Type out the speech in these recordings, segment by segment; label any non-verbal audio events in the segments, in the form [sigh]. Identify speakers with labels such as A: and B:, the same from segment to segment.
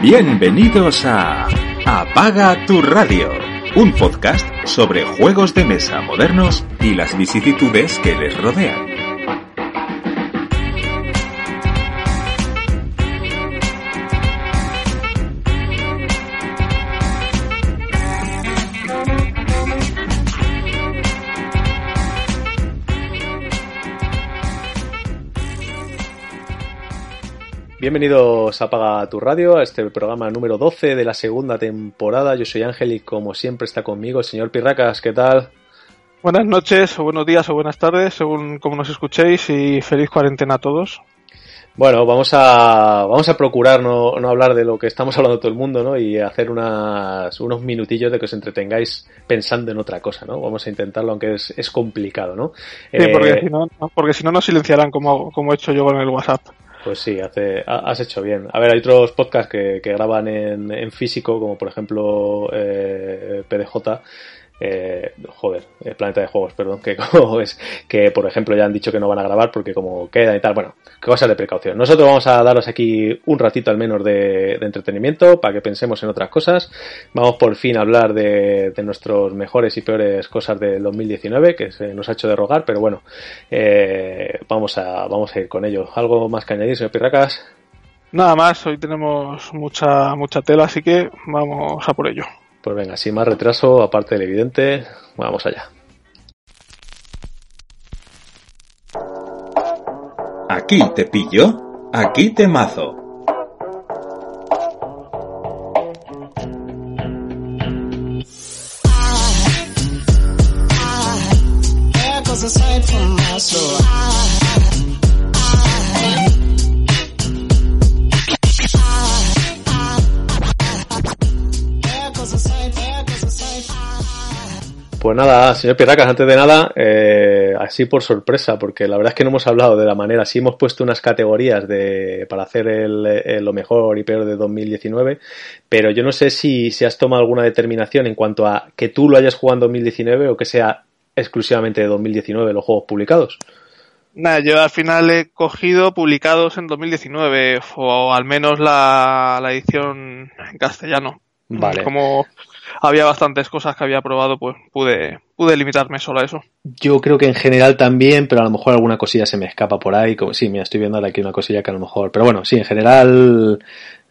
A: Bienvenidos a Apaga tu radio, un podcast sobre juegos de mesa modernos y las vicisitudes que les rodean.
B: Bienvenidos a Apaga tu Radio, a este programa número 12 de la segunda temporada. Yo soy Ángel y como siempre está conmigo el señor Pirracas. ¿Qué tal?
C: Buenas noches, o buenos días, o buenas tardes, según como nos escuchéis, y feliz cuarentena a todos.
B: Bueno, vamos a, vamos a procurar no, no hablar de lo que estamos hablando todo el mundo, ¿no? Y hacer unas, unos minutillos de que os entretengáis pensando en otra cosa, ¿no? Vamos a intentarlo, aunque es, es complicado, ¿no?
C: Sí, porque, eh, si no, porque si no nos silenciarán como, como he hecho yo con el WhatsApp.
B: Pues sí, hace, has hecho bien. A ver, hay otros podcasts que, que graban en, en, físico, como por ejemplo eh, PDJ, eh, joder, el Planeta de Juegos, perdón, que [laughs] como es, que por ejemplo ya han dicho que no van a grabar porque como quedan y tal, bueno, cosas de precaución. Nosotros vamos a daros aquí un ratito al menos de, entretenimiento para que pensemos en otras cosas. Vamos por fin a hablar de, de nuestros mejores y peores cosas del 2019, que se nos ha hecho de rogar, pero bueno, eh, vamos a, vamos a ir con ello. ¿Algo más que añadir, señor Pirracas?
C: Nada más, hoy tenemos mucha, mucha tela, así que vamos a por ello.
B: Pues venga, sin más retraso, aparte del evidente, vamos allá.
A: Aquí te pillo, aquí te mazo.
B: Nada, señor Pirracas, antes de nada, eh, así por sorpresa, porque la verdad es que no hemos hablado de la manera, sí hemos puesto unas categorías de, para hacer el, el, lo mejor y peor de 2019, pero yo no sé si, si has tomado alguna determinación en cuanto a que tú lo hayas jugado en 2019 o que sea exclusivamente de 2019 los juegos publicados.
C: Nada, yo al final he cogido publicados en 2019, o al menos la, la edición en castellano.
B: Vale.
C: Como había bastantes cosas que había probado, pues pude, pude limitarme solo a eso.
B: Yo creo que en general también, pero a lo mejor alguna cosilla se me escapa por ahí. Como, sí, mira, estoy viendo aquí una cosilla que a lo mejor. Pero bueno, sí, en general.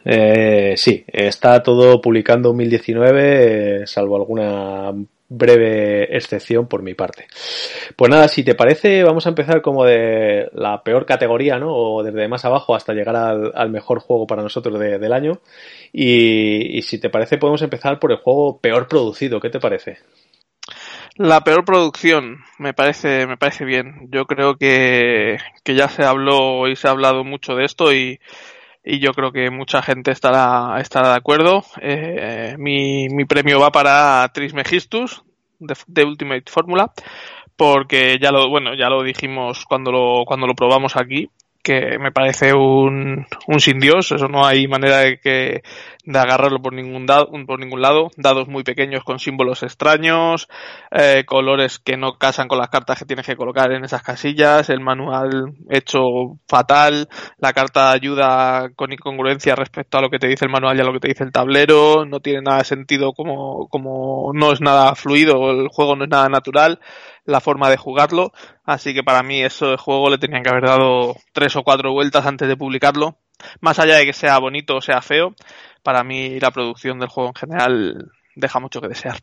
B: Eh, sí, está todo publicando 2019, eh, salvo alguna breve excepción por mi parte. Pues nada, si te parece, vamos a empezar como de la peor categoría, ¿no? O desde más abajo hasta llegar al, al mejor juego para nosotros de, del año. Y, y, si te parece, podemos empezar por el juego peor producido. ¿Qué te parece?
C: La peor producción, me parece, me parece bien. Yo creo que, que ya se habló y se ha hablado mucho de esto y, y yo creo que mucha gente estará, estará de acuerdo. Eh, mi, mi, premio va para Trismegistus de, de Ultimate Formula porque ya lo, bueno, ya lo dijimos cuando lo, cuando lo probamos aquí, que me parece un, un sin Dios, eso no hay manera de que de agarrarlo por ningún, dado, por ningún lado, dados muy pequeños con símbolos extraños, eh, colores que no casan con las cartas que tienes que colocar en esas casillas, el manual hecho fatal, la carta ayuda con incongruencia respecto a lo que te dice el manual y a lo que te dice el tablero, no tiene nada de sentido como, como no es nada fluido, el juego no es nada natural, la forma de jugarlo, así que para mí eso de juego le tenían que haber dado tres o cuatro vueltas antes de publicarlo, más allá de que sea bonito o sea feo, para mí la producción del juego en general deja mucho que desear.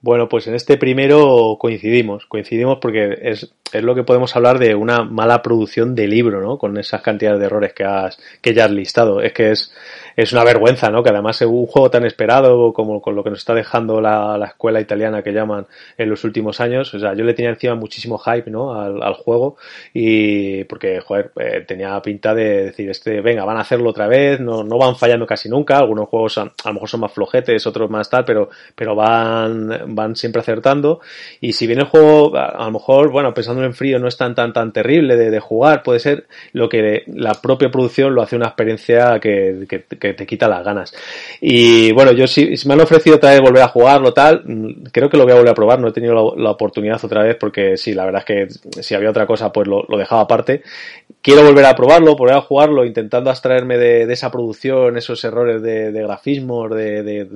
B: Bueno, pues en este primero coincidimos, coincidimos porque es, es, lo que podemos hablar de una mala producción de libro, ¿no? Con esas cantidades de errores que has, que ya has listado. Es que es, es una vergüenza, ¿no? Que además es un juego tan esperado como con lo que nos está dejando la, la, escuela italiana que llaman en los últimos años. O sea, yo le tenía encima muchísimo hype, ¿no? Al, al juego y porque, joder, eh, tenía pinta de decir, este, venga, van a hacerlo otra vez, no, no van fallando casi nunca. Algunos juegos a, a lo mejor son más flojetes, otros más tal, pero, pero van, van siempre acertando. Y si bien el juego, a lo mejor, bueno, pensando en frío, no es tan, tan, tan terrible de, jugar, puede ser lo que la propia producción lo hace una experiencia que, que, te quita las ganas. Y bueno, yo si, si, me han ofrecido otra vez volver a jugarlo tal, creo que lo voy a volver a probar, no he tenido la, oportunidad otra vez porque sí, la verdad es que si había otra cosa pues lo dejaba aparte quiero volver a probarlo, volver a jugarlo, intentando abstraerme de, esa producción, esos errores de, de grafismos, de,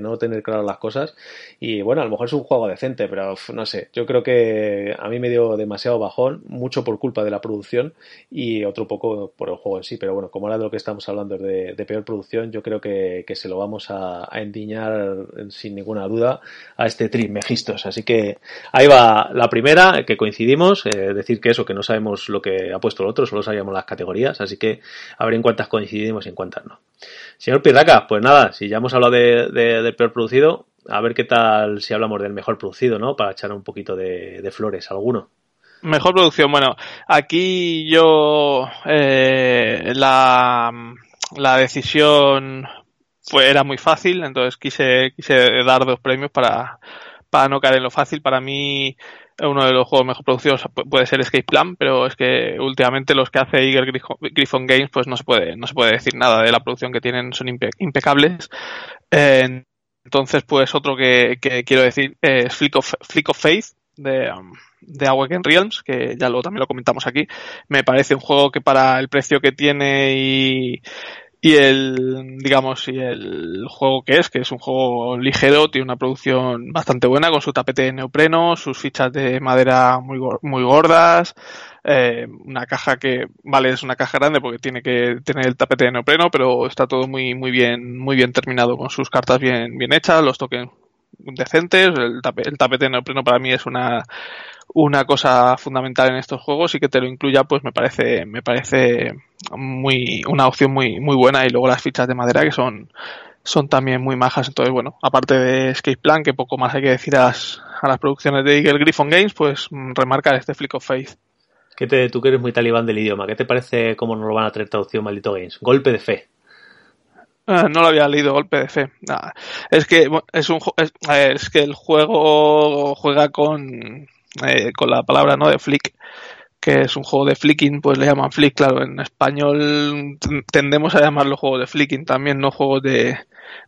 B: no tener claras las cosas. Y bueno, a lo mejor es un juego decente, pero no sé, yo creo que a mí me dio demasiado bajón, mucho por culpa de la producción y otro poco por el juego en sí. Pero bueno, como ahora de lo que estamos hablando es de, peor producción, yo creo que, se lo vamos a, endiñar sin ninguna duda a este Trismegistos. Así que ahí va la primera, que coincidimos, eh, decir que eso, que no sabemos lo que ha puesto el otro, solo sabíamos las categorías, así que a ver en cuántas coincidimos y en cuántas no. Señor Pirraca, pues nada, si ya hemos hablado de, de, del peor producido, a ver qué tal si hablamos del mejor producido, ¿no? Para echar un poquito de, de flores alguno.
C: Mejor producción, bueno, aquí yo eh, la, la decisión fue, era muy fácil, entonces quise, quise dar dos premios para, para no caer en lo fácil. Para mí, uno de los juegos mejor producidos puede ser Escape Plan, pero es que últimamente los que hace Eagle Griffon Games, pues no se puede, no se puede decir nada de la producción que tienen, son impe impecables. Eh, entonces, pues otro que, que, quiero decir es Flick of, Flick of Faith de, um, de Awaken Realms, que ya lo, también lo comentamos aquí. Me parece un juego que para el precio que tiene y, y el, digamos, y el juego que es, que es un juego ligero, tiene una producción bastante buena con su tapete de neopreno, sus fichas de madera muy, muy gordas, eh, una caja que, vale, es una caja grande porque tiene que tener el tapete de neopreno, pero está todo muy, muy bien, muy bien terminado con sus cartas bien, bien hechas, los tokens decentes, el, tape, el tapete neopreno para mí es una, una cosa fundamental en estos juegos y que te lo incluya pues me parece me parece muy una opción muy muy buena y luego las fichas de madera que son son también muy majas entonces bueno aparte de Escape Plan que poco más hay que decir a las, a las producciones de Eagle Griffon Games pues remarcar este Flick of Faith
B: ¿Qué te, tú que eres muy talibán del idioma, ¿qué te parece cómo nos lo van a traer traducción maldito Games? Golpe de fe. [laughs]
C: No lo había leído, golpe de fe. Nah, es que es un es, es que el juego juega con eh, con la palabra no de flick que es un juego de flicking, pues le llaman flick, claro, en español tendemos a llamarlo juego de flicking también, no juego de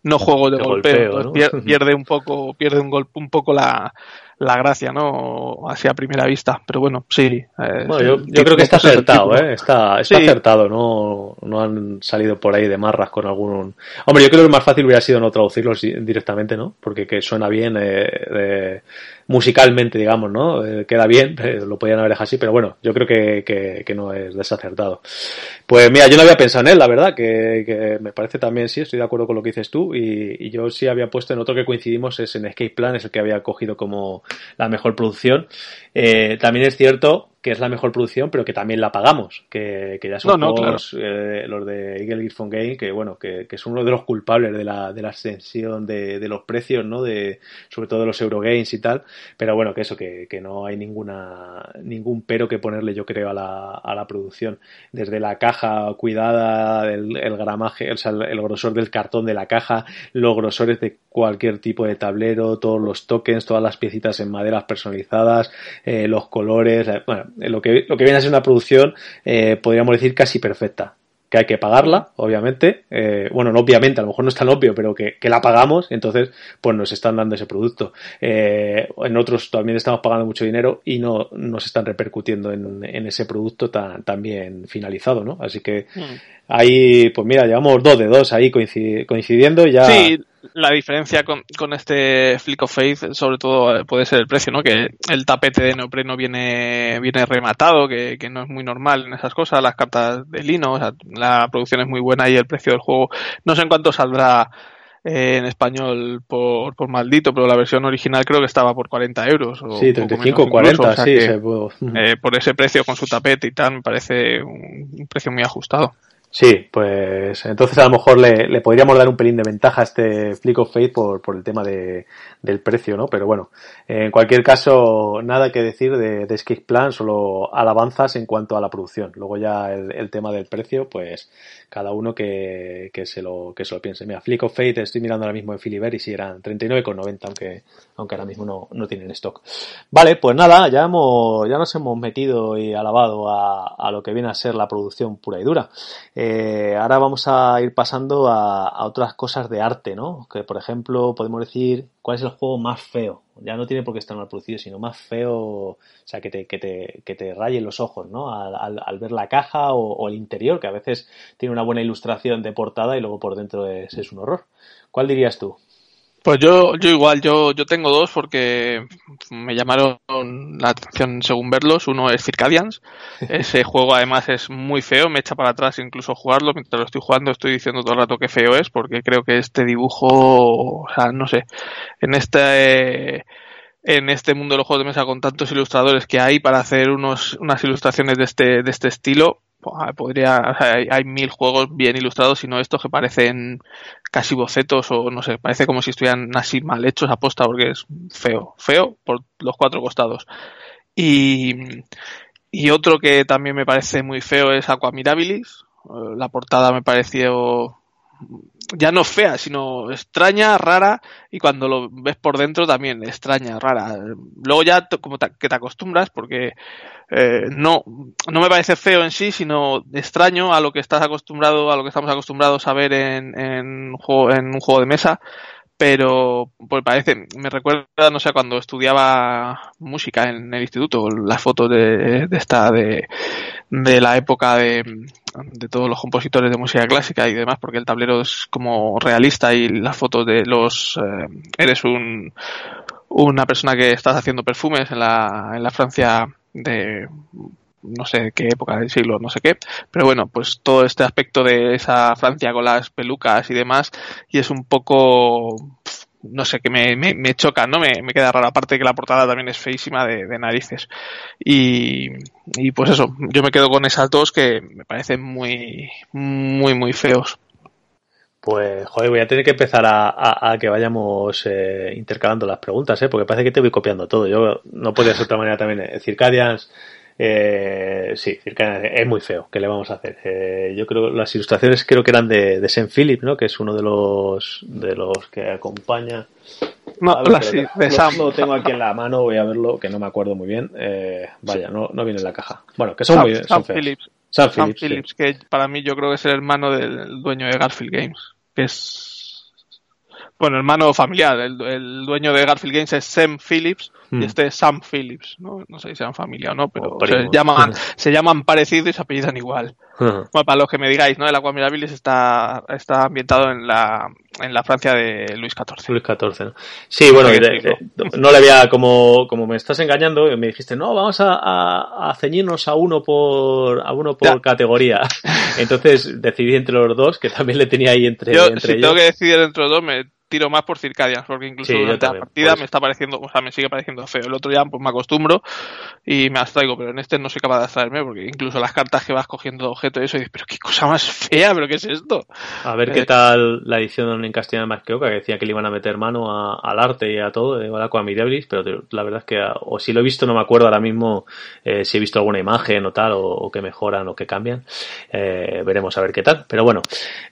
C: no juego de, de golpeo, golpeo ¿no? pierde, [laughs] pierde un poco pierde un golpe un poco la la gracia, ¿no? Así a primera vista. Pero bueno, sí.
B: Eh, bueno, yo, yo creo que está acertado, ¿eh? Está, está sí. acertado, ¿no? No han salido por ahí de marras con algún. Hombre, yo creo que lo más fácil hubiera sido no traducirlos directamente, ¿no? Porque que suena bien eh, musicalmente, digamos, ¿no? Eh, queda bien, [laughs] lo podían haber dejado así, pero bueno, yo creo que, que, que, no es desacertado. Pues mira, yo no había pensado en él, la verdad, que, que me parece también, sí, estoy de acuerdo con lo que dices tú, y, y yo sí había puesto en otro que coincidimos, es en Escape Plan, es el que había cogido como la mejor producción. Eh, también es cierto que es la mejor producción, pero que también la pagamos, que, que ya son no, no, juegos, claro. eh, los de Eagle Griffon Game, que bueno, que, que, son uno de los culpables de la, de la ascensión de, de, los precios, ¿no? De, sobre todo de los Eurogames y tal, pero bueno, que eso, que, que no hay ninguna, ningún pero que ponerle, yo creo, a la, a la producción. Desde la caja cuidada, el, el gramaje, o sea, el, el, grosor del cartón de la caja, los grosores de cualquier tipo de tablero, todos los tokens, todas las piecitas en maderas personalizadas, eh, los colores, bueno, lo que, lo que viene a ser una producción, eh, podríamos decir, casi perfecta. Que hay que pagarla, obviamente. Eh, bueno, no obviamente, a lo mejor no es tan obvio, pero que, que, la pagamos, entonces, pues nos están dando ese producto. Eh, en otros también estamos pagando mucho dinero y no nos están repercutiendo en, en ese producto tan, tan bien finalizado, ¿no? Así que mm. ahí, pues mira, llevamos dos de dos ahí coincidiendo ya.
C: Sí la diferencia con, con, este Flick of Faith, sobre todo, eh, puede ser el precio, ¿no? Que el tapete de neopreno viene, viene rematado, que, que no es muy normal en esas cosas, las cartas de lino, o sea, la producción es muy buena y el precio del juego, no sé en cuánto saldrá eh, en español por, por maldito, pero la versión original creo que estaba por 40 euros. O
B: sí, 35, 40, o sea sí,
C: que, se puede. eh, por ese precio con su tapete y tal, me parece un, un precio muy ajustado.
B: Sí, pues entonces a lo mejor le, le, podríamos dar un pelín de ventaja a este Flick of Faith por, por el tema de, del precio, ¿no? Pero bueno, en cualquier caso, nada que decir de, de Escape Plan, solo alabanzas en cuanto a la producción. Luego ya el, tema del precio, pues cada uno que, que, se lo, que se lo piense. Mira, Flick of Fate estoy mirando ahora mismo en Filiber y sí eran 39,90, aunque, aunque ahora mismo no, no tienen stock. Vale, pues nada, ya hemos, ya nos hemos metido y alabado a, a lo que viene a ser la producción pura y dura. Eh, ahora vamos a ir pasando a, otras cosas de arte, ¿no? Que por ejemplo podemos decir cuál es el juego más feo. Ya no tiene por qué estar mal producido, sino más feo, o sea, que te, que te, que te raye los ojos, ¿no? Al, ver la caja o, el interior, que a veces tiene una buena ilustración de portada y luego por dentro es un horror. ¿Cuál dirías tú?
C: Pues yo, yo igual, yo, yo tengo dos porque me llamaron la atención según verlos. Uno es Circadians. [laughs] Ese juego además es muy feo, me echa para atrás incluso jugarlo. Mientras lo estoy jugando estoy diciendo todo el rato que feo es porque creo que este dibujo, o sea, no sé, en este... en este mundo de los juegos de mesa con tantos ilustradores que hay para hacer unos, unas ilustraciones de este, de este estilo, podría hay, mil juegos bien ilustrados sino estos que parecen casi bocetos o no sé parece como si estuvieran así mal hechos a posta porque es feo feo por los cuatro costados. Y y otro que también me parece muy feo es Aquamirabilis. La portada me pareció ya no fea, sino extraña, rara, y cuando lo ves por dentro también extraña, rara. Luego ya como que te acostumbras, porque eh, no, no me parece feo en sí, sino extraño a lo que estás acostumbrado, a lo que estamos acostumbrados a ver en, en, juego, en un juego de mesa, pero pues parece, me recuerda, no sé, cuando estudiaba música en el instituto, las fotos de, de esta, de, de la época de, todos los compositores de música clásica y demás, porque el tablero es como realista y las fotos de los, eh, eres un, una persona que estás haciendo perfumes en la, en la Francia de no sé qué época del siglo, no sé qué, pero bueno, pues todo este aspecto de esa Francia con las pelucas y demás, y es un poco, no sé, que me, me, choca, ¿no? Me, me, queda raro, aparte que la portada también es feísima de, de narices. Y, y pues eso, yo me quedo con esas dos que me parecen muy, muy, muy feos.
B: Pues, joder, voy a tener que empezar a, a, que vayamos eh, intercalando las preguntas, ¿eh? Porque parece que te voy copiando todo. Yo no podía ser de otra manera también. Eh, Circadians eh, sí, es muy feo. ¿Qué le vamos a hacer? Eh, yo creo las ilustraciones creo que eran de, de Saint Philip, ¿no? Que es uno de los de los que acompaña.
C: No, de
B: Lo, tengo aquí en la mano, voy a verlo, que no me acuerdo muy bien. Eh, vaya, no, no viene en la caja. Bueno, que son muy
C: son Phillips. Sam, Phillips, que para mí yo creo que es el hermano del dueño de Garfield Games, que es bueno, hermano familiar, el, el, dueño de Garfield Games es Sam Phillips y mm. este es Sam Phillips, ¿no? No sé si sean familia o no, pero [laughs] se, llaman, se llaman parecidos y se apellidan igual. bueno, para los que me digáis, ¿no? El Aqua Mirabilis está, está ambientado en la, en la Francia de Luis XIV.
B: Luis XIV, ¿no? Sí, bueno, no le había, como, como me estás engañando, me dijiste, no, vamos a, a, a ceñirnos a uno por, a uno por categoría. [laughs] Entonces decidí entre los dos, que también le tenía ahí entre,
C: Yo,
B: entre
C: si tengo que decidir entre los dos, me tiro más por Circadians, porque incluso durante la partida pues. me está pareciendo, o sea, me sigue pareciendo feo. El otro ya pues me acostumbro y me abstraigo, pero en este no soy capaz de abstraerme, porque incluso las cartas que vas cogiendo objeto y eso, y dices, pero qué cosa más fea, pero qué es esto.
B: A ver qué eh, tal la edición en castellano de Masqueoka, que decía que le iban a meter mano al arte y a todo, de a Mirabilis, pero la verdad es que, o si lo he visto, no me acuerdo ahora mismo eh, si he visto alguna imagen o tal, o, que mejoran o que cambian. Eh, veremos a ver qué tal. Pero bueno,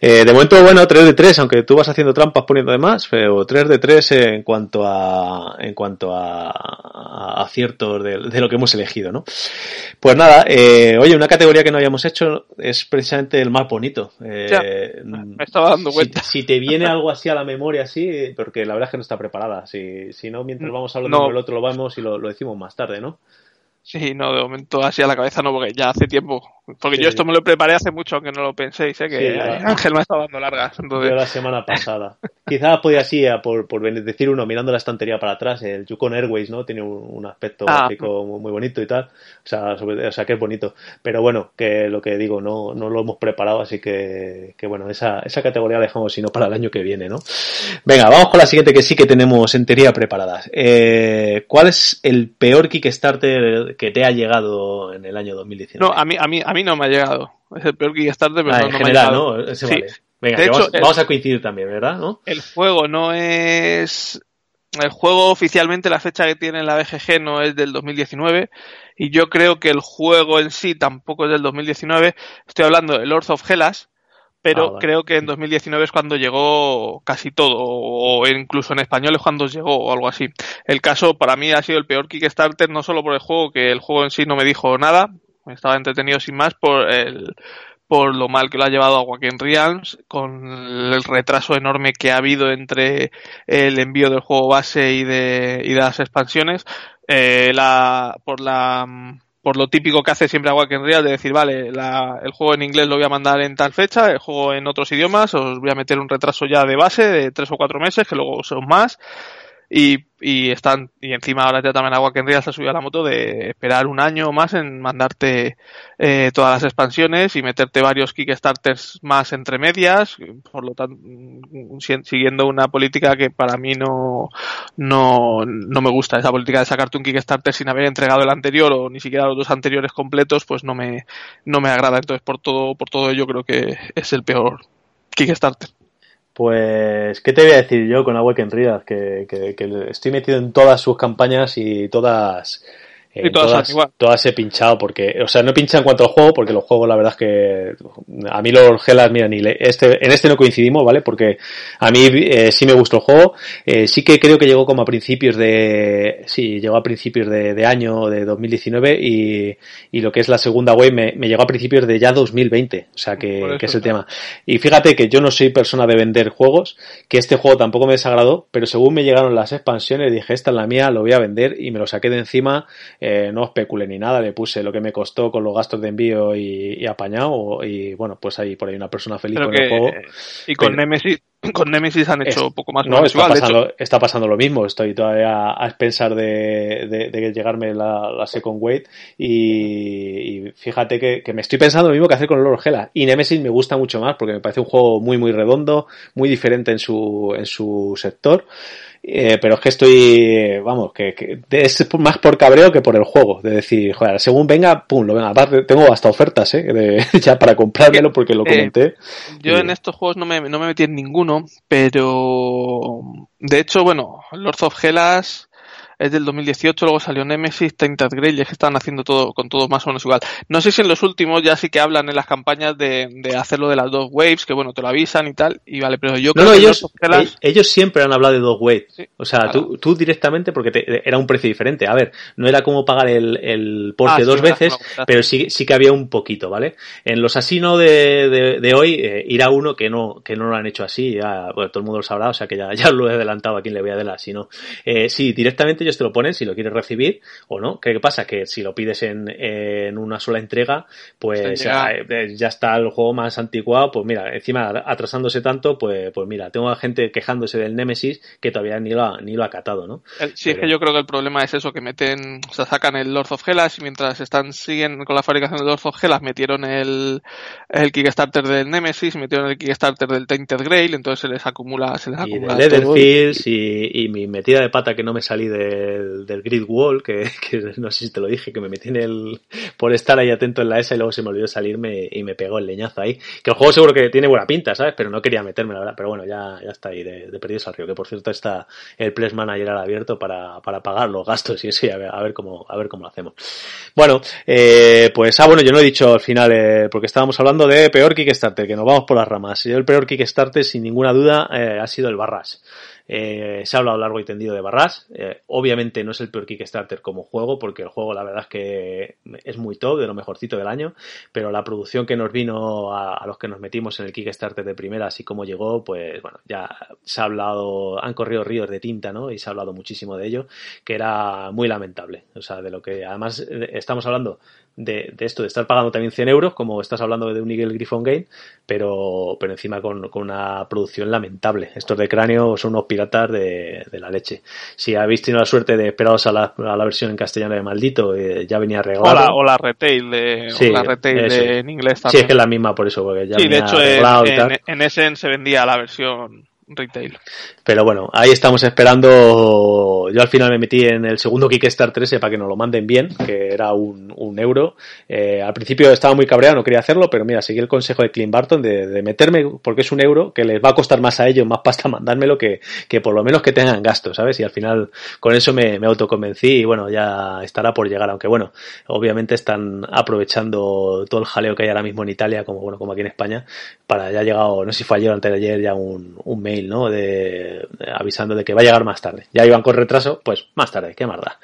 B: de momento, bueno, 3 de 3, aunque tú vas haciendo trampas poniendo de más, pero 3 de 3 en cuanto a en cuanto a, aciertos de, lo que hemos elegido, ¿no? Pues nada, eh, oye, una categoría que no habíamos hecho es precisamente el más bonito.
C: Eh, me estaba dando cuenta.
B: Si, te viene algo así a la memoria, sí, porque la verdad es que no está preparada. Si, si no, mientras vamos hablando no. el otro lo vamos y lo, lo decimos más tarde, ¿no?
C: Sí, no, de momento así a la cabeza no, porque ya hace tiempo. Porque yo esto me lo preparé hace mucho, aunque no lo penséis, sé que Ángel me ha estado dando largas.
B: Entonces... la semana pasada. Quizás podía así, por, por decir uno, mirando la estantería para atrás, el Yukon Airways, ¿no? Tiene un, aspecto ah. gráfico muy, bonito y tal. O sea, o sea, que es bonito. Pero bueno, que lo que digo, no, no lo hemos preparado, así que, que bueno, esa, esa categoría la dejamos sino para el año que viene, ¿no? Venga, vamos con la siguiente que sí que tenemos en teoría preparadas. Eh, ¿Cuál es el peor Kickstarter que te ha llegado en el año 2019.
C: No, a mí, a mí, a mí no me ha llegado. Es el peor Kickstarter, pero
B: ah,
C: no,
B: en general, ¿no? Ese vale. Venga, vamos, a coincidir también, ¿verdad? ¿No?
C: El juego no es... El juego oficialmente la fecha que tiene la BGG no es del 2019 y yo creo que el juego en sí tampoco es del 2019. Estoy hablando de Lords of Hellas, pero ah, creo que en 2019 es cuando llegó casi todo, o incluso en español es cuando llegó, o algo así. El caso para mí ha sido el peor Kickstarter, no solo por el juego, que el juego en sí no me dijo nada, estaba entretenido sin más, por el, por lo mal que lo ha llevado a Joaquín Realms, con el retraso enorme que ha habido entre el envío del juego base y de, y de las expansiones, eh, la, por la por lo típico que hace siempre a Joaquín Real de decir, vale, la, el juego en inglés lo voy a mandar en tal fecha, el juego en otros idiomas, os voy a meter un retraso ya de base de tres o cuatro meses, que luego son más, y, y están y encima ahora ya también Agua que se ha subido a la moto de esperar un año más en mandarte eh, todas las expansiones y meterte varios Kickstarters más entre medias. Por lo tanto siguiendo una política que para mí no no, no me gusta esa política de sacarte un Kickstarter sin haber entregado el anterior o ni siquiera los dos anteriores completos pues no me no me agrada. Entonces por todo por todo ello creo que es el peor Kickstarter
B: pues, ¿qué te voy a decir yo con Awaken Real? Que, que, que estoy metido en todas sus campañas y todas
C: y todas,
B: todas, he pinchado porque, o sea, no he pinchado en cuanto al juego porque los juegos la verdad es que a mí los Gelas, mira, ni este, en este no coincidimos, ¿vale? Porque a mí eh, sí me gustó el juego, eh, sí que creo que llegó como a principios de, sí, llegó a principios de, de año de 2019 y, y lo que es la segunda web me, me llegó a principios de ya 2020, o sea que, que es el tema. Y fíjate que yo no soy persona de vender juegos, que este juego tampoco me desagradó, pero según me llegaron las expansiones dije, esta es la mía, lo voy a vender y me lo saqué de encima eh, no especulé ni nada, le puse lo que me costó con los gastos de envío y, apañado y bueno, pues ahí por ahí una persona feliz con el juego.
C: Y con Nemesis [coughs] con Nemesis han hecho poco más.
B: No, está, pasando, está pasando lo mismo. Estoy todavía a expensar de, de, llegarme la, la, Second Weight y, fíjate que, me estoy pensando lo mismo que hacer con Lord Gela. Y Nemesis me gusta mucho más porque me parece un juego muy, muy redondo, muy diferente en su, en su sector. Eh, pero es que estoy, vamos, que, que, es más por cabreo que por el juego. De decir, joder, según venga, pum, lo venga. Aparte, tengo hasta ofertas, ¿eh? De, [laughs] ya para comprármelo porque lo eh, comenté.
C: yo en estos juegos no me, no me metí en ninguno, pero de hecho, bueno, Lords of Hellas es del 2018, luego salió Nemesis, Tainted Grail, y es que están haciendo todo con todo más o menos igual. No sé si en los últimos ya sí que hablan en las campañas de, de hacerlo de las dos waves, que bueno, te lo avisan y tal, y vale, pero yo
B: creo que ellos, eh, ellos siempre han hablado de dos waves. o sea, tú, tú, directamente, porque te, era un precio diferente. A ver, no era como pagar el, el porte ah, dos veces, pero sí, sí que había un poquito, ¿vale? En los asino de, de, de hoy, eh, irá uno que no, que no lo han hecho así, ya, bueno, todo el mundo lo sabrá, o sea que ya, [laughs] ya lo he adelantado a quien le voy a dar asino. Eh, sí, directamente yo te lo ponen si lo quieres recibir o no. ¿Qué pasa? Que si lo pides en, en una sola entrega, pues ya, eh, ya, está el juego más anticuado. Pues mira, encima atrasándose tanto, pues, pues mira, tengo a gente quejándose del Nemesis que todavía ni lo ha, ni lo ha catado, ¿no?
C: Sí, es que yo creo que el problema es eso, que meten, o sea, sacan el Lord of Hellas y mientras están, siguen con la fabricación del Lord of Hellas, metieron el, el Kickstarter del Nemesis, metieron el Kickstarter del Tainted Grail, entonces se les acumula, se les acumula.
B: Y y, y mi metida de pata que no me salí del del, Grid Wall, [laughs] que, no sé si te lo dije, que me metí en el, por estar ahí atento en la ESA y luego se me olvidó salirme y me pegó el leñazo ahí. Que el juego seguro que tiene buena pinta, ¿sabes? Pero no quería meterme, la verdad. Pero bueno, ya, ya está ahí de, perdidos al río. Que por cierto está el Place Manager abierto para, para pagar los gastos y eso y a ver, a ver cómo, a ver cómo lo hacemos. Bueno, eh, pues, ah, bueno, yo no he dicho al final, eh, porque estábamos hablando de peor Kickstarter, que nos vamos por las ramas. Yo el peor Kickstarter, sin ninguna duda, eh, ha sido el Barras. Eh, se ha hablado largo y tendido de Barras. Eh, obviamente no es el peor Kickstarter como juego, porque el juego la verdad es que es muy top, de lo mejorcito del año, pero la producción que nos vino a, los que nos metimos en el Kickstarter de primera, así como llegó, pues bueno, ya se ha hablado, han corrido ríos de tinta, ¿no? Y se ha hablado muchísimo de ello, que era muy lamentable. O sea, de lo que además eh, estamos hablando de, de, esto, de estar pagando también 100 euros, como estás hablando de un Eagle Griffon Game, pero, pero encima con, con, una producción lamentable. Estos de cráneo son unos piratas de, de la leche. Si habéis tenido la suerte de esperaros a la, a la versión en castellano de Maldito, eh, ya venía arreglado.
C: O la, o la retail, de, o la retail de, en inglés también.
B: Sí, es que es la misma por eso, porque ya
C: sí, de hecho en, en, Essen se vendía la versión retail.
B: Pero bueno, ahí estamos esperando. Yo al final me metí en el segundo Kickstarter ese para que nos lo manden bien, que era un, un euro. Eh, al principio estaba muy cabreado, no quería hacerlo, pero mira, seguí el consejo de Clint Barton de, de, meterme, porque es un euro, que les va a costar más a ellos, más pasta mandármelo, que, que por lo menos que tengan gastos, ¿sabes? Y al final con eso me, me autoconvencí y bueno, ya estará por llegar, aunque bueno, obviamente están aprovechando todo el jaleo que hay ahora mismo en Italia, como bueno, como aquí en España, para ya llegado, no sé si fue ayer o antes de ayer, ya un, un mail ¿no? De, avisando de que va a llegar más tarde. Ya iban con retraso, pues más tarde, qué marda.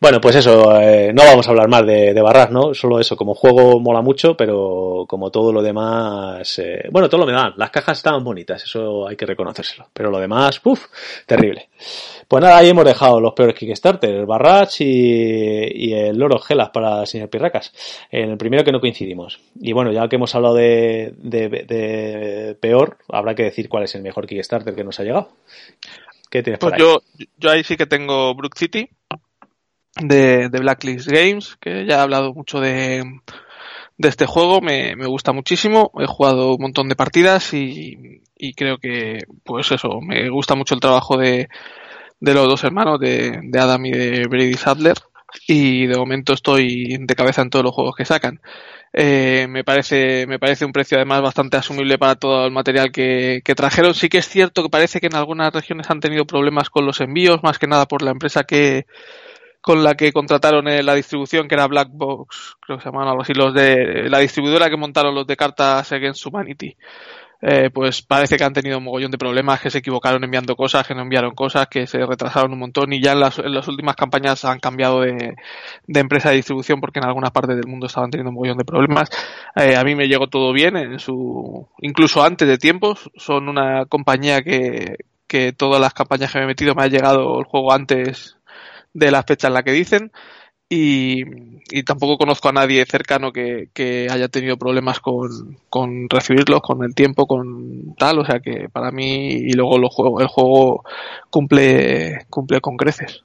B: Bueno, pues eso, eh, no vamos a hablar más de, de Barras, ¿no? Solo eso, como juego mola mucho, pero como todo lo demás, eh, bueno, todo lo demás, las cajas estaban bonitas, eso hay que reconocérselo, pero lo demás, puff, terrible. Pues nada, ahí hemos dejado los peores Kickstarter, el Barrach y, el Loro Gelas para el señor Pirracas. En el primero que no coincidimos. Y bueno, ya que hemos hablado de, de, peor, habrá que decir cuál es el mejor Kickstarter que nos ha llegado. ¿Qué tienes
C: pues Yo, yo ahí sí que tengo Brook City de, de Blacklist Games, que ya he hablado mucho de, de este juego, me, me, gusta muchísimo, he jugado un montón de partidas y, y creo que, pues eso, me gusta mucho el trabajo de, de los dos hermanos, de, de Adam y de Brady Sadler, y de momento estoy de cabeza en todos los juegos que sacan. Eh, me parece me parece un precio además bastante asumible para todo el material que, que, trajeron. Sí que es cierto que parece que en algunas regiones han tenido problemas con los envíos, más que nada por la empresa que con la que contrataron eh, la distribución, que era Black Box, creo que se llamaban algo así, los de la distribuidora que montaron los de cartas Against Humanity. Eh, pues parece que han tenido un mogollón de problemas, que se equivocaron enviando cosas, que no enviaron cosas, que se retrasaron un montón y ya en las, últimas campañas han cambiado de, de, empresa de distribución porque en algunas partes del mundo estaban teniendo un mogollón de problemas. Eh, a mí me llegó todo bien, en su, incluso antes de tiempos. Son una compañía que, que todas las campañas que me he metido me ha llegado el juego antes de la fecha en la que dicen. Y, y, tampoco conozco a nadie cercano que, haya tenido problemas con, con, recibirlos, con el tiempo, con tal, o sea que para mí y luego lo juego, el juego cumple, cumple con creces.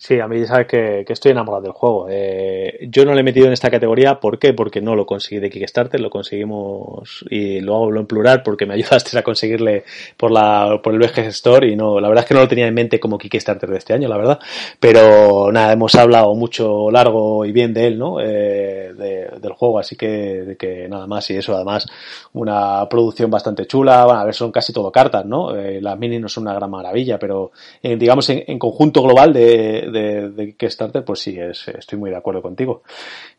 B: Sí, a mí sabes que, que estoy enamorado del juego. Eh, yo no le he metido en esta categoría, ¿por qué? Porque no lo conseguí de Kickstarter, lo conseguimos y lo hago en plural porque me [laughs] ayudaste a conseguirle por la por el VG Store y no, la verdad es que no lo tenía en mente como Kickstarter de este año, la verdad. Pero nada, hemos hablado mucho largo y bien de él, ¿no? Eh, de, del juego, así que, nada más y eso, además una producción bastante chula. Bueno, a ver, son casi todo cartas, ¿no? Eh, las mini no son una gran maravilla, pero digamos en conjunto global de de, de Kickstarter, pues sí, es, estoy muy de acuerdo contigo.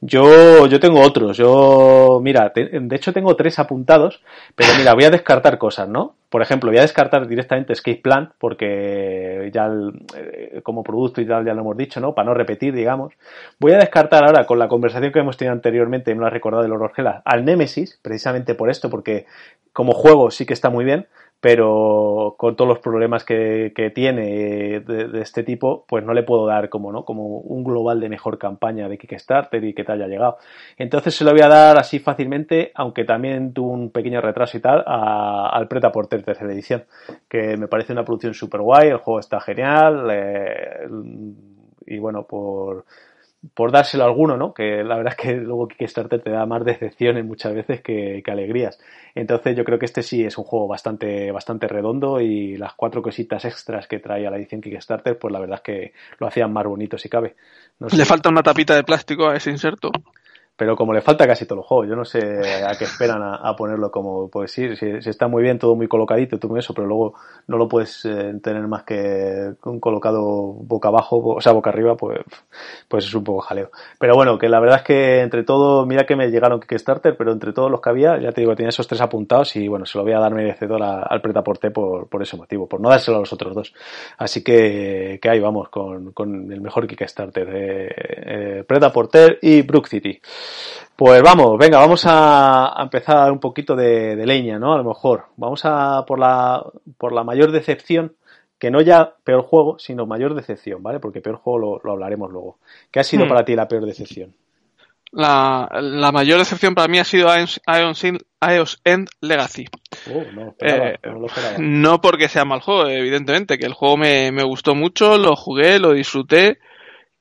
B: Yo, yo tengo otros, yo, mira, de hecho tengo tres apuntados, pero mira, voy a descartar cosas, ¿no? Por ejemplo, voy a descartar directamente Escape Plan, porque ya eh, como producto y tal ya lo hemos dicho, ¿no? Para no repetir, digamos. Voy a descartar ahora, con la conversación que hemos tenido anteriormente, me lo ha recordado el Orgela, al Nemesis, precisamente por esto, porque como juego sí que está muy bien, pero con todos los problemas que, que tiene de, de, este tipo, pues no le puedo dar como, ¿no? como un global de mejor campaña de Kickstarter y que te haya llegado. Entonces se lo voy a dar así fácilmente, aunque también tuvo un pequeño retraso y tal, a, al Preta Porter tercera edición, que me parece una producción super guay, el juego está genial, eh, y bueno, por por dárselo a alguno, ¿no? Que la verdad es que luego Kickstarter te da más decepciones muchas veces que, que, alegrías. Entonces yo creo que este sí es un juego bastante, bastante redondo y las cuatro cositas extras que trae a la edición Kickstarter, pues la verdad es que lo hacían más bonito si cabe.
C: Le falta una tapita de plástico a ese inserto
B: pero como le falta casi todo el juego, yo no sé a qué esperan a, ponerlo como, pues sí, si, si, está muy bien, todo muy colocadito, todo eso, pero luego no lo puedes eh, tener más que colocado boca abajo, o sea, boca arriba, pues, pues es un poco jaleo. Pero bueno, que la verdad es que entre todo, mira que me llegaron Kickstarter, pero entre todos los que había, ya te digo, tenía esos tres apuntados y bueno, se lo voy a dar merecedor a, al pretaporte por, por ese motivo, por no dárselo a los otros dos. Así que, que ahí vamos con, con el mejor Kickstarter, eh, eh, y Brook City. Pues vamos, venga, vamos a, a empezar a dar un poquito de, de, leña, ¿no? A lo mejor. Vamos a por la, por la mayor decepción, que no ya peor juego, sino mayor decepción, ¿vale? Porque peor juego lo, lo hablaremos luego. ¿Qué ha sido hmm. para ti la peor decepción?
C: La, la, mayor decepción para mí ha sido Ions End Legacy.
B: Oh, no, esperaba, eh, no,
C: no, porque sea mal juego, evidentemente, que el juego me, me gustó mucho, lo jugué, lo disfruté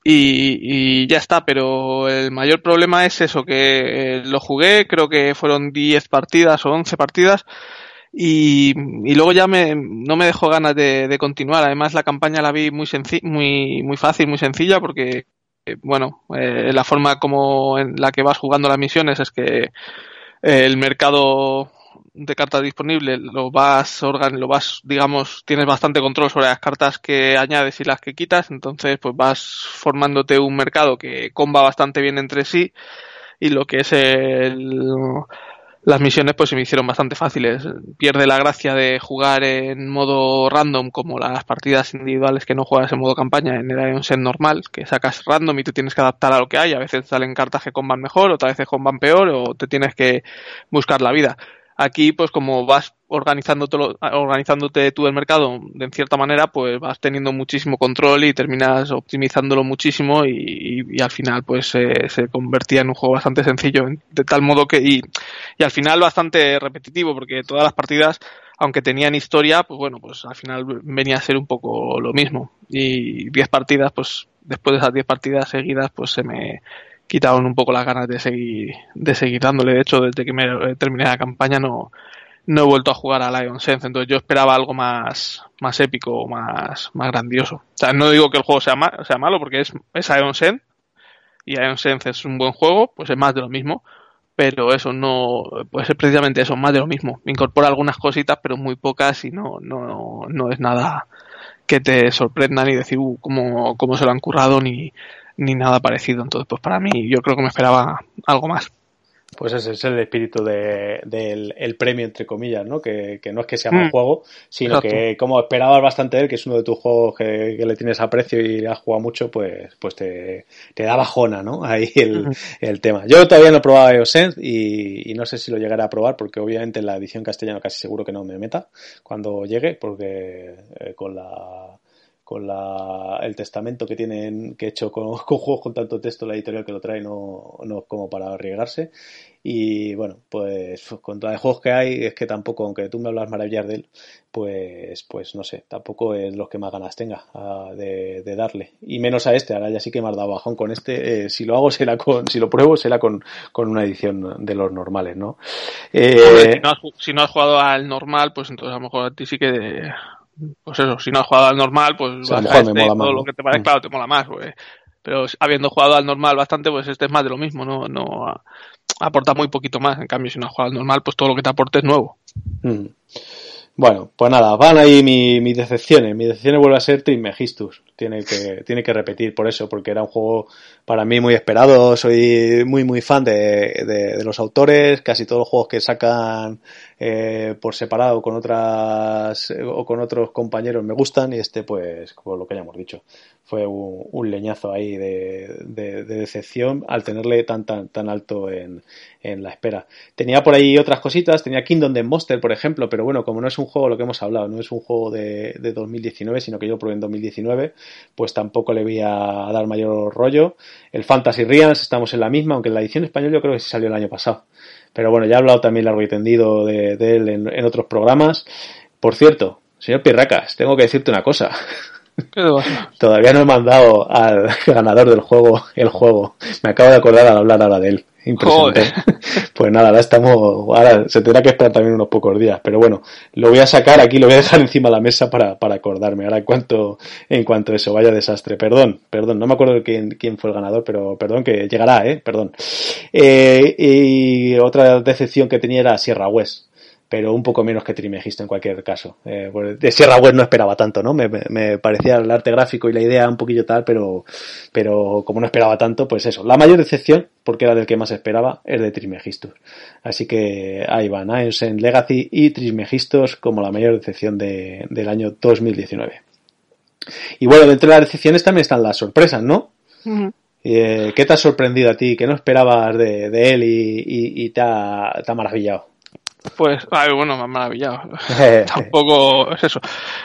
C: y, y, ya está, pero el mayor problema es eso, que eh, lo jugué, creo que fueron 10 partidas o 11 partidas y, y luego ya me, no me dejó ganas de, continuar. Además la campaña la vi muy, muy, muy fácil, muy sencilla porque, eh, bueno, eh, la forma como en la que vas jugando las misiones es que eh, el mercado de cartas disponibles lo vas organ lo vas digamos tienes bastante control sobre las cartas que añades y las que quitas entonces pues vas formándote un mercado que comba bastante bien entre sí y lo que es el las misiones pues se me hicieron bastante fáciles. Pierde la gracia de jugar en modo random como las partidas individuales que no juegas en modo campaña en el Iron Set normal, que sacas random y te tienes que adaptar a lo que hay. A veces salen cartas que comban mejor, otras veces comban peor o te tienes que buscar la vida. Aquí, pues como vas organizándote, organizándote tú el mercado de cierta manera, pues vas teniendo muchísimo control y terminas optimizándolo muchísimo y, al final pues se convertía en un juego bastante sencillo, de tal modo que y, y al final bastante repetitivo porque todas las partidas aunque tenían historia, pues bueno, pues al final venía a ser un poco lo mismo. Y 10 partidas, pues después de esas 10 partidas seguidas, pues se me, quitaron un poco las ganas de seguir, de seguir dándole. De hecho, desde que me terminé la campaña no, no he vuelto a jugar a Lion Sense, entonces yo esperaba algo más, más épico, más, más grandioso. O sea, no digo que el juego sea, sea malo, porque es, es Ion Sense, y Ion Sense es un buen juego, pues es más de lo mismo, pero eso no, pues es precisamente eso, más de lo mismo. Incorpora algunas cositas, pero muy pocas y no, no, no es nada que te sorprenda ni decir uh, cómo, cómo se lo han currado ni, ni nada parecido. Entonces, pues para mí, yo creo que me esperaba algo más.
B: Pues ese es el espíritu de, del el premio, entre comillas, ¿no? Que, que no es que sea mal mm. juego, sino que como esperabas bastante de él, que es uno de tus juegos que, le tienes aprecio y le has jugado mucho, pues, pues te, te da bajona, ¿no? [laughs] Ahí el, el tema. Yo todavía no he probado iOS y, y no sé si lo llegaré a probar, porque obviamente en la edición castellana casi seguro que no me meta cuando llegue, porque eh, con la con la, el testamento que tienen que he hecho [laughs] con, juegos con tanto texto la editorial que lo trae no, no como para arriesgarse. Y bueno pues con todos los juegos que hay es que tampoco aunque tú me hablas maravillar de él pues pues no sé tampoco es los que más ganas tenga ah, de, darle. Y menos a este ahora ya sí que me has dado bajón con este eh, si lo hago será con si lo pruebo será con, con una edición de los normales no,
C: eh, si, no has, si no has jugado al normal pues entonces a lo mejor a ti sí que pues eso, si no has jugado al normal, pues vas a este, todo lo que te parece, mm. claro, te mola más, pues. Pero habiendo jugado al normal bastante, pues este es más de lo mismo, no, no aporta muy poquito más. En cambio, si no has jugado al normal, pues todo lo que te aporte es nuevo.
B: Mm. Bueno, pues nada, van ahí mis mi decepciones. Mi decepciones vuelve a ser Trismegistus. Tiene que, tiene que repetir por eso, porque era un juego para mí muy esperado. Soy muy, muy fan de, de, los autores. Casi todos los juegos que sacan eh, por separado con otras o con otros compañeros me gustan. Y este, pues, como lo que hayamos dicho, fue un, leñazo ahí de, de, decepción al tenerle tan, tan, tan alto en, en la espera. Tenía por ahí otras cositas. Tenía Kingdom de Monster, por ejemplo, pero bueno, como no es un juego, lo que hemos hablado, no es un juego de, de 2019, sino que yo probé en 2019, pues tampoco le voy a dar mayor rollo. El Fantasy Realms, estamos en la misma, aunque en la edición española yo creo que sí salió el año pasado. Pero bueno, ya he hablado también largo y tendido de, él en, otros programas. Por cierto, señor Pirracas, tengo que decirte una cosa. Todavía no he mandado al ganador del juego el juego. Me acabo de acordar al hablar ahora de él. Impresionante. [laughs] Pues nada, ahora estamos, ahora se tendrá que esperar también unos pocos días, pero bueno, lo voy a sacar aquí, lo voy a dejar encima de la mesa para, para acordarme. Ahora en cuanto, en cuanto eso, vaya desastre. Perdón, perdón, no me acuerdo quién, quién fue el ganador, pero perdón que llegará, eh, perdón. Eh, y otra decepción que tenía era Sierra West pero un poco menos que Trimegisto en cualquier caso. Eh, de Sierra Web no esperaba tanto, ¿no? Me, me, parecía el arte gráfico y la idea un poquillo tal, pero, pero como no esperaba tanto, pues eso. La mayor decepción, porque era del que más esperaba, es de Trismegistus. Así que ahí van, en Legacy y Trismegistos como la mayor decepción de, del año 2019. Y bueno, dentro de las decepciones también están las sorpresas, ¿no? Eh, ¿Qué te ha sorprendido a ti? ¿Qué no esperabas de, de él y, y, y te, ha, te ha maravillado?
C: Pues, bueno, me ha maravillado. [laughs] Tampoco es eso.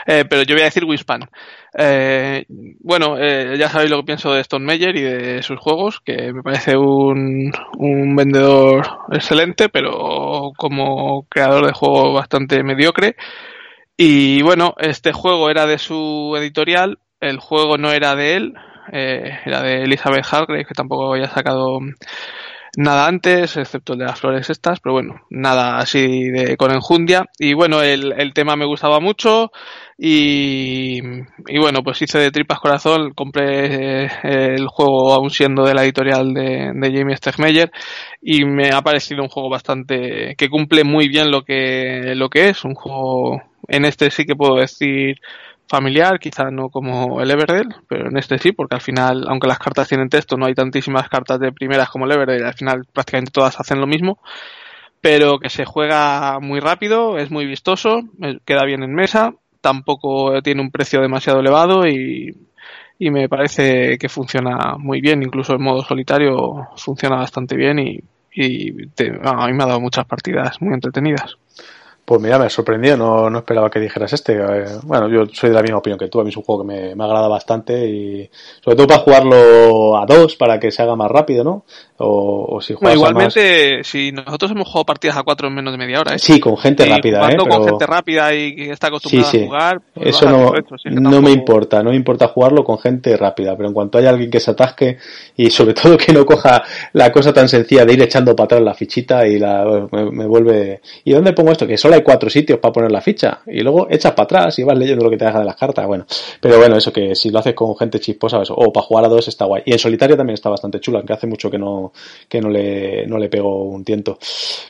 C: Eh, pero yo voy a decir Wispan. Eh, bueno, eh, ya sabéis lo que pienso de Stone Meyer y de sus juegos, que me parece un, un vendedor excelente, pero como creador de juego bastante mediocre. Y bueno, este juego era de su editorial, el juego no era de él, eh, era de Elizabeth Hargrave, que tampoco había sacado nada antes, excepto el de las flores estas, pero bueno, nada así de con enjundia. Y bueno, el, el tema me gustaba mucho y, y bueno, pues hice de tripas corazón, compré eh, el juego aún siendo de la editorial de, de Jamie Stegmeyer y me ha parecido un juego bastante que cumple muy bien lo que, lo que es, un juego en este sí que puedo decir familiar, quizá no como el Everdell, pero en este sí, porque al final, aunque las cartas tienen texto, no hay tantísimas cartas de primeras como el Everdell, al final prácticamente todas hacen lo mismo. pero que se juega muy rápido, es muy vistoso, queda bien en mesa, tampoco tiene un precio demasiado elevado y, me parece que funciona muy bien, incluso en modo solitario funciona bastante bien y, y a mí me ha dado muchas partidas muy entretenidas.
B: Pues mira, me sorprendió, no, no esperaba que dijeras este. Eh, bueno, yo soy de la misma opinión que tú, a mí es un juego que me, me agrada bastante y sobre todo para jugarlo a dos, para que se haga más rápido, ¿no? O, si juegas
C: igualmente, si nosotros hemos jugado partidas a cuatro en menos de media hora, ¿eh?
B: Sí, con gente rápida, ¿eh?
C: con gente rápida y que está acostumbrada a jugar.
B: Pues Eso no, no me importa, no me importa jugarlo con gente rápida, pero en cuanto haya alguien que se atasque y sobre [laughs] todo que no coja la cosa tan sencilla de ir echando para atrás la fichita y la, me, vuelve... ¿Y dónde pongo esto? Que solo hay cuatro sitios para poner la ficha y luego echas para atrás y vas leyendo lo que te deja de las cartas. Bueno, pero bueno, eso que si lo haces con gente chisposa o para jugar a dos está guay. Y en solitario también está bastante chula, aunque hace mucho que no que no le, no le pego un tiento.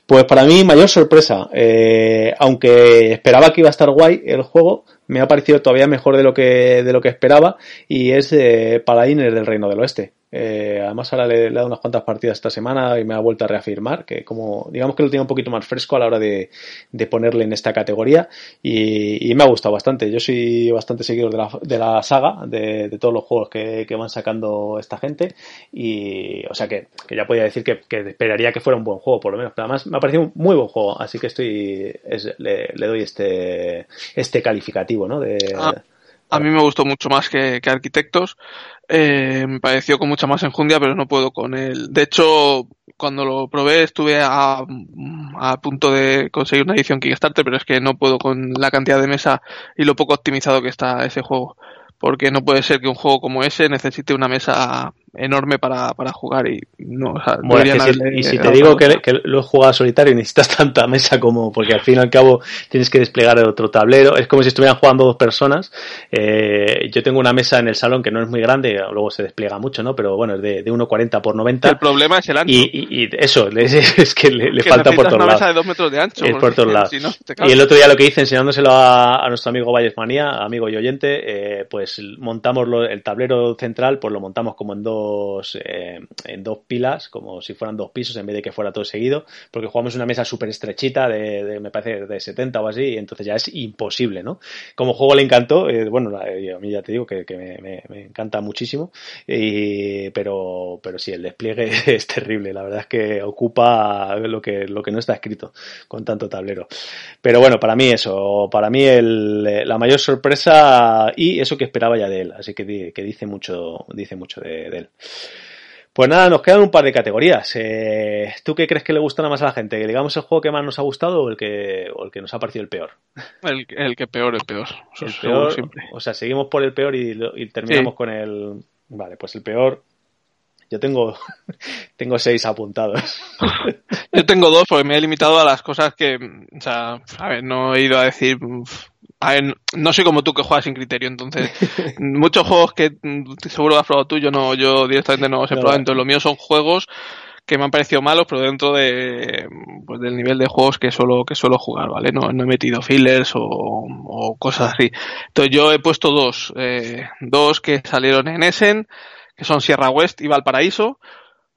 B: Pues para mí, mayor sorpresa. Eh, aunque esperaba que iba a estar guay el juego, me ha parecido todavía mejor de lo que, de lo que esperaba y es eh, Paladines del Reino del Oeste. Eh, además ahora le, he dado unas cuantas partidas esta semana y me ha vuelto a reafirmar que como digamos que lo tiene un poquito más fresco a la hora de, ponerle en esta categoría y, me ha gustado bastante. Yo soy bastante seguidor de la, de la saga, de, todos los juegos que, van sacando esta gente y o sea que, ya podía decir que, esperaría que fuera un buen juego por lo menos. Pero además me ha parecido un muy buen juego, así que estoy le, doy este, este calificativo, ¿no? De,
C: ah, a mí me gustó mucho más que, Arquitectos. Eh, me pareció con mucha más enjundia, pero no puedo con él. De hecho, cuando lo probé estuve a, a, punto de conseguir una edición Kickstarter, pero es que no puedo con la cantidad de mesa y lo poco optimizado que está ese juego. Porque no puede ser que un juego como ese necesite una mesa enorme para, para jugar y no,
B: y si te digo que, lo he jugado solitario y necesitas [laughs] tanta mesa como, porque al fin y al cabo tienes que desplegar otro tablero, es como si estuvieran jugando dos personas, eh, yo tengo una mesa en el salón que no es muy grande, luego se despliega mucho, ¿no? Pero bueno, es de, de 1,40 por 90.
C: El problema es el ancho.
B: Y, eso, [laughs] es, que le, falta por todos lados.
C: mesa de 2 metros de ancho.
B: por todos lados. y el otro día lo que hice enseñándoselo a, nuestro amigo Vallesmanía, amigo y oyente, eh, pues montamos el tablero central, pues lo montamos como en dos eh, en dos pilas, como si fueran dos pisos en vez de que fuera todo seguido, porque jugamos una mesa súper estrechita de, me parece, de 70 o así, y entonces ya es imposible, ¿no? Como juego le encantó, eh, bueno, a mí ya te digo que, me, encanta muchísimo, y, pero, pero sí, el despliegue [laughs] es terrible, la verdad es que ocupa lo que, lo que no está escrito con tanto tablero. Pero bueno, para mí eso, para mí el, la mayor sorpresa y eso que esperaba ya de él, así que, que dice mucho, dice mucho de él. Pues nada, nos quedan un par de categorías. Eh, ¿Tú qué crees que le gustará más a la gente? ¿Que digamos el juego que más nos ha gustado o el que, o el que nos ha parecido el peor?
C: El, que peor, el peor.
B: El peor o sea, seguimos por el peor y, terminamos con el... Vale, pues el peor... Yo tengo, [laughs] tengo seis apuntados. [laughs]
C: Yo tengo dos porque me he limitado a las cosas que, o sea, a ver, no he ido a decir no soy como tú que juegas sin criterio, entonces [laughs] muchos juegos que seguro has probado tú, yo no, yo directamente no los he probado, entonces lo mío son juegos que me han parecido malos, pero dentro de pues del nivel de juegos que suelo, que suelo jugar, ¿vale? No, no he metido fillers o, cosas así. Entonces yo he puesto dos, eh, dos que salieron en Essen, que son Sierra West y Valparaíso.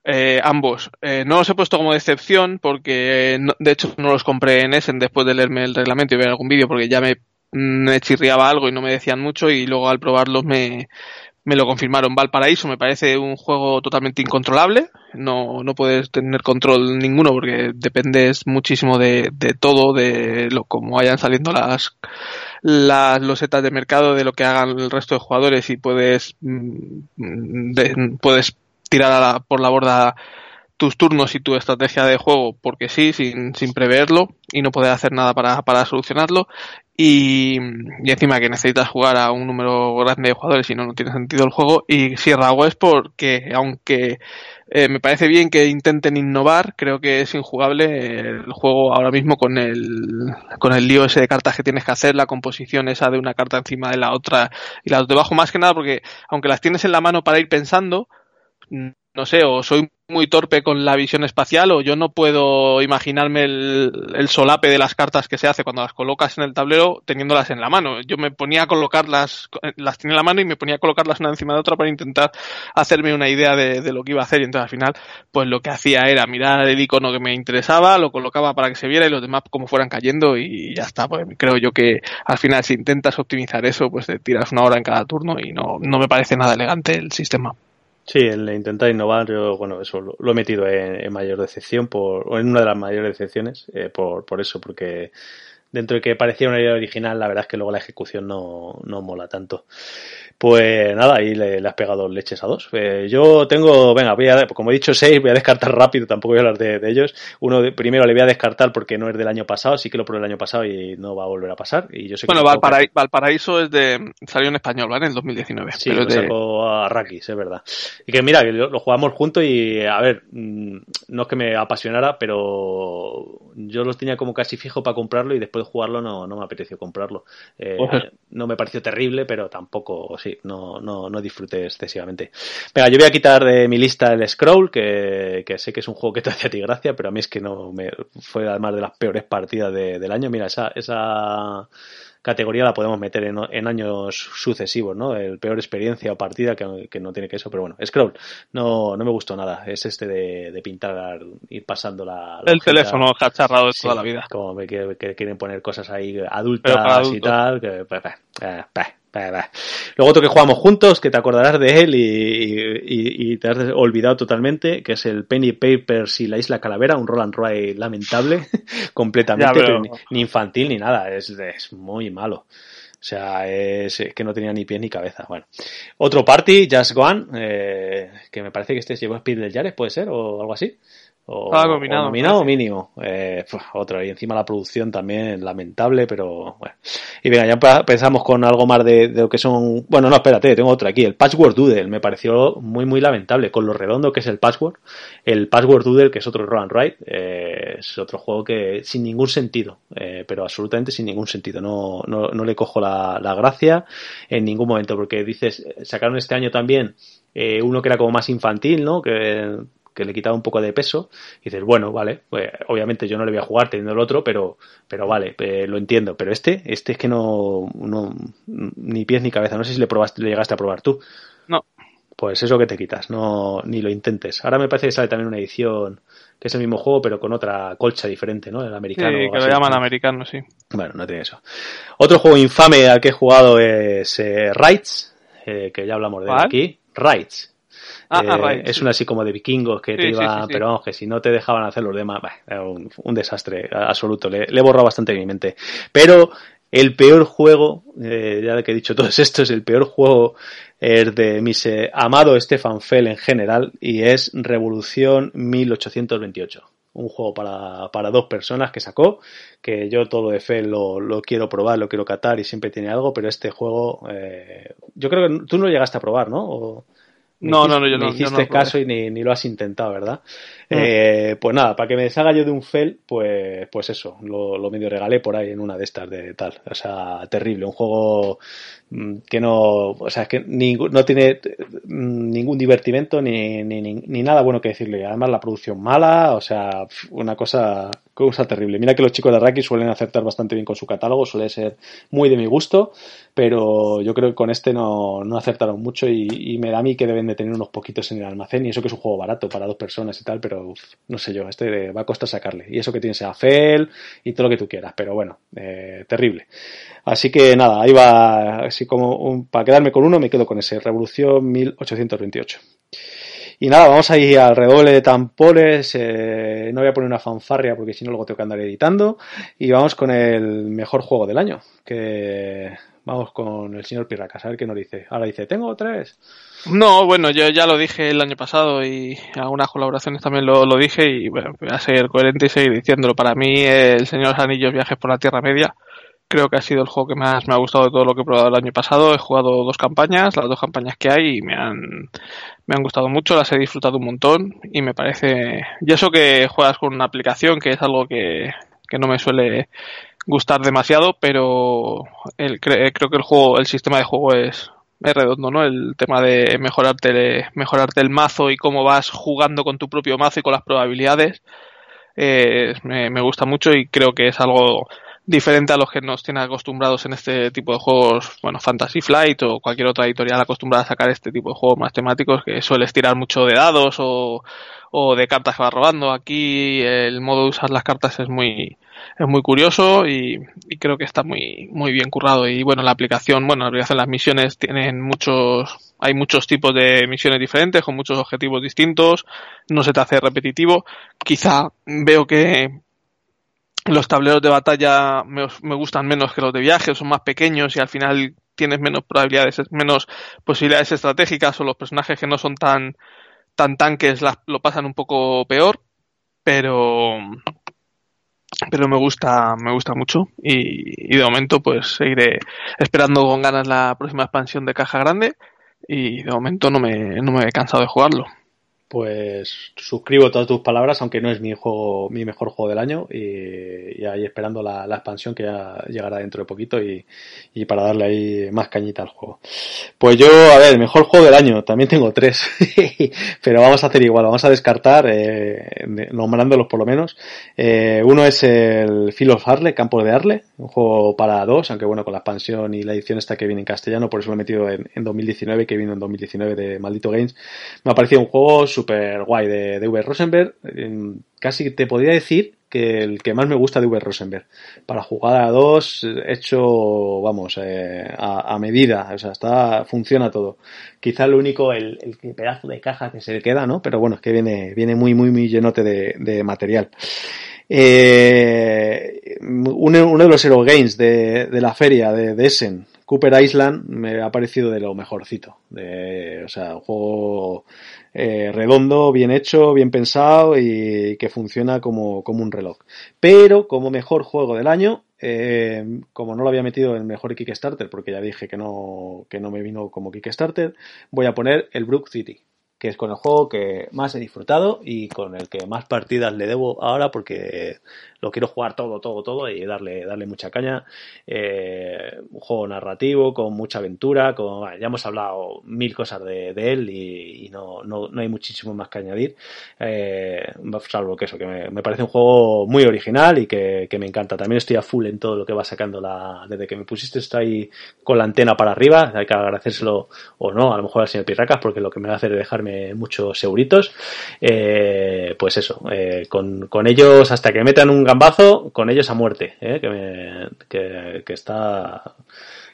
C: Eh, ambos. Eh, no los he puesto como decepción porque, de hecho, no los compré en Essen después de leerme el reglamento y ver algún vídeo porque ya me me chirriaba algo y no me decían mucho y luego al probarlos me, me lo confirmaron. Valparaíso me parece un juego totalmente incontrolable, no, no puedes tener control ninguno porque dependes muchísimo de, de todo, de lo como vayan saliendo las, las losetas de mercado, de lo que hagan el resto de jugadores y puedes, mm, puedes tirar por la borda tus turnos y tu estrategia de juego porque sí, sin, sin preverlo y no poder hacer nada para, para solucionarlo. Y, y, encima que necesitas jugar a un número grande de jugadores y no, no tiene sentido el juego. Y Sierra West porque, aunque eh, me parece bien que intenten innovar, creo que es injugable el juego ahora mismo con el, con el lío ese de cartas que tienes que hacer, la composición esa de una carta encima de la otra y las debajo más que nada porque aunque las tienes en la mano para ir pensando, no sé, o soy muy torpe con la visión espacial o yo no puedo imaginarme el, solape de las cartas que se hace cuando las colocas en el tablero teniéndolas en la mano. Yo me ponía a colocarlas, las tenía en la mano y me ponía a colocarlas una encima de otra para intentar hacerme una idea de, lo que iba a hacer y entonces al final pues lo que hacía era mirar el icono que me interesaba, lo colocaba para que se viera y los demás como fueran cayendo y ya está. Pues creo yo que al final si intentas optimizar eso pues te tiras una hora en cada turno y no, no me parece nada elegante el sistema.
B: Sí, el intentar innovar, yo, bueno, eso lo, he metido en, mayor decepción, por, o en una de las mayores decepciones, eh, por, por eso, porque dentro de que parecía una idea original, la verdad es que luego la ejecución no, no mola tanto. Pues nada, ahí le, has pegado leches a dos. Eh, yo tengo, venga, voy a, como he dicho, seis, voy a descartar rápido, tampoco voy a hablar de, ellos. Uno de, primero le voy a descartar porque no es del año pasado, sí que lo probé el año pasado y no va a volver a pasar. Y yo sé
C: bueno, Valparaíso, es de, salió en español, ¿vale? En el 2019.
B: Sí, pero lo sacó a Rakis, es verdad. Y que mira, que lo, jugamos juntos y, a ver, mm, no es que me apasionara, pero yo los tenía como casi fijo para comprarlo y después de jugarlo no, no me apeteció comprarlo. Eh, no me pareció terrible, pero tampoco, sí, no, no, no disfruté excesivamente. Venga, yo voy a quitar de mi lista el Scroll, que, que sé que es un juego que te hace a ti gracia, pero a mí es que no me fue además de las peores partidas del año. Mira, esa, esa categoría la podemos meter en, en, años sucesivos, ¿no? El peor experiencia o partida que, que, no tiene que eso, pero bueno, Scroll no, no me gustó nada. Es este de, de pintar, ir pasando la.
C: el teléfono cacharrado de toda la vida.
B: Como que, que, quieren poner cosas ahí adultas y tal, que. Pues, pues, Luego otro que jugamos juntos, que te acordarás de él y, te has olvidado totalmente, que es el Penny Papers y la Isla Calavera, un roll and ride lamentable, [laughs] completamente, ni, infantil ni nada, es, es muy malo. O sea, es, que no tenía ni pie ni cabeza. Bueno. Otro party, Just One, eh, que me parece que este llevó Speed del Yares, puede ser, o algo así. O,
C: combinado.
B: mínimo. Eh, otro. Y encima la producción también lamentable, pero bueno. Y venga, ya pensamos con algo más de, lo que son. Bueno, no, espérate, tengo otro aquí. El Patchwork Doodle me pareció muy, muy lamentable. Con lo redondo que es el Patchwork. El Patchwork Doodle, que es otro Run Right, eh, es otro juego que sin ningún sentido. Eh, pero absolutamente sin ningún sentido. No, no, no le cojo la, la gracia en ningún momento. Porque dices, sacaron este año también. Eh, uno que era como más infantil, ¿no? Que que le quitaba un poco de peso, y dices, bueno, vale, pues obviamente yo no le voy a jugar teniendo el otro, pero, pero vale, eh, lo entiendo. Pero este, este es que no, no, ni pies ni cabeza. No sé si le probaste, le llegaste a probar tú.
C: No.
B: Pues eso que te quitas, no, ni lo intentes. Ahora me parece que sale también una edición que es el mismo juego, pero con otra colcha diferente, ¿no? El americano.
C: Sí, que lo llaman americano, sí.
B: Bueno, no tiene eso. Otro juego infame al que he jugado es eh, Rights, eh, que ya hablamos de él aquí. Rights, Ah, ah, eh, es una así como de vikingos que te iba, pero vamos, que si no te dejaban hacer los demás, un, desastre absoluto. Le, he borrado bastante en mi mente. Pero el peor juego, eh, ya que he dicho todo [laughs] esto, es el peor juego es de mi amado Stefan Fell en general y es Revolución 1828 un juego para, para, dos personas que sacó, que yo todo de Fell lo, lo, quiero probar, lo quiero catar y siempre tiene algo, pero este juego, eh, yo creo que tú no llegaste a probar, ¿no?
C: No, no, no, yo
B: no.
C: Me
B: hiciste caso y ni, ni, lo has intentado, ¿verdad? Eh, pues nada, para que me deshaga yo de un fel, pues, pues eso, lo, lo, medio regalé por ahí en una de estas de tal. O sea, terrible, un juego mm, que no, o sea, que no tiene mm, ningún divertimento ni, ni, ni, nada bueno que decirle. Además, la producción mala, o sea, una cosa, cosa terrible. Mira que los chicos de Raki suelen acertar bastante bien con su catálogo, suele ser muy de mi gusto, pero yo creo que con este no, no acertaron mucho y, me da a mí que deben de tener unos poquitos en el almacén y eso que es un juego barato para dos personas y tal, pero no sé yo, este va a costar sacarle. Y eso que tienes a Fel y todo lo que tú quieras, pero bueno, eh, terrible. Así que nada, ahí va, así como para quedarme con uno, me quedo con ese, Revolución 1828. Y nada, vamos a ir al redoble de tambores. Eh, no voy a poner una fanfarria porque si no luego tengo que andar editando. Y vamos con el mejor juego del año. Que vamos con el señor Pirracas, a ver qué nos dice. Ahora dice, tengo tres.
C: No, bueno, yo ya lo dije el año pasado y algunas colaboraciones también lo, dije y bueno, voy a ser coherente y seguir diciéndolo. Para mí, el Señor Anillos Viajes por la Tierra Media creo que ha sido el juego que más me ha gustado de todo lo que he probado el año pasado. He jugado dos campañas, las dos campañas que hay y me han, me han gustado mucho, las he disfrutado un montón y me parece... Y eso que juegas con una aplicación, que es algo que, que no me suele gustar demasiado, pero el, creo que el juego, el sistema de juego es es redondo, ¿no? El tema de mejorarte, mejorarte el mazo y cómo vas jugando con tu propio mazo y con las probabilidades. Eh, me, me, gusta mucho y creo que es algo diferente a los que nos tienen acostumbrados en este tipo de juegos, bueno, Fantasy Flight o cualquier otra editorial acostumbrada a sacar este tipo de juegos más temáticos que suele tirar mucho de dados o, o de cartas que va robando. Aquí el modo de usar las cartas es muy, es muy curioso y, y, creo que está muy, muy bien currado. Y bueno, la aplicación, bueno, la aplicación, las misiones tienen muchos, hay muchos tipos de misiones diferentes con muchos objetivos distintos, no se te hace repetitivo. Quizá veo que los tableros de batalla me, gustan menos que los de viaje, son más pequeños y al final tienes menos probabilidades, menos posibilidades estratégicas o los personajes que no son tan, tan tanques las, lo pasan un poco peor, pero pero me gusta me gusta mucho y, y de momento pues seguiré esperando con ganas la próxima expansión de caja grande y de momento no me, no me he cansado de jugarlo
B: pues suscribo todas tus palabras, aunque no es mi juego, mi mejor juego del año, y, ahí esperando la, expansión que ya llegará dentro de poquito y, para darle ahí más cañita al juego. Pues yo, a ver, mejor juego del año, también tengo tres, [laughs] pero vamos a hacer igual, vamos a descartar, eh, nombrándolos por lo menos. Eh, uno es el Phil of Arle, Campo de Arle, un juego para dos, aunque bueno, con la expansión y la edición esta que viene en castellano, por eso lo he metido en, en 2019, que vino en 2019 de Maldito Games, me ha parecido un juego súper guay de, de V. Rosenberg. Casi te podría decir que el que más me gusta de V. Rosenberg. Para jugar a dos, hecho, vamos, eh, a, medida. O sea, está, funciona todo. Quizá lo único, el, pedazo de caja que se le queda, ¿no? Pero bueno, es que viene, viene muy, muy, muy llenote de, material. Eh, uno, de los Hero Games de, de la feria de, Essen, Cooper Island, me ha parecido de lo mejorcito. O sea, juego eh, redondo, bien hecho, bien pensado y que funciona como, como un reloj. Pero como mejor juego del año, eh, como no lo había metido en mejor Kickstarter, porque ya dije que no, que no me vino como Kickstarter, voy a poner el Brook City que es con el juego que más he disfrutado y con el que más partidas le debo ahora porque lo quiero jugar todo, todo, todo y darle, darle mucha caña. Eh, un juego narrativo, con mucha aventura, con, ya hemos hablado mil cosas de, él y, no, no, no, hay muchísimo más que añadir. Eh, salvo que eso, que me, me, parece un juego muy original y que, que, me encanta. También estoy a full en todo lo que va sacando la, desde que me pusiste estoy con la antena para arriba, hay que agradecérselo o no, a lo mejor al señor Pirracas porque lo que me va a hacer es dejarme muchos euritos. Eh, pues eso, eh, con, con ellos hasta que metan un gambazo, con ellos a muerte, ¿eh? que, me, que, que, está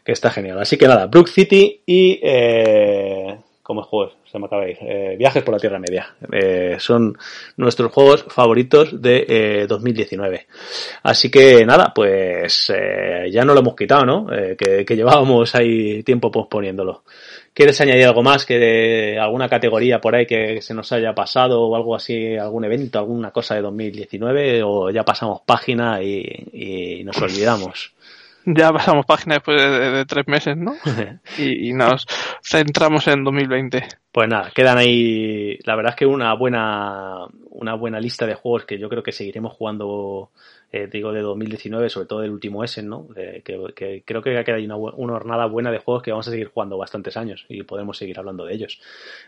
B: que está genial. Así que nada, Brook City y eh, como juegos, se me acaba de ir, eh, Viajes por la Tierra Media. Eh, son nuestros juegos favoritos de eh, 2019. Así que nada, pues eh, ya no lo hemos quitado, ¿no? Eh, que, que, llevábamos ahí tiempo posponiéndolo. ¿Quieres añadir algo más que de alguna categoría por ahí que se nos haya pasado o algo así, algún evento, alguna cosa de 2019 o ya pasamos página y, y nos olvidamos?
C: Ya pasamos página después de, de, de tres meses, ¿no? [laughs] y, y, nos centramos en 2020.
B: Pues nada, quedan ahí, la verdad es que una buena, una buena lista de juegos que yo creo que seguiremos jugando eh, digo, de 2019, sobre todo del último Essen, ¿no? Que, que, creo que ha quedado una, una jornada buena de juegos que vamos a seguir jugando bastantes años y podemos seguir hablando de ellos.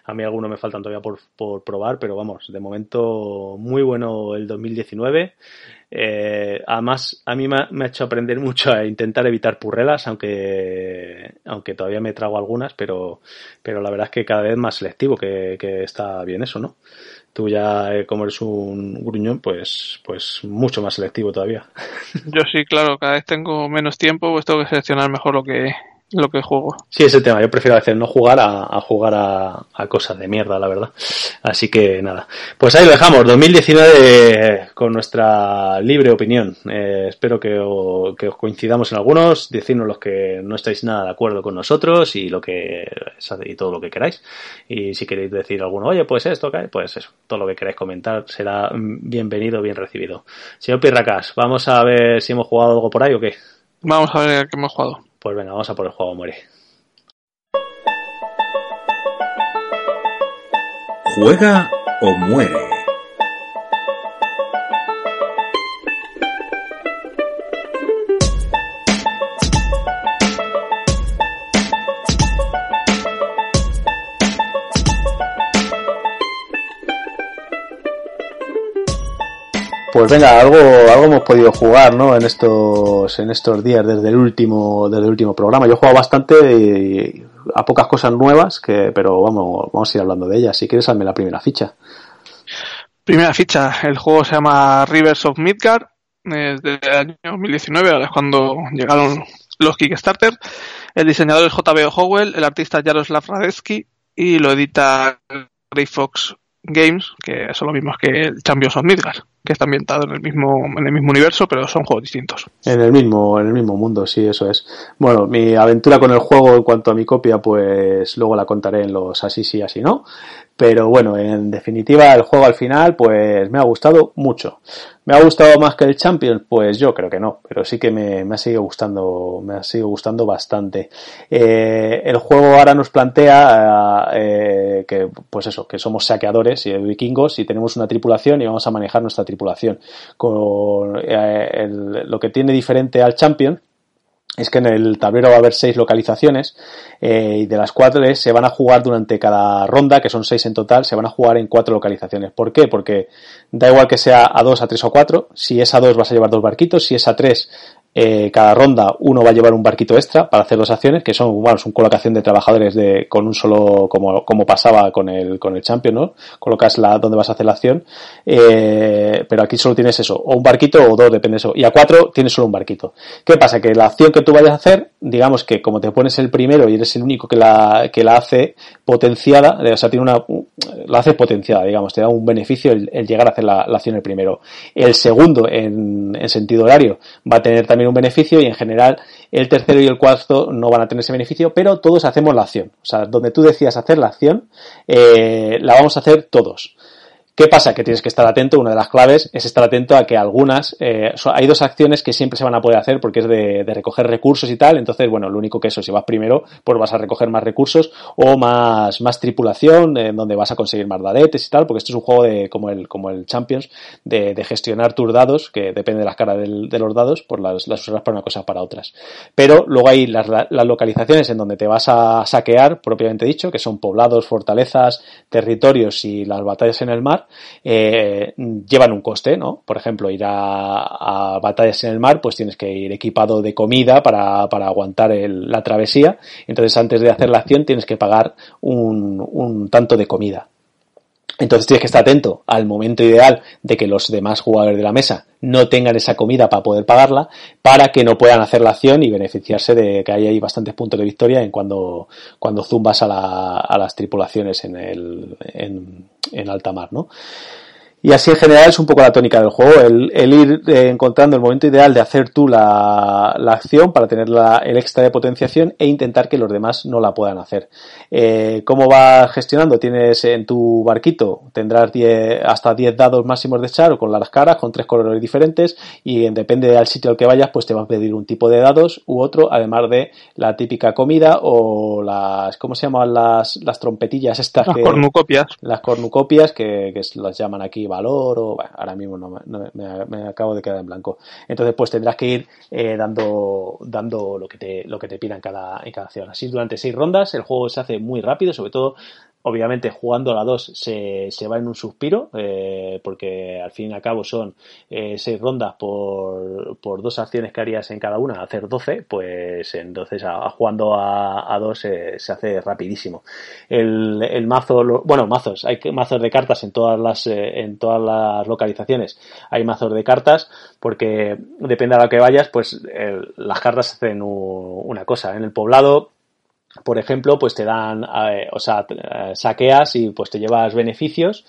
B: A mí algunos me faltan todavía por, por probar, pero vamos, de momento muy bueno el 2019. Eh, además, a mí me me ha, hecho aprender mucho a intentar evitar purrelas, aunque, aunque todavía me trago algunas, pero, pero la verdad es que cada vez más selectivo, que, que está bien eso, ¿no? Tú ya eh, como eres un gruñón, pues, pues mucho más selectivo todavía. [laughs]
C: Yo sí, claro, cada vez tengo menos tiempo, pues tengo que seleccionar mejor lo que, lo que juego.
B: Sí, ese tema. Yo prefiero hacer no jugar a, a jugar a, a, cosas de mierda, la verdad. Así que nada. Pues ahí lo dejamos. 2019 con nuestra libre opinión. Eh, espero que, o, que, os coincidamos en algunos. Decirnos los que no estáis nada de acuerdo con nosotros y lo que y todo lo que queráis. Y si queréis decir alguno, oye, pues esto, pues eso. Todo lo que queráis comentar será bienvenido, bien recibido. Señor Pirracas, vamos a ver si hemos jugado algo por ahí o qué.
C: Vamos a ver qué hemos jugado.
B: Pues venga, vamos a por el juego muere.
A: Juega o muere.
B: Pues venga, algo, algo hemos podido jugar, ¿no? En estos, en estos días desde el último, desde el último programa. Yo he jugado bastante y a pocas cosas nuevas, que, pero vamos, vamos a ir hablando de ellas. Si quieres, hazme la primera ficha.
C: Primera ficha, el juego se llama Rivers of Midgard, desde el año 2019, ahora es cuando llegaron los Kickstarter. El diseñador es JB Howell, el artista Jaroslav Radetzky y lo edita Grey Fox Games, que son lo mismo que el Champions of Midgard, que está ambientado en el mismo en el mismo universo, pero son juegos distintos.
B: En el mismo en el mismo mundo, sí, eso es. Bueno, mi aventura con el juego en cuanto a mi copia, pues luego la contaré en los así sí, así no. Pero bueno, en definitiva, el juego al final, pues me ha gustado mucho. ¿Me ha gustado más que el Champions? Pues yo creo que no, pero sí que me, ha seguido gustando, me ha seguido gustando bastante. Eh, el juego ahora nos plantea eh, que, pues eso, que somos saqueadores y vikingos y tenemos una tripulación y vamos a manejar nuestra tripulación. Con eh, lo que tiene diferente al Champions es que en el tablero va a haber seis localizaciones eh, y de las cuatro se van a jugar durante cada ronda, que son seis en total, se van a jugar en cuatro localizaciones. ¿Por qué? Porque da igual que sea a dos, a tres o cuatro, si es a dos vas a llevar dos barquitos, si es a tres eh, cada ronda uno va a llevar un barquito extra para hacer dos acciones, que son, bueno, son colocación de trabajadores de, con un solo, como, como pasaba con el, con el Champion, ¿no? Colocas la, donde vas a hacer la acción, eh, pero aquí solo tienes eso, o un barquito o dos, depende de eso, y a cuatro tienes solo un barquito. ¿Qué pasa? Que la acción que tú vayas a hacer, digamos que como te pones el primero y eres el único que la, que la hace potenciada, o sea, tiene una, la hace potenciada, digamos, te da un beneficio el, llegar a hacer la, la, acción el primero. El segundo, en, en sentido horario, va a tener también un beneficio y en general el tercero y el cuarto no van a tener ese beneficio, pero todos hacemos la acción. O sea, donde tú decías hacer la acción, eh, la vamos a hacer todos. ¿Qué pasa? Que tienes que estar atento. Una de las claves es estar atento a que algunas, eh, hay dos acciones que siempre se van a poder hacer porque es de, recoger recursos y tal. Entonces, bueno, lo único que eso, si vas primero, pues vas a recoger más recursos o más, más tripulación, en donde vas a conseguir más dadetes y tal, porque esto es un juego de, como el, como el Champions, de, gestionar tus dados, que depende de las caras de los dados, pues las, las usarás para una cosa o para otras. Pero luego hay las, las localizaciones en donde te vas a saquear, propiamente dicho, que son poblados, fortalezas, territorios y las batallas en el mar eh, llevan un coste, ¿no? Por ejemplo, ir a, batallas en el mar, pues tienes que ir equipado de comida para, aguantar la travesía. Entonces, antes de hacer la acción, tienes que pagar un tanto de comida. Entonces tienes que estar atento al momento ideal de que los demás jugadores de la mesa no tengan esa comida para poder pagarla, para que no puedan hacer la acción y beneficiarse de que hay ahí bastantes puntos de victoria en cuando, cuando zumbas a, la, a las tripulaciones en, el, en, en alta mar, ¿no? Y así en general es un poco la tónica del juego, el, ir eh, encontrando el momento ideal de hacer tú la, la acción para tener la, el extra de potenciación e intentar que los demás no la puedan hacer. Eh, ¿Cómo vas gestionando? Tienes en tu barquito, tendrás hasta 10 dados máximos de echar o con las caras, con tres colores diferentes y depende del sitio al que vayas, pues te va a pedir un tipo de dados u otro, además de la típica comida o las, ¿cómo se llaman las, las trompetillas estas?
C: Las cornucopias.
B: Las cornucopias que, que las llaman aquí valor o ahora mismo no, me, acabo de quedar en blanco. Entonces pues tendrás que ir eh, dando, dando lo que te, lo que te pidan cada, en cada acción. Así durante seis rondas el juego se hace muy rápido, sobre todo Obviamente jugando a la 2 se, se va en un suspiro, eh, porque al fin y al cabo son eh, seis rondas por, por dos acciones que harías en cada una, hacer 12, pues entonces jugando a, a 2 se, se, hace rapidísimo. El, el mazo, bueno, mazos, hay mazos de cartas en todas las, eh, en todas las localizaciones, hay mazos de cartas, porque depende a lo que vayas, pues las cartas hacen una cosa. En el poblado por ejemplo, pues te dan, eh, o sea, eh, saqueas y pues te llevas beneficios.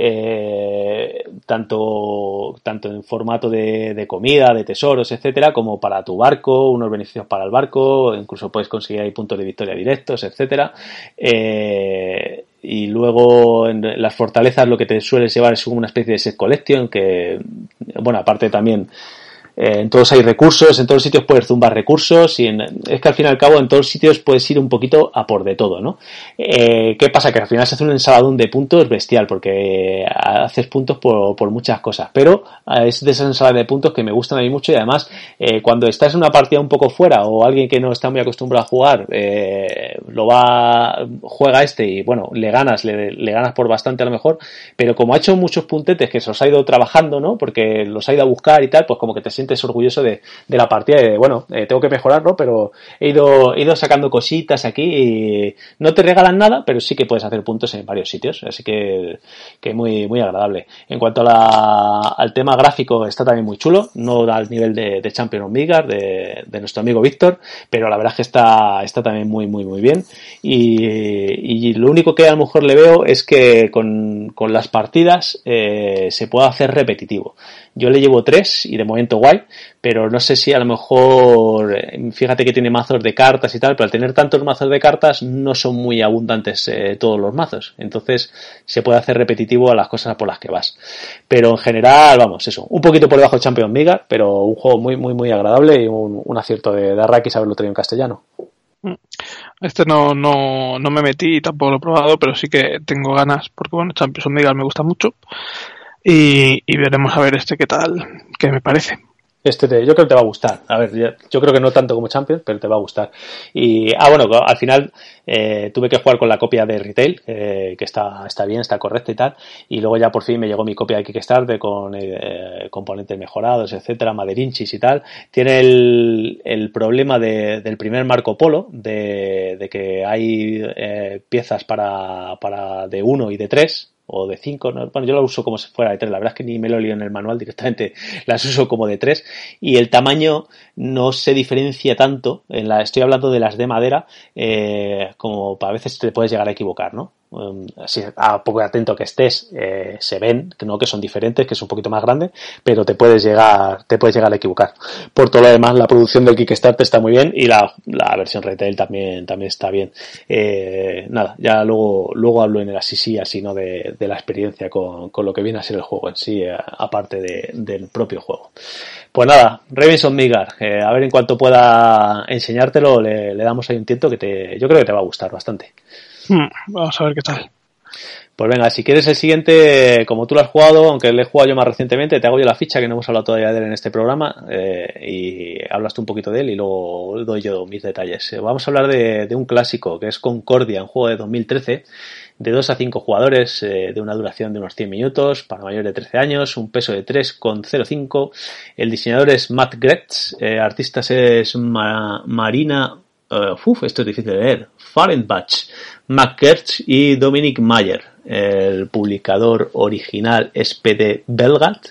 B: Eh, tanto, tanto en formato de, de, comida, de tesoros, etcétera, como para tu barco, unos beneficios para el barco, incluso puedes conseguir ahí puntos de victoria directos, etcétera. Eh, y luego en las fortalezas lo que te sueles llevar es una especie de set collection que, bueno, aparte también eh, en todos hay recursos, en todos los sitios puedes zumbar recursos y es que al fin y al cabo en todos los sitios puedes ir un poquito a por de todo, ¿no? Eh, ¿Qué pasa? Que al final se hace un ensaladón de puntos bestial porque haces puntos por, por muchas cosas, pero es de esas ensaladas de puntos que me gustan a mí mucho y además cuando estás en una partida un poco fuera o alguien que no está muy acostumbrado a jugar lo va, juega este y bueno, le ganas, le, le ganas por bastante a lo mejor, pero como ha hecho muchos puntetes que se los ha ido trabajando, ¿no? Porque los ha ido a buscar y tal, pues como que te sientes orgulloso de, la partida de, bueno, eh, tengo que mejorarlo, pero he ido, he ido sacando cositas aquí y no te regalan nada, pero sí que puedes hacer puntos en varios sitios, así que, que muy, muy agradable. En cuanto al tema gráfico, está también muy chulo, no da el nivel de, de Champion of de, nuestro amigo Víctor, pero la verdad es que está, está también muy, muy, muy bien. Y, y lo único que a lo mejor le veo es que con, con las partidas eh, se puede hacer repetitivo. Yo le llevo tres y de momento guay, pero no sé si a lo mejor, eh, fíjate que tiene mazos de cartas y tal, pero al tener tantos mazos de cartas no son muy abundantes eh, todos los mazos. Entonces se puede hacer repetitivo a las cosas por las que vas. Pero en general, vamos, eso, un poquito por debajo de Champion Miga, pero un juego muy, muy, muy agradable y un, acierto de, de Arraki saberlo traído en castellano.
C: Mm. Este no, no, no me metí y tampoco lo he probado, pero sí que tengo ganas, porque bueno, Champions League me gusta mucho. Y, y veremos a ver este qué tal, qué me parece.
B: Este yo creo que te va a gustar. A ver, yo creo que no tanto como Champions, pero te va a gustar. Y, ah, bueno, al final eh, tuve que jugar con la copia de retail, eh, que está, está bien, está correcta y tal. Y luego ya por fin me llegó mi copia de Kickstarter con eh, componentes mejorados, etcétera, maderinchis y tal. Tiene el, el problema de, del primer Marco Polo, de, de que hay piezas para, para de uno y de tres o de 5, bueno, yo lo uso como si fuera de 3, la verdad es que ni me lo lío en el manual, [laughs] directamente las uso como de 3 y el tamaño no se diferencia tanto, en la, estoy hablando de las de madera, eh, como a veces te puedes llegar a equivocar, ¿no? Um, así, a poco atento que estés, eh, se ven, no que son diferentes, que es un poquito más grande, pero te puedes llegar, te puedes llegar a equivocar. Por todo lo demás, la producción del Kickstarter está muy bien y la, la versión retail también, también está bien. Eh, nada, ya luego, luego hablo en el así sí, así no de, de la experiencia con, con, lo que viene a ser el juego en sí, eh, aparte de, del propio juego. Pues nada, Robinson Migar, eh, a ver en cuanto pueda enseñártelo, le, le damos ahí un tiento que te, yo creo que te va a gustar bastante.
C: Hmm, vamos a ver qué tal.
B: Pues venga, si quieres el siguiente, como tú lo has jugado, aunque le he jugado yo más recientemente, te hago yo la ficha, que no hemos hablado todavía de él en este programa, eh, y hablas tú un poquito de él y luego doy yo mis detalles. Eh, vamos a hablar de, un clásico, que es Concordia, un juego de 2013, de 2 a 5 jugadores, eh, de una duración de unos 100 minutos, para mayores de 13 años, un peso de 3,05. El diseñador es Matt Gretz, eh, artistas es Ma Marina Uh, uf, esto es difícil de leer. Farenbach, McKerch y Dominic Mayer. El publicador original es PD Belgat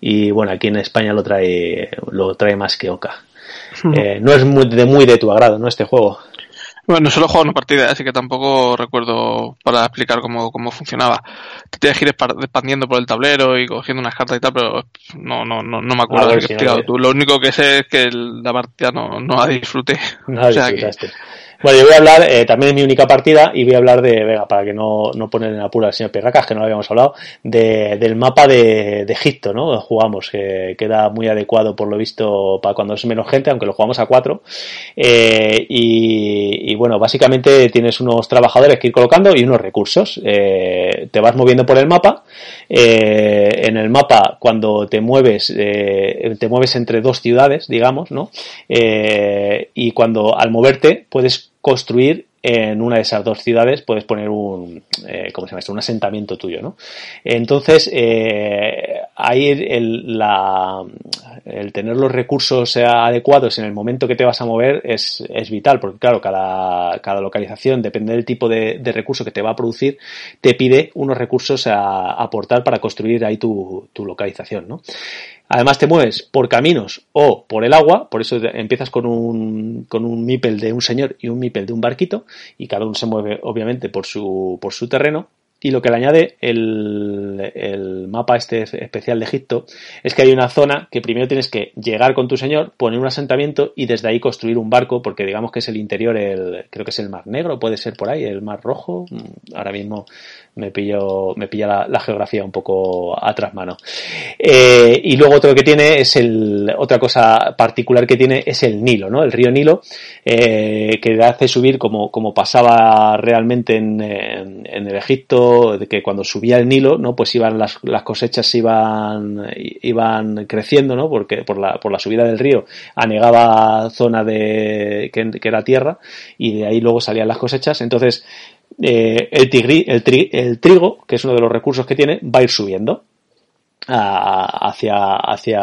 B: y bueno, aquí en España lo trae, lo trae más que Oca. [laughs] Eh, no es muy de, muy de tu agrado, ¿no? Este juego.
C: Bueno, solo he jugado una partida, así que tampoco recuerdo para explicar cómo, cómo funcionaba. Te tienes que ir expandiendo por el tablero y cogiendo unas cartas y tal, pero no, no, no, no me acuerdo de qué explicado tú. Lo único que sé es que la partida no, no la disfruté.
B: No la [laughs] disfrutaste. Bueno, yo voy a hablar eh, también de mi única partida y voy a hablar de, venga, para que no, no poner en apuro al señor Perracas, que no lo habíamos hablado, de, del mapa de, de, Egipto, ¿no? Jugamos, que queda muy adecuado por lo visto para cuando es menos gente, aunque lo jugamos a cuatro. Eh, y, y, bueno, básicamente tienes unos trabajadores que ir colocando y unos recursos. Eh, te vas moviendo por el mapa. Eh, en el mapa, cuando te mueves, eh, te mueves entre dos ciudades, digamos, ¿no? y cuando al moverte puedes construir en una de esas dos ciudades puedes poner un, eh, ¿cómo se llama esto? Un asentamiento tuyo, ¿no? Entonces, eh, ahí el, tener los recursos adecuados en el momento que te vas a mover es, es vital, porque claro, cada, cada localización, depende del tipo de, de, recurso que te va a producir, te pide unos recursos a aportar para construir ahí tu, tu localización, ¿no? Además te mueves por caminos o por el agua, por eso empiezas con un, con un mipel de un señor y un mipel de un barquito, y cada uno se mueve obviamente por su, por su terreno. y lo que le añade el, el, mapa este especial de Egipto es que hay una zona que primero tienes que llegar con tu señor, poner un asentamiento y desde ahí construir un barco, porque digamos que es el interior, el, creo que es el Mar Negro, puede ser por ahí, el Mar Rojo. Mm, ahora mismo me pillo, me pilla la, geografía un poco atrás mano. Eh, y luego otro que tiene es el, otra cosa particular que tiene es el Nilo, ¿no? El río Nilo, eh, que hace subir como, como pasaba realmente en, en, en el Egipto de que cuando subía el Nilo, ¿no? Pues iban las, las cosechas iban, iban creciendo, ¿no? Porque por la, por la subida del río anegaba zona de, que, era tierra y de ahí luego salían las cosechas. Entonces, eh, el, trigo, que es uno de los recursos que tiene, va a ir subiendo hacia, hacia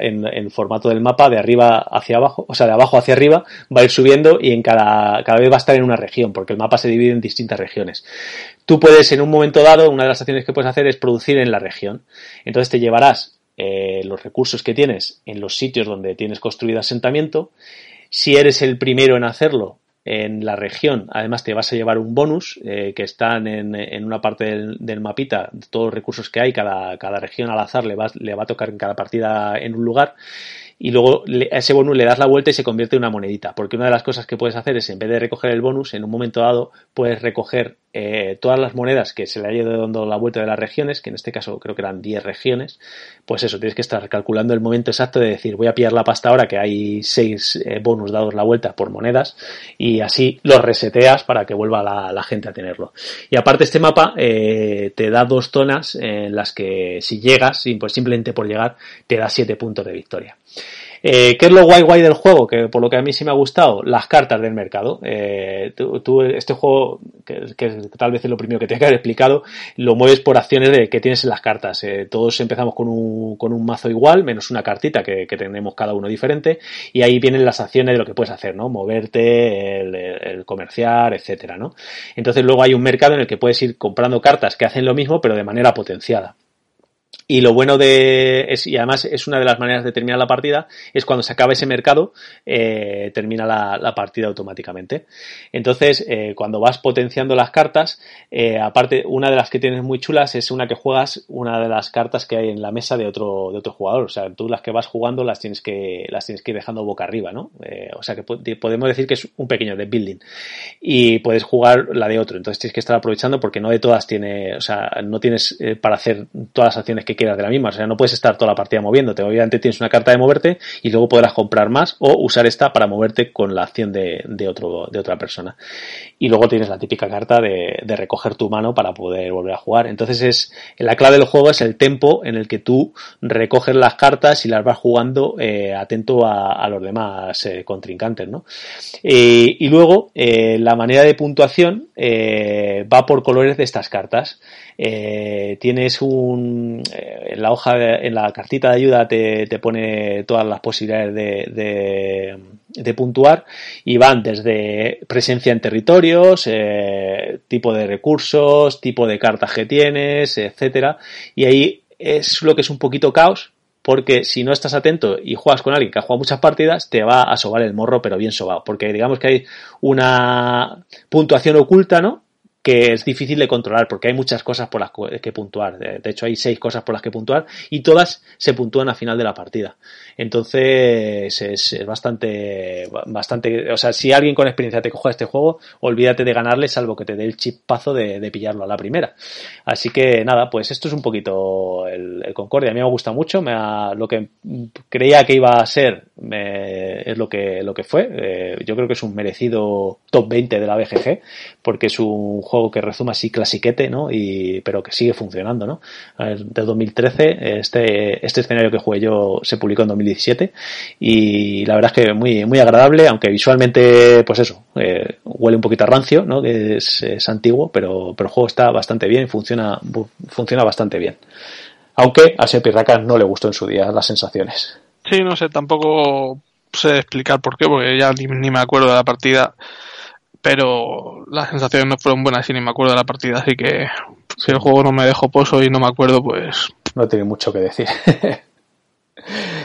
B: en, en, formato del mapa de arriba hacia abajo, o sea, de abajo hacia arriba, va a ir subiendo y en cada, cada vez va a estar en una región, porque el mapa se divide en distintas regiones. Tú puedes, en un momento dado, una de las acciones que puedes hacer es producir en la región. Entonces te llevarás eh, los recursos que tienes en los sitios donde tienes construido asentamiento. Si eres el primero en hacerlo, en la región. Además, te vas a llevar un bonus eh, que están en, en, una parte del, mapita, todos los recursos que hay, cada, cada región al azar le va, le va a tocar en cada partida en un lugar y luego a ese bonus le das la vuelta y se convierte en una monedita. Porque una de las cosas que puedes hacer es, en vez de recoger el bonus, en un momento dado puedes recoger eh, todas las monedas que se le haya dado la vuelta de las regiones, que en este caso creo que eran 10 regiones. Pues eso, tienes que estar calculando el momento exacto de decir, voy a pillar la pasta ahora que hay 6 eh, bonus dados la vuelta por monedas y así los reseteas para que vuelva la, gente a tenerlo. Y aparte este mapa eh, te da dos zonas en las que si llegas, pues simplemente por llegar, te da 7 puntos de victoria. Eh, ¿Qué es lo guay guay del juego? Que por lo que a mí sí me ha gustado, las cartas del mercado. Eh, tú, este juego, que, tal vez es lo primero que te [laughs] que haber explicado, lo mueves por acciones de que tienes en las cartas. Eh, todos empezamos con un, con un mazo igual, menos una cartita que, que, tenemos cada uno diferente, y ahí vienen las acciones de lo que puedes hacer, ¿no? Moverte, el comerciar, etcétera, ¿no? Entonces luego hay un mercado en el que puedes ir comprando cartas que hacen lo mismo, pero de manera potenciada. Y lo bueno de, y además es una de las maneras de terminar la partida, es cuando se acaba ese mercado, eh, termina la, la, partida automáticamente. Entonces, eh, cuando vas potenciando las cartas, eh, aparte, una de las que tienes muy chulas es una que juegas una de las cartas que hay en la mesa de otro, de otro jugador. O sea, tú las que vas jugando las tienes que, las tienes que ir dejando boca arriba, ¿no? Eh, o sea, que podemos decir que es un pequeño de building. Y puedes jugar la de otro. Entonces tienes que estar aprovechando porque no de todas tiene, o sea, no tienes eh, para hacer todas las acciones que quieras de la misma. O sea, no puedes estar toda la partida moviéndote. Obviamente tienes una carta de moverte y luego podrás comprar más o usar esta para moverte con la acción de, de, otro, de otra persona. Y luego tienes la típica carta de, de, recoger tu mano para poder volver a jugar. Entonces es, la clave del juego es el tempo en el que tú recoges las cartas y las vas jugando eh, atento a, a, los demás eh, contrincantes, ¿no? Eh, y luego, eh, la manera de puntuación eh, va por colores de estas cartas. Eh, tienes un en la hoja de, en la cartita de ayuda te, te pone todas las posibilidades de, de, de, puntuar y van desde presencia en territorios eh, tipo de recursos tipo de cartas que tienes etcétera y ahí es lo que es un poquito caos porque si no estás atento y juegas con alguien que ha jugado muchas partidas, te va a sobar el morro, pero bien sobado, porque digamos que hay una puntuación oculta, ¿no? Que es difícil de controlar porque hay muchas cosas por las que puntuar. De hecho, hay seis cosas por las que puntuar y todas se puntúan a final de la partida. Entonces, es, bastante, bastante, o sea, si alguien con experiencia te coge este juego, olvídate de ganarle salvo que te dé el chipazo de, de pillarlo a la primera. Así que nada, pues esto es un poquito el, Concordia. A mí me gusta mucho, me ha, lo que creía que iba a ser es lo que, lo que fue. Eh, yo creo que es un merecido top 20 de la BGG porque es un juego que resume así clasiquete, ¿no? Y, pero que sigue funcionando, ¿no? De 2013, este, este escenario que jugué yo se publicó en 2017 y la verdad es que muy, muy agradable, aunque visualmente, pues eso, eh, huele un poquito a rancio, ¿no? Que es, es antiguo, pero, pero el juego está bastante bien, funciona, funciona bastante bien. Aunque a Sepi Rakan no le gustó en su día las sensaciones.
C: Sí, no sé, tampoco sé explicar por qué, porque ya ni, ni me acuerdo de la partida pero las sensaciones no fueron buenas y ni me acuerdo de la partida, así que si el juego no me dejó pozo y no me acuerdo, pues...
B: No tiene mucho que decir. [laughs]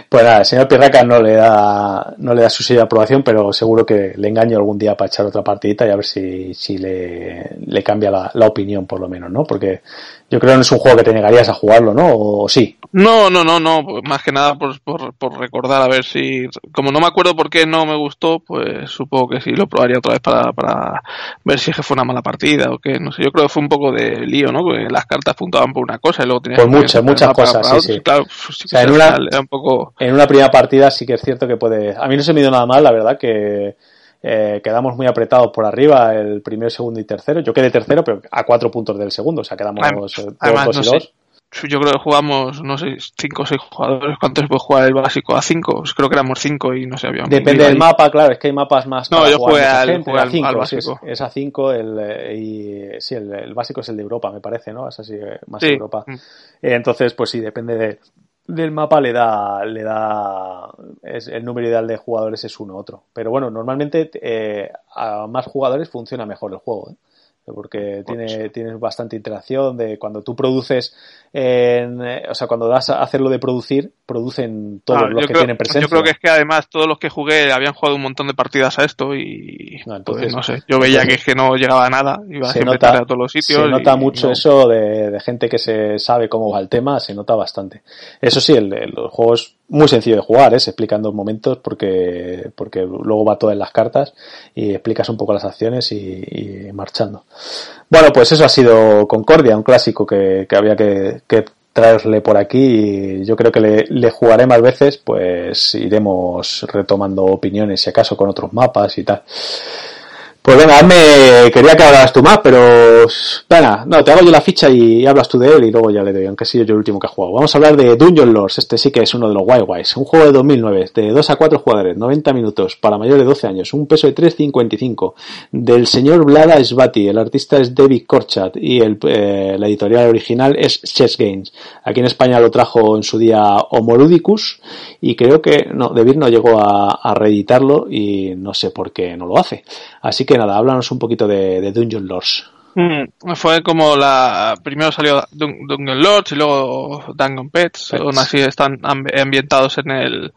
B: Pues nada, el señor Pirraca no le da, no le da su sello de aprobación, pero seguro que le engaño algún día para echar otra partidita y a ver si, si le, le cambia la, la opinión por lo menos, ¿no? Porque yo creo que no es un juego que te negarías a jugarlo, ¿no? O, sí.
C: No, no, no, no. Pues más que nada por, por, por, recordar a ver si. Como no me acuerdo por qué no me gustó, pues supongo que sí lo probaría otra vez para, para ver si es que fue una mala partida o qué. No sé. Yo creo que fue un poco de lío, ¿no? Porque las cartas puntuaban por una cosa y luego tenías.
B: Por muchas, muchas cosas, sí, sí.
C: Claro, pues, sí o sea, en, una, un poco...
B: en una primera partida sí que es cierto que puede. A mí no se me dio nada mal, la verdad, que eh, quedamos muy apretados por arriba, el primero, segundo y tercero. Yo quedé tercero, pero a cuatro puntos del segundo, o sea, quedamos
C: además, dos, y dos. Yo creo que jugamos, no sé, cinco o seis jugadores. ¿Cuántos puede jugar el básico? ¿A cinco? Pues creo que éramos cinco y no sé, habíamos.
B: Depende del mapa, claro, es que hay mapas más.
C: No, yo jugué al, jugué al, cinco,
B: básico. Es, a cinco, el, eh, y sí, el, básico es el de Europa, me parece, ¿no? Es así, eh, más Europa. Mm. entonces, pues sí, depende de, del mapa le da, le da, es, el número ideal de jugadores es uno otro. Pero bueno, normalmente eh, a más jugadores funciona mejor el juego. ¿eh? Porque tiene, tienes bastante interacción de cuando tú produces en, o sea cuando das a hacerlo de producir producen todos los que tienen presencia
C: yo creo que es que además todos los que jugué habían jugado un montón de partidas a esto y no, entonces, no sé yo veía que es que no llegaba a nada iba se nota, a todos los sitios
B: se nota mucho eso de, de, gente que se sabe cómo va el tema se nota bastante. Eso sí el, el, los juegos muy sencillo de jugar, ¿eh? se dos momentos porque, porque luego va todo en las cartas y explicas un poco las acciones y, y marchando. Bueno, pues eso ha sido Concordia, un clásico que, que había que, que, traerle por aquí y yo creo que le, le, jugaré más veces, pues iremos retomando opiniones si acaso con otros mapas y tal. Pues venga, me quería que hablaras tú más, pero venga, no, te hago yo la ficha y hablas tú de él y luego ya le doy, aunque sí yo el último que he jugado. Vamos a hablar de Dungeon Lords, este sí que es uno de los Wild Wise, un juego de 2009, de 2 a 4 jugadores, 90 minutos, para mayores de 12 años, un peso de 3.55, del señor Vlada Svati, el artista es David Korchat y el, eh, la editorial original es Chess Games. Aquí en España lo trajo en su día Homorudicus y creo que, no, David no llegó a reeditarlo y no sé por qué no lo hace. Así que nada, háblanos un poquito de, de Dungeon Lords.
C: Mm, fue como la. Primero salió Dungeon Lords y luego Dungeon Pets. Pets. Aún así están ambientados en el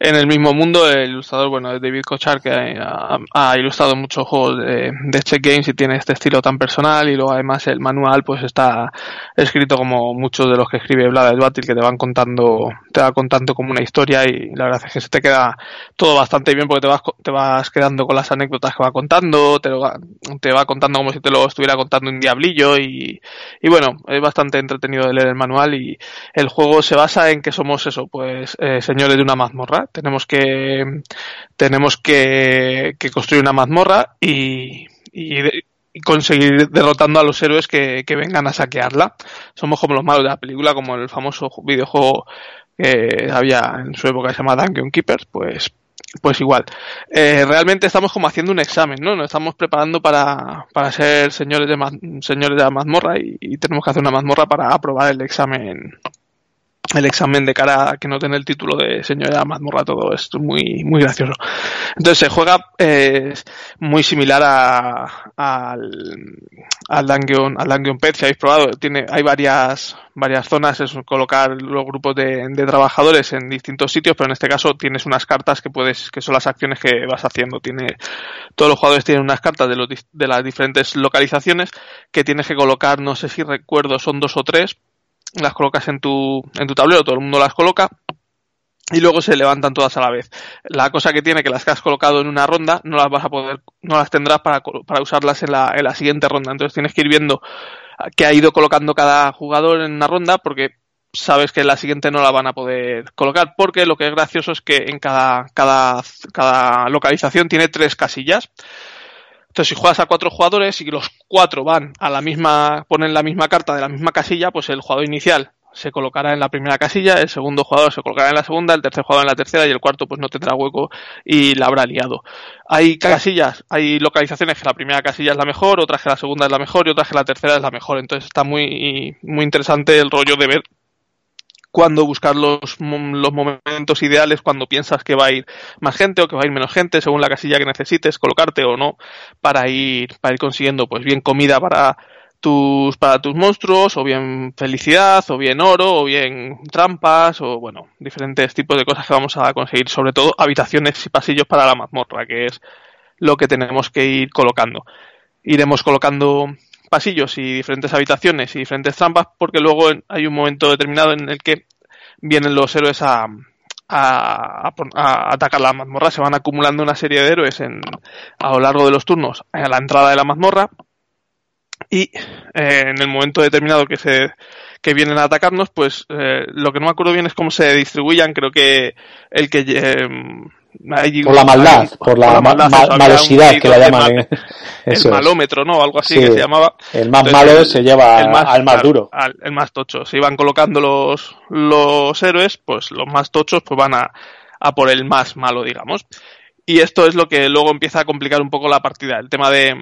C: en el mismo mundo, el ilustrador, bueno, David Kochar, que ha, ha, ilustrado muchos juegos de, de Check Games y tiene este estilo tan personal, y luego además el manual, pues está escrito como muchos de los que escribe Vlad Battle, que te van contando, te va contando como una historia, y la verdad es que se te queda todo bastante bien porque te vas, te vas quedando con las anécdotas que va contando, te, lo, te va contando como si te lo estuviera contando un diablillo, y, y bueno, es bastante entretenido de leer el manual, y el juego se basa en que somos eso, pues, eh, señores de una mazmorra, tenemos que tenemos que, que construir una mazmorra y, conseguir derrotando a los héroes que, que, vengan a saquearla. Somos como los malos de la película, como el famoso videojuego que había en su época que se llama Dungeon Keepers, pues pues igual. Eh, realmente estamos como haciendo un examen, ¿no? Nos estamos preparando para, para ser señores de, señores de la mazmorra y, tenemos que hacer una mazmorra para aprobar el examen el examen de cara a que no tenga el título de señora mazmorra todo esto muy muy gracioso. Entonces se juega eh, muy similar a, a, al al Dungeon al Dungeon Pet si habéis probado tiene hay varias varias zonas es colocar los grupos de, de, trabajadores en distintos sitios pero en este caso tienes unas cartas que puedes que son las acciones que vas haciendo. Tiene todos los jugadores tienen unas cartas de los de las diferentes localizaciones que tienes que colocar no sé si recuerdo son dos o tres las colocas en tu, en tu tablero, todo el mundo las coloca y luego se levantan todas a la vez. La cosa que tiene que las que has colocado en una ronda no las vas a poder, no las tendrás para, para usarlas en la, en la siguiente ronda. Entonces tienes que ir viendo qué ha ido colocando cada jugador en una ronda porque sabes que en la siguiente no la van a poder colocar porque lo que es gracioso es que en cada, cada, cada localización tiene tres casillas. Entonces, si juegas a cuatro jugadores y los cuatro van a la misma, ponen la misma carta de la misma casilla, pues el jugador inicial se colocará en la primera casilla, el segundo jugador se colocará en la segunda, el tercer jugador en la tercera y el cuarto pues no tendrá hueco y la habrá liado. Hay casillas, hay localizaciones que la primera casilla es la mejor, otras que la segunda es la mejor y otras que la tercera es la mejor. Entonces está muy, muy interesante el rollo de ver cuándo buscar los, los momentos ideales, cuando piensas que va a ir más gente o que va a ir menos gente, según la casilla que necesites, colocarte o no, para ir, para ir consiguiendo pues bien comida para, tus para tus monstruos o bien felicidad o bien oro o bien trampas o bueno diferentes tipos de cosas que vamos a conseguir sobre todo habitaciones y pasillos para la mazmorra que es lo que tenemos que ir colocando. Iremos colocando pasillos y diferentes habitaciones y diferentes trampas porque luego hay un momento determinado en el que vienen los héroes a, a, atacar la mazmorra. Se van acumulando una serie de héroes en, a lo largo de los turnos a la entrada de la mazmorra y eh, en el momento determinado que se que vienen a atacarnos, pues eh, lo que no me acuerdo bien es cómo se distribuyan. Creo que el que eh,
B: por la maldad, por la, malosidad que la llaman.
C: el malómetro, ¿no? Algo así que se llamaba.
B: El más malo se lleva al más duro.
C: el más tocho. Se iban colocando los, los héroes, pues los más tochos pues van a, a por el más malo, digamos. Y esto es lo que luego empieza a complicar un poco la partida, el tema de,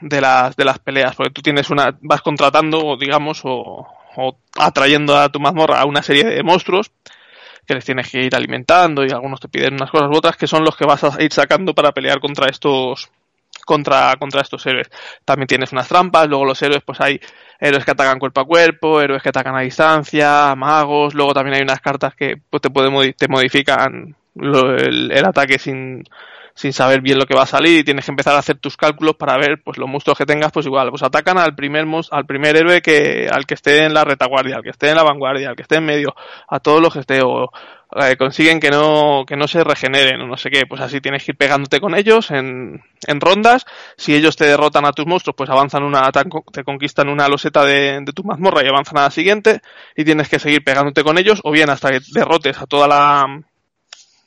C: de las, de las peleas, porque tú tienes una, vas contratando, digamos, o, o atrayendo a tu mazmorra a una serie de monstruos que les tienes que ir alimentando y algunos te piden unas cosas u otras que son los que vas a ir sacando para pelear contra estos contra, contra estos héroes. También tienes unas trampas, luego los héroes, pues hay héroes que atacan cuerpo a cuerpo, héroes que atacan a distancia, magos, luego también hay unas cartas que pues, te, pueden, te modifican el, ataque sin, sin saber bien lo que va a salir y tienes que empezar a hacer tus cálculos para ver pues los monstruos que tengas pues igual pues atacan al primer al primer héroe que al que esté en la retaguardia al que esté en la vanguardia al que esté en medio a todos los que esté o eh, consiguen que no que no se regeneren o no sé qué. Pues así tienes que ir pegándote con ellos en, en rondas. Si ellos te derrotan a tus monstruos pues avanzan una te conquistan una loseta de, de tu mazmorra y avanzan a la siguiente. Y tienes que seguir pegándote con ellos o bien hasta que derrotes a toda la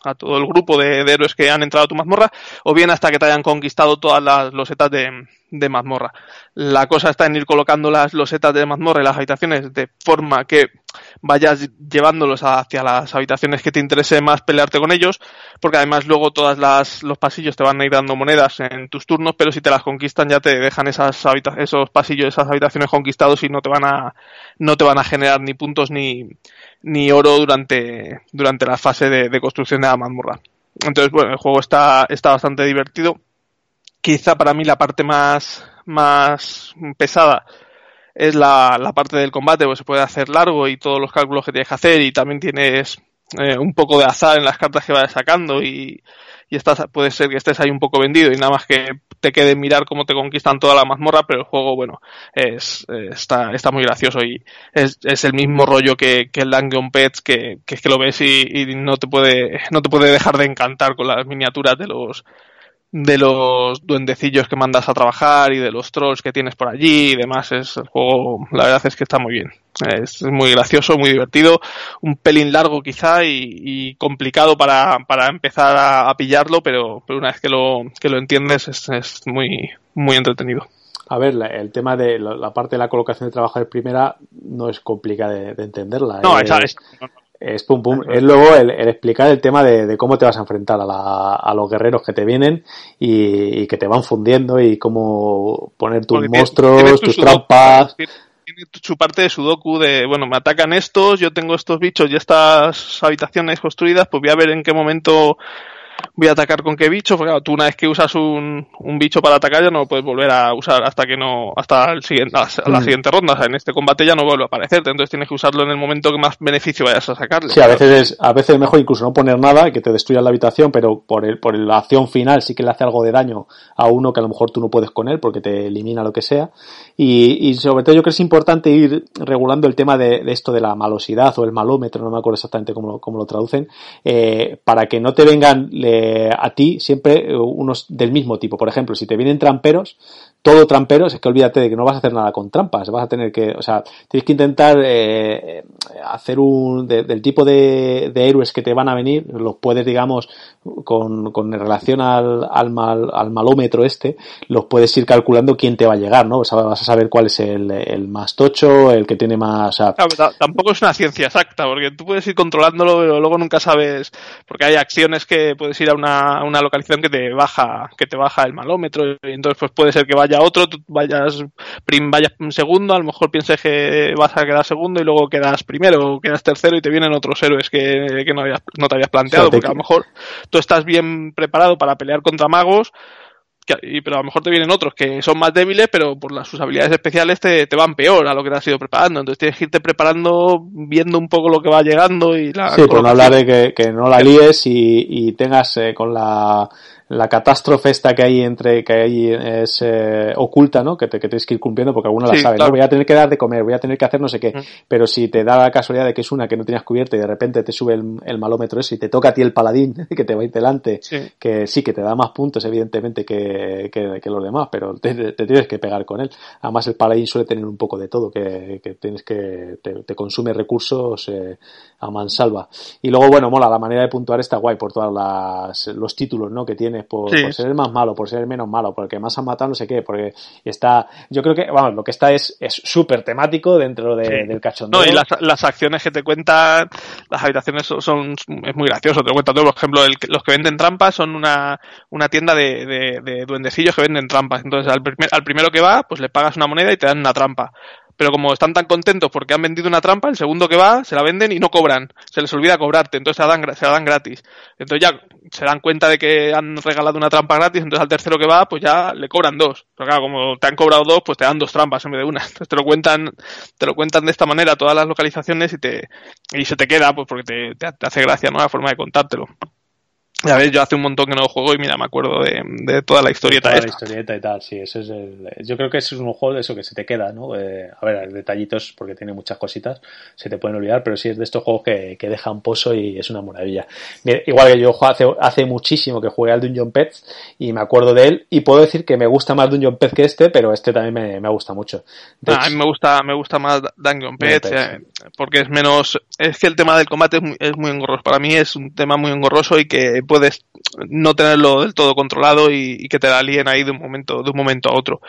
C: a todo el grupo de, héroes que han entrado a tu mazmorra, o bien hasta que te hayan conquistado todas las losetas de, de mazmorra. La cosa está en ir colocando las losetas de mazmorra y las habitaciones de forma que vayas llevándolos hacia las habitaciones que te interese más pelearte con ellos, porque además luego todas las los pasillos te van a ir dando monedas en tus turnos, pero si te las conquistan ya te dejan esas esos pasillos, esas habitaciones conquistados y no te van a no te van a generar ni puntos ni ni oro durante durante la fase de, de construcción de la mazmorra. Entonces, bueno, el juego está está bastante divertido quizá para mí la parte más, más pesada es la, la parte del combate, pues se puede hacer largo y todos los cálculos que tienes que hacer y también tienes eh, un poco de azar en las cartas que vas sacando y, y estás, puede ser que estés ahí un poco vendido y nada más que te quede mirar cómo te conquistan toda la mazmorra, pero el juego, bueno, es, está, está muy gracioso y es, es el mismo rollo que, que el Dungeon Pets, que, que es que lo ves y, y, no te puede, no te puede dejar de encantar con las miniaturas de los, de los duendecillos que mandas a trabajar y de los trolls que tienes por allí y demás. Es el juego, la verdad es que está muy bien. Es muy gracioso, muy divertido, un pelín largo quizá y, complicado para, para empezar a, pillarlo, pero, pero, una vez que lo, que lo entiendes es, es muy, muy entretenido.
B: A ver, el tema de la, parte de la colocación de trabajo de primera no es complicada de, entenderla.
C: No, es,
B: es pum pum. Es luego el, explicar el tema de, cómo te vas a enfrentar a, los guerreros que te vienen y, que te van fundiendo y cómo poner tus monstruos, tus trampas.
C: Tiene, su parte de sudoku de, bueno, me atacan estos, yo tengo estos bichos y estas habitaciones construidas, pues voy a ver en qué momento voy a atacar con qué bicho, porque tú una vez que usas un, un, bicho para atacar ya no lo puedes volver a usar hasta que no, hasta el siguiente, la, mm. siguiente ronda, o sea, en este combate ya no vuelve a aparecerte, entonces tienes que usarlo en el momento que más beneficio vayas a sacarle.
B: Sí, a veces es, a veces es mejor incluso no poner nada, que te destruya la habitación, pero por el, por la acción final sí que le hace algo de daño a uno que a lo mejor tú no puedes con él porque te elimina lo que sea, y, y sobre todo yo creo que es importante ir regulando el tema de, de esto de la malosidad o el malómetro, no me acuerdo exactamente cómo lo, cómo lo traducen, eh, para que no te vengan a ti siempre eh, unos del mismo tipo. Por ejemplo, si te vienen tramperos, todo tramperos, es que olvídate de que no vas a hacer nada con trampas, vas a tener que, o sea, tienes que intentar eh, hacer un, del tipo de, de, héroes que te van a venir, los puedes, digamos, con, con relación al, al, mal, al malómetro este, los puedes ir calculando quién te va a llegar, ¿no? O sea, vas a saber cuál es el, el más tocho, el que tiene más, o sea,
C: tampoco es una ciencia exacta, porque tú puedes ir controlándolo, pero luego nunca sabes, porque hay acciones que puedes ir a una, una localización que te baja, que te baja el malómetro, y entonces pues puede ser que vaya otro, tú vayas, prim, vayas segundo, a lo mejor pienses que vas a quedar segundo y luego quedas primero o quedas tercero y te vienen otros héroes que, que no, habías, no te habías planteado, porque a lo mejor tú estás bien preparado para pelear contra magos, pero a lo mejor te vienen otros que son más débiles, pero por las, sus habilidades especiales te, te, van peor a lo que te has ido preparando. Entonces tienes que irte preparando, viendo un poco lo que va llegando y la.
B: Sí, por no hablar de que, que no la líes y, y tengas eh, con la la catástrofe esta que hay entre que hay es eh, oculta, ¿no? Que, te, que tienes que ir cumpliendo porque alguno la sabe, ¿no? Voy a tener que dar de comer, voy a tener que hacer no sé qué. Mm. Pero si te da la casualidad de que es una que no tenías cubierta y de repente te sube el, malómetro ese y te toca a ti el paladín [laughs] que te va a ir delante, que sí, que te da más puntos evidentemente que, que, los demás, pero te, tienes que pegar con él. Además el paladín suele tener un poco de todo, que, que tienes que, te, consume recursos eh, a mansalva. Y luego, bueno, mola, la manera de puntuar está guay por todos los títulos, ¿no? Que tiene por, ser el más malo, por ser el menos malo, porque más han matado no sé qué, porque está, yo creo que, vamos, lo que está es súper temático dentro del cachondeo.
C: No, y las, acciones que te cuentan, las habitaciones son, es muy gracioso, te lo cuento todo, por ejemplo, los que venden trampas son una, una tienda de, de, duendecillos que venden trampas, entonces al, al primero que va, pues le pagas una moneda y te dan una trampa pero como están tan contentos porque han vendido una trampa, el segundo que va se la venden y no cobran, se les olvida cobrarte, entonces se la dan, gratis. Entonces ya se dan cuenta de que han regalado una trampa gratis, entonces al tercero que va, pues ya le cobran dos. Pero claro, como te han cobrado dos, pues te dan dos trampas en vez de una. Entonces te lo cuentan, te lo cuentan de esta manera todas las localizaciones y te, y se te queda, pues porque te, te hace gracia, ¿no? La forma de contártelo. Ya ves, yo hace un montón que no lo juego y mira, me acuerdo de, de toda la historieta
B: toda la historieta y tal, sí, eso es el, yo creo que es un juego de eso que se te queda, ¿no? Eh, a ver, detallitos, porque tiene muchas cositas, se te pueden olvidar, pero sí es de estos juegos que, que dejan pozo y es una maravilla. igual que yo hace, hace muchísimo que jugué al Dungeon Pets y me acuerdo de él y puedo decir que me gusta más Dungeon Pets que este, pero este también me, me gusta mucho.
C: Ah, a mí me gusta, me gusta más Dungeon Pets, eh, porque es menos, es que el tema del combate es muy, es muy engorroso. Para mí es un tema muy engorroso y que no tenerlo del todo controlado y, que te la líen ahí de un momento, de un momento a otro.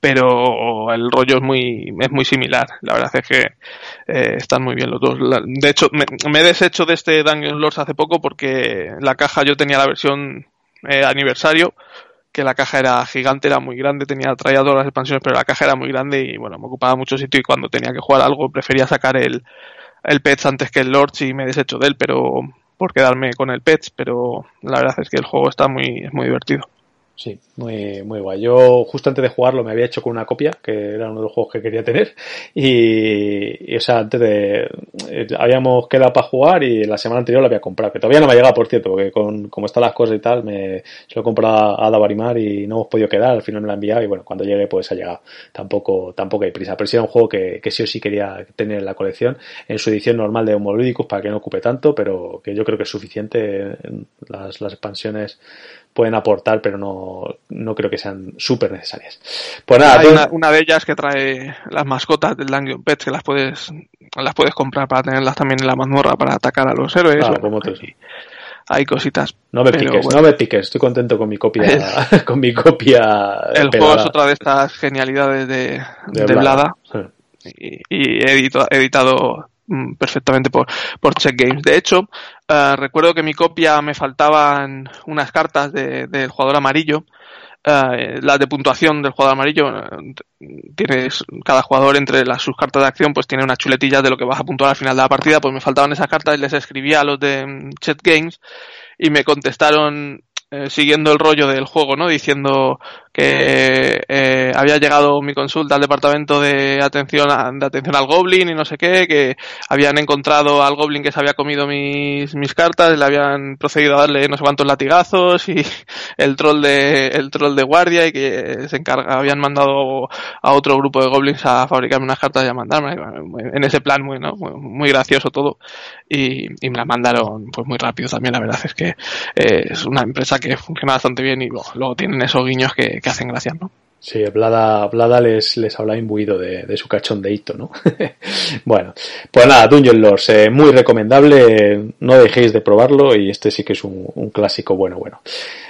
C: Pero el rollo es muy, es muy similar. La verdad es que eh, están muy bien los dos. de hecho, me, he deshecho de este Dungeon Lords hace poco porque la caja yo tenía la versión eh, aniversario que la caja era gigante, era muy grande, tenía traía todas las expansiones, pero la caja era muy grande y bueno, me ocupaba mucho sitio y cuando tenía que jugar algo prefería sacar el, el Pets antes que el Lords y me deshecho de él, pero por quedarme con el Pets, pero la verdad es que el juego está muy, muy divertido.
B: Sí, muy, muy guay. Yo justo antes de jugarlo me había hecho con una copia, que era uno de los juegos que quería tener. Y, o sea, antes de. Eh, habíamos quedado para jugar y la semana anterior lo había comprado, que todavía no me ha llegado, por cierto, porque con como están las cosas y tal, me se lo he comprado a Davarimar y no hemos podido quedar, al final me lo ha enviado y bueno, cuando llegue pues ha llegado. Tampoco, tampoco hay prisa. Pero sí era un juego que, que sí o sí quería tener en la colección, en su edición normal de Homoludicus para que no ocupe tanto, pero que yo creo que es suficiente. Las, las expansiones pueden aportar, pero no, no creo que sean súper necesarias.
C: Pues nada, hay una, de ellas que trae las mascotas del Dungeon Pets que las puedes las puedes comprar para tenerlas también en la mazmorra para atacar a los héroes. Ah, como hay cositas.
B: No me piques, no me piques, estoy contento con mi copia, [laughs] con mi copia.
C: El juego es otra de estas genialidades de, de, Blada. Y, y edito, editado perfectamente por, por Check Games. De hecho, eh, recuerdo que en mi copia me faltaban unas cartas de, del jugador amarillo. Uh, las de puntuación del jugador amarillo tienes cada jugador entre las sus cartas de acción pues tiene unas chuletillas de lo que vas a puntuar al final de la partida pues me faltaban esas cartas y les escribía a los de mm, Chat Games y me contestaron eh, siguiendo el rollo del juego, ¿no? Diciendo que eh, había llegado mi consulta al departamento de atención de atención al goblin y no sé qué, que habían encontrado al goblin que se había comido mis, mis cartas, le habían procedido a darle no sé cuántos latigazos y [laughs] el troll de el troll de guardia y que se encarga, habían mandado a otro grupo de goblins a fabricarme unas cartas y a mandarme. En ese plan muy, ¿no? muy, gracioso todo. Y, y, me la mandaron pues muy rápido también. La verdad es que eh, es una empresa que funciona bastante bien y luego, tienen esos guiños que, hacen gracia, ¿no?
B: Sí, Blada, Blada les, les habla imbuido de, de su cachondeito, ¿no? [laughs] bueno, pues nada, Dungeon Lords, eh, muy recomendable, no dejéis de probarlo y este sí que es un, un clásico bueno, bueno.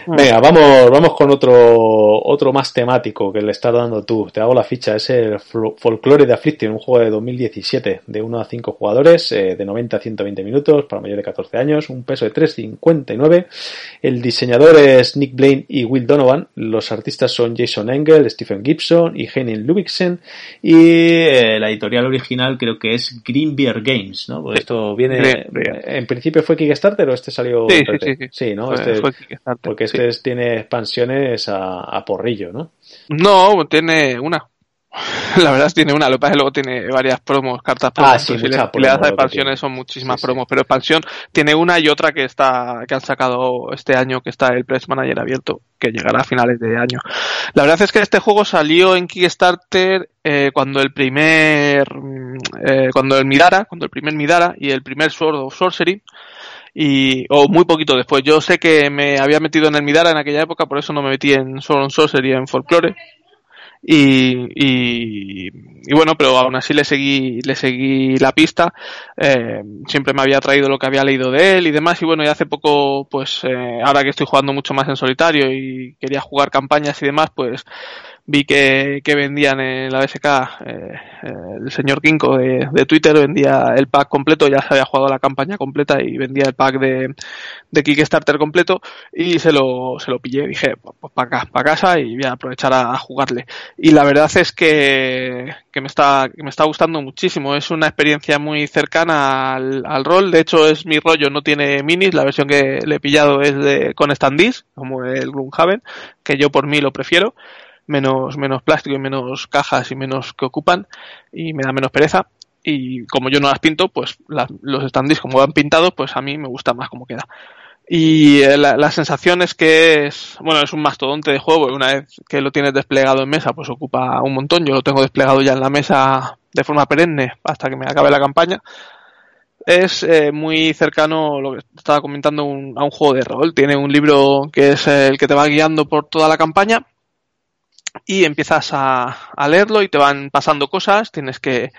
B: Venga, vamos, vamos con otro, otro más temático que le estás dando tú. Te hago la ficha. Es el Folklore de Affliction, un juego de 2017 de 1 a 5 jugadores, eh, de 90 a 120 minutos para mayores de 14 años, un peso de 3,59. El diseñador es Nick Blaine y Will Donovan. Los artistas son Jason Engel, Stephen Gibson y Henning Lubiksen y eh, la editorial original creo que es Greenbeer Games, ¿no? Pues esto viene, en principio fue Kickstarter o este salió...
C: Sí, sí, sí,
B: sí. ¿no? este, fue porque este tiene expansiones a, a porrillo, ¿no?
C: No, tiene una. [laughs] La verdad es que tiene una, lo que pasa es que luego tiene varias promos, cartas promos. Ah, sí, le, das expansiones son muchísimas promos, pero expansión tiene una y otra que está que han sacado este año, que está el Press Manager abierto, que llegará a finales de año. La verdad es que este juego salió en Kickstarter eh, cuando el primer mm, eh, cuando el Midara, cuando el primer Midara y el primer Sword of Sorcery y o muy poquito después. Yo sé que me había metido en el Midara en aquella época, por eso no me metí en Sword of Sorcery en Folklore y, y, y, bueno, pero aún así le seguí, le seguí la pista. Eh, siempre me había traído lo que había leído de él y demás. Y bueno, y hace poco, pues eh, ahora que estoy jugando mucho más en solitario y quería jugar campañas y demás, pues vi que, que vendían en la BSK, eh, eh, el señor Kinko de, Twitter vendía el pack completo, ya se había jugado la campaña completa y vendía el pack de, de Kickstarter completo y se lo, se lo pillé, dije, pues, pues para para casa y voy a aprovechar a, jugarle. Y la verdad es que, que me está, que me está gustando muchísimo, es una experiencia muy cercana al, al rol, de hecho es mi rollo, no tiene minis, la versión que le he pillado es de, con standees, como el Gloomhaven, que yo por mí lo prefiero menos, menos plástico y menos cajas y menos que ocupan y me da menos pereza. Y como yo no las pinto, pues los standees como van pintados, pues a mí me gusta más como queda. Y eh, la, la, sensación es que es, bueno, es un mastodonte de juego una vez que lo tienes desplegado en mesa, pues ocupa un montón. Yo lo tengo desplegado ya en la mesa de forma perenne hasta que me acabe la campaña. Es eh, muy cercano, lo que estaba comentando, un, a un juego de rol. Tiene un libro que es el que te va guiando por toda la campaña y empiezas a, a, leerlo y te van pasando cosas, tienes que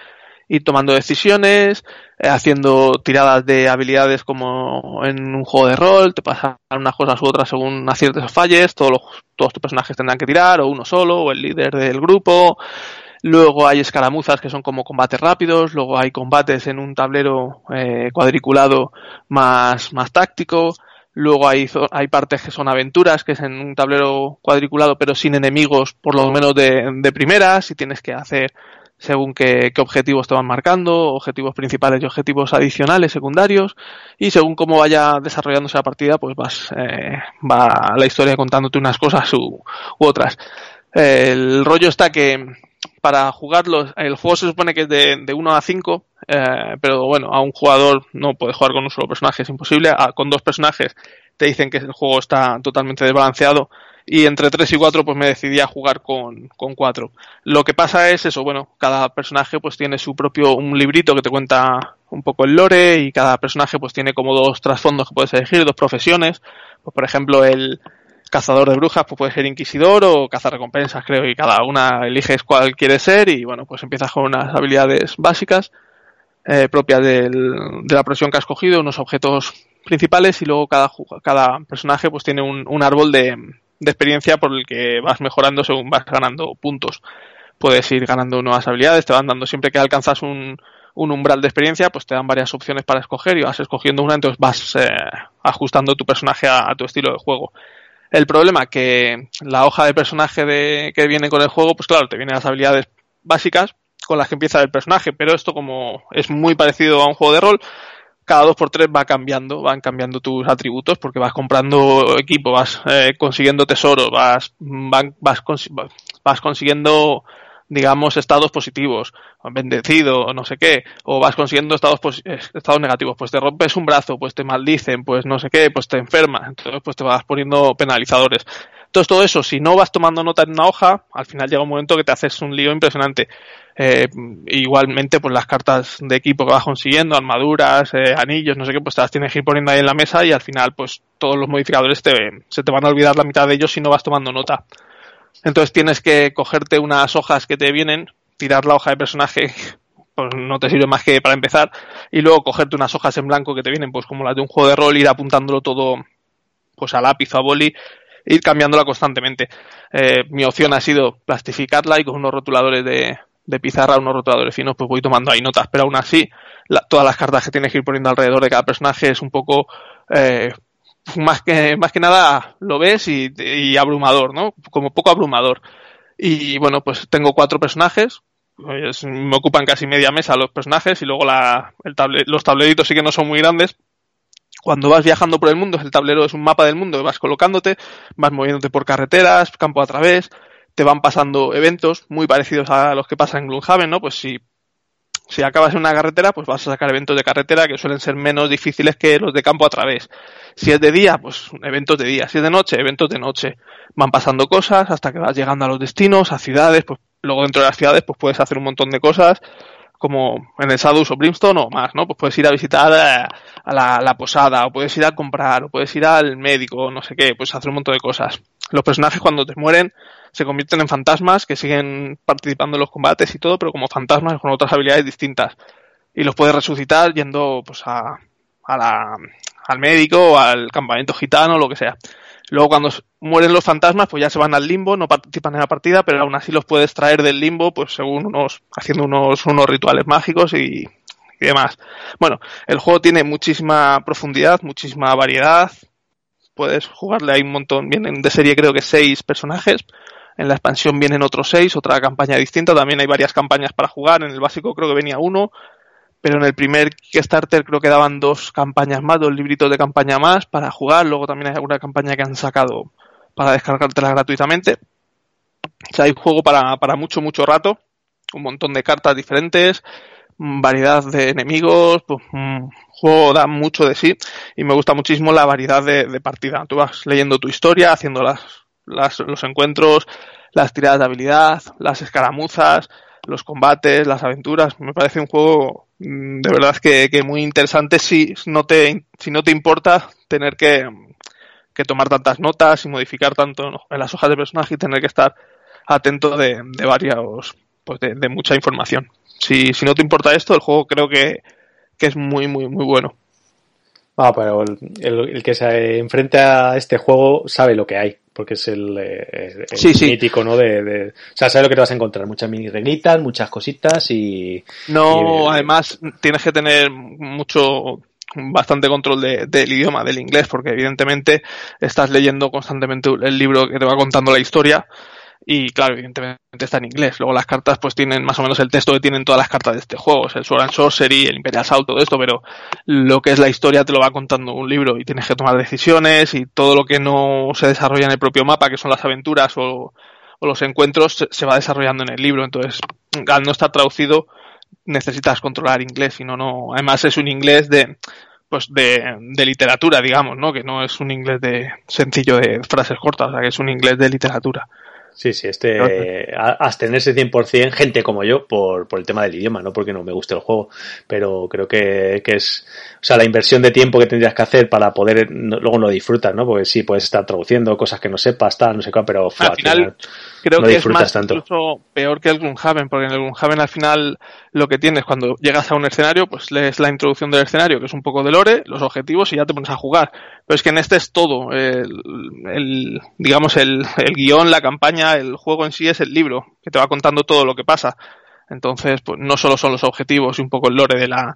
C: ir tomando decisiones, eh, haciendo tiradas de habilidades como en un juego de rol, te pasan unas cosas u otras según aciertes o falles, todos, los, todos tus personajes tendrán que tirar, o uno solo, o el líder del grupo. Luego hay escaramuzas que son como combates rápidos, luego hay combates en un tablero eh, cuadriculado más, más táctico, Luego hay, hay partes que son aventuras, que es en un tablero cuadriculado, pero sin enemigos, por lo menos de, de primeras, y tienes que hacer según qué, qué, objetivos te van marcando, objetivos principales y objetivos adicionales, secundarios, y según cómo vaya desarrollándose la partida, pues vas, eh, va la historia contándote unas cosas u, otras. el rollo está que para jugarlos, el juego se supone que es de, de 1 a 5, eh, pero bueno, a un jugador no puede jugar con un solo personaje, es imposible. A, con dos personajes te dicen que el juego está totalmente desbalanceado y entre 3 y 4 pues me decidí a jugar con, con 4. Lo que pasa es eso, bueno, cada personaje pues tiene su propio, un librito que te cuenta un poco el lore y cada personaje pues tiene como dos trasfondos que puedes elegir, dos profesiones. Pues por ejemplo el, cazador de brujas, pues puede ser inquisidor o cazar recompensas, creo, y cada una eliges cuál quiere ser y bueno, pues empiezas con unas habilidades básicas eh, propias del, de la profesión que has cogido, unos objetos principales y luego cada, cada personaje pues tiene un, árbol de, experiencia por el que vas mejorando según vas ganando puntos. Puedes ir ganando nuevas habilidades, te van dando siempre que alcanzas un, un umbral de experiencia, pues te dan varias opciones para escoger y vas escogiendo una, entonces vas eh, ajustando tu personaje a, a, tu estilo de juego. El problema que la hoja de personaje de, que viene con el juego, pues claro, te vienen las habilidades básicas con las que empieza el personaje, pero esto como es muy parecido a un juego de rol, cada dos por tres va cambiando, van cambiando tus atributos porque vas comprando equipo, vas eh, consiguiendo tesoro, vas, van, vas, vas consiguiendo digamos, estados positivos, bendecido, no sé qué, o vas consiguiendo estados, eh, estados negativos, pues te rompes un brazo, pues te maldicen, pues no sé qué, pues te enfermas, entonces pues te vas poniendo penalizadores. Todo eso, si no vas tomando nota en una hoja, al final llega un momento que te haces un lío impresionante. Eh, igualmente, pues las cartas de equipo que vas consiguiendo, armaduras, eh, anillos, no sé qué, pues te las tienes que ir poniendo ahí en la mesa y al final, pues todos los modificadores te, se te van a olvidar la mitad de ellos si no vas tomando nota. Entonces tienes que cogerte unas hojas que te vienen, tirar la hoja de personaje, [laughs] pues no te sirve más que para empezar, y luego cogerte unas hojas en blanco que te vienen, pues como las de un juego de rol, ir apuntándolo todo pues a lápiz o a boli, ir cambiándola constantemente. Eh, mi opción ha sido plastificarla y con unos rotuladores de, de pizarra, unos rotuladores finos, pues voy tomando ahí notas, pero aún así, la, todas las cartas que tienes que ir poniendo alrededor de cada personaje es un poco eh, más que, más que nada lo ves y, y, abrumador, ¿no? Como poco abrumador. Y bueno, pues tengo cuatro personajes, pues, me ocupan casi media mesa los personajes y luego la, el los tableritos sí que no son muy grandes. Cuando vas viajando por el mundo, el tablero es un mapa del mundo, vas colocándote, vas moviéndote por carreteras, campo a través, te van pasando eventos muy parecidos a los que pasan en Gloomhaven, ¿no? Pues si si acabas en una carretera, pues vas a sacar eventos de carretera que suelen ser menos difíciles que los de campo a través. Si es de día, pues eventos de día. Si es de noche, eventos de noche. Van pasando cosas hasta que vas llegando a los destinos, a ciudades, pues luego dentro de las ciudades pues puedes hacer un montón de cosas como en el Sadus o Brimstone o más, ¿no? Pues puedes ir a visitar a, la, la, posada, o puedes ir a comprar, o puedes ir al médico, no sé qué, puedes hacer un montón de cosas. Los personajes cuando te mueren se convierten en fantasmas que siguen participando en los combates y todo, pero como fantasmas con otras habilidades distintas. Y los puedes resucitar yendo pues a, a la, al médico o al campamento gitano o lo que sea. Luego cuando mueren los fantasmas, pues ya se van al limbo, no participan en la partida, pero aún así los puedes traer del limbo, pues según unos, haciendo unos, unos rituales mágicos y, y demás. Bueno, el juego tiene muchísima profundidad, muchísima variedad. Puedes jugarle ahí un montón, vienen de serie creo que seis personajes. En la expansión vienen otros seis, otra campaña distinta. También hay varias campañas para jugar. En el básico creo que venía uno. Pero en el primer Kickstarter creo que daban dos campañas más, dos libritos de campaña más para jugar. Luego también hay alguna campaña que han sacado para descargártela gratuitamente. O sea, hay juego para, para mucho, mucho rato. Un montón de cartas diferentes, variedad de enemigos, pues, un juego da mucho de sí y me gusta muchísimo la variedad de, partida. Tú vas leyendo tu historia, haciendo las, las, los encuentros, las tiradas de habilidad, las escaramuzas, los combates, las aventuras. Me parece un juego mm, de verdad que, que, muy interesante si no te, si no te importa tener que, que tomar tantas notas y modificar tanto en las hojas de personaje y tener que estar atento de, de varios, pues de, de, mucha información. Si, si no te importa esto, el juego creo que, que es muy, muy, muy bueno.
B: Ah, pero el, el, el, que se enfrenta a este juego sabe lo que hay, porque es el, el
C: sí, sí.
B: mítico, ¿no? De, de, o sea, sabe lo que te vas a encontrar, muchas mini reglitas, muchas cositas y...
C: No, y, además tienes que tener mucho, bastante control de, del idioma, del inglés, porque evidentemente estás leyendo constantemente el libro que te va contando la historia y claro, evidentemente está en inglés. Luego las cartas pues tienen más o menos el texto que tienen todas las cartas de este juego, el Sword and Sorcery, el Imperial Assault, todo esto, pero lo que es la historia te lo va contando un libro y tienes que tomar decisiones y todo lo que no se desarrolla en el propio mapa, que son las aventuras o, los encuentros, se, se va desarrollando en el libro. Entonces, al no estar traducido, necesitas controlar inglés, si no, no. Además es un inglés de pues de, de, literatura, digamos, ¿no? Que no es un inglés de sencillo de frases cortas, o sea, que es un inglés de literatura.
B: Sí, sí, este, eh, abstenerse 100% gente como yo por, por el tema del idioma, no porque no me guste el juego, pero creo que, que es, o sea, la inversión de tiempo que tendrías que hacer para poder, no, luego lo disfrutas, ¿no? Porque sí, puedes estar traduciendo cosas que no sepas, tal, no sé cuál, pero
C: al, al final, final, creo no que es más tanto. incluso peor que el Gloomhaven, porque en el Gloomhaven al final lo que tienes cuando llegas a un escenario, pues lees la introducción del escenario, que es un poco de lore, los objetivos y ya te pones a jugar. Pero es que en este es todo, el, digamos, el, el guion, la campaña, el juego en sí es el libro, que te va contando todo lo que pasa. Entonces, pues no solo son los objetivos y un poco el lore de la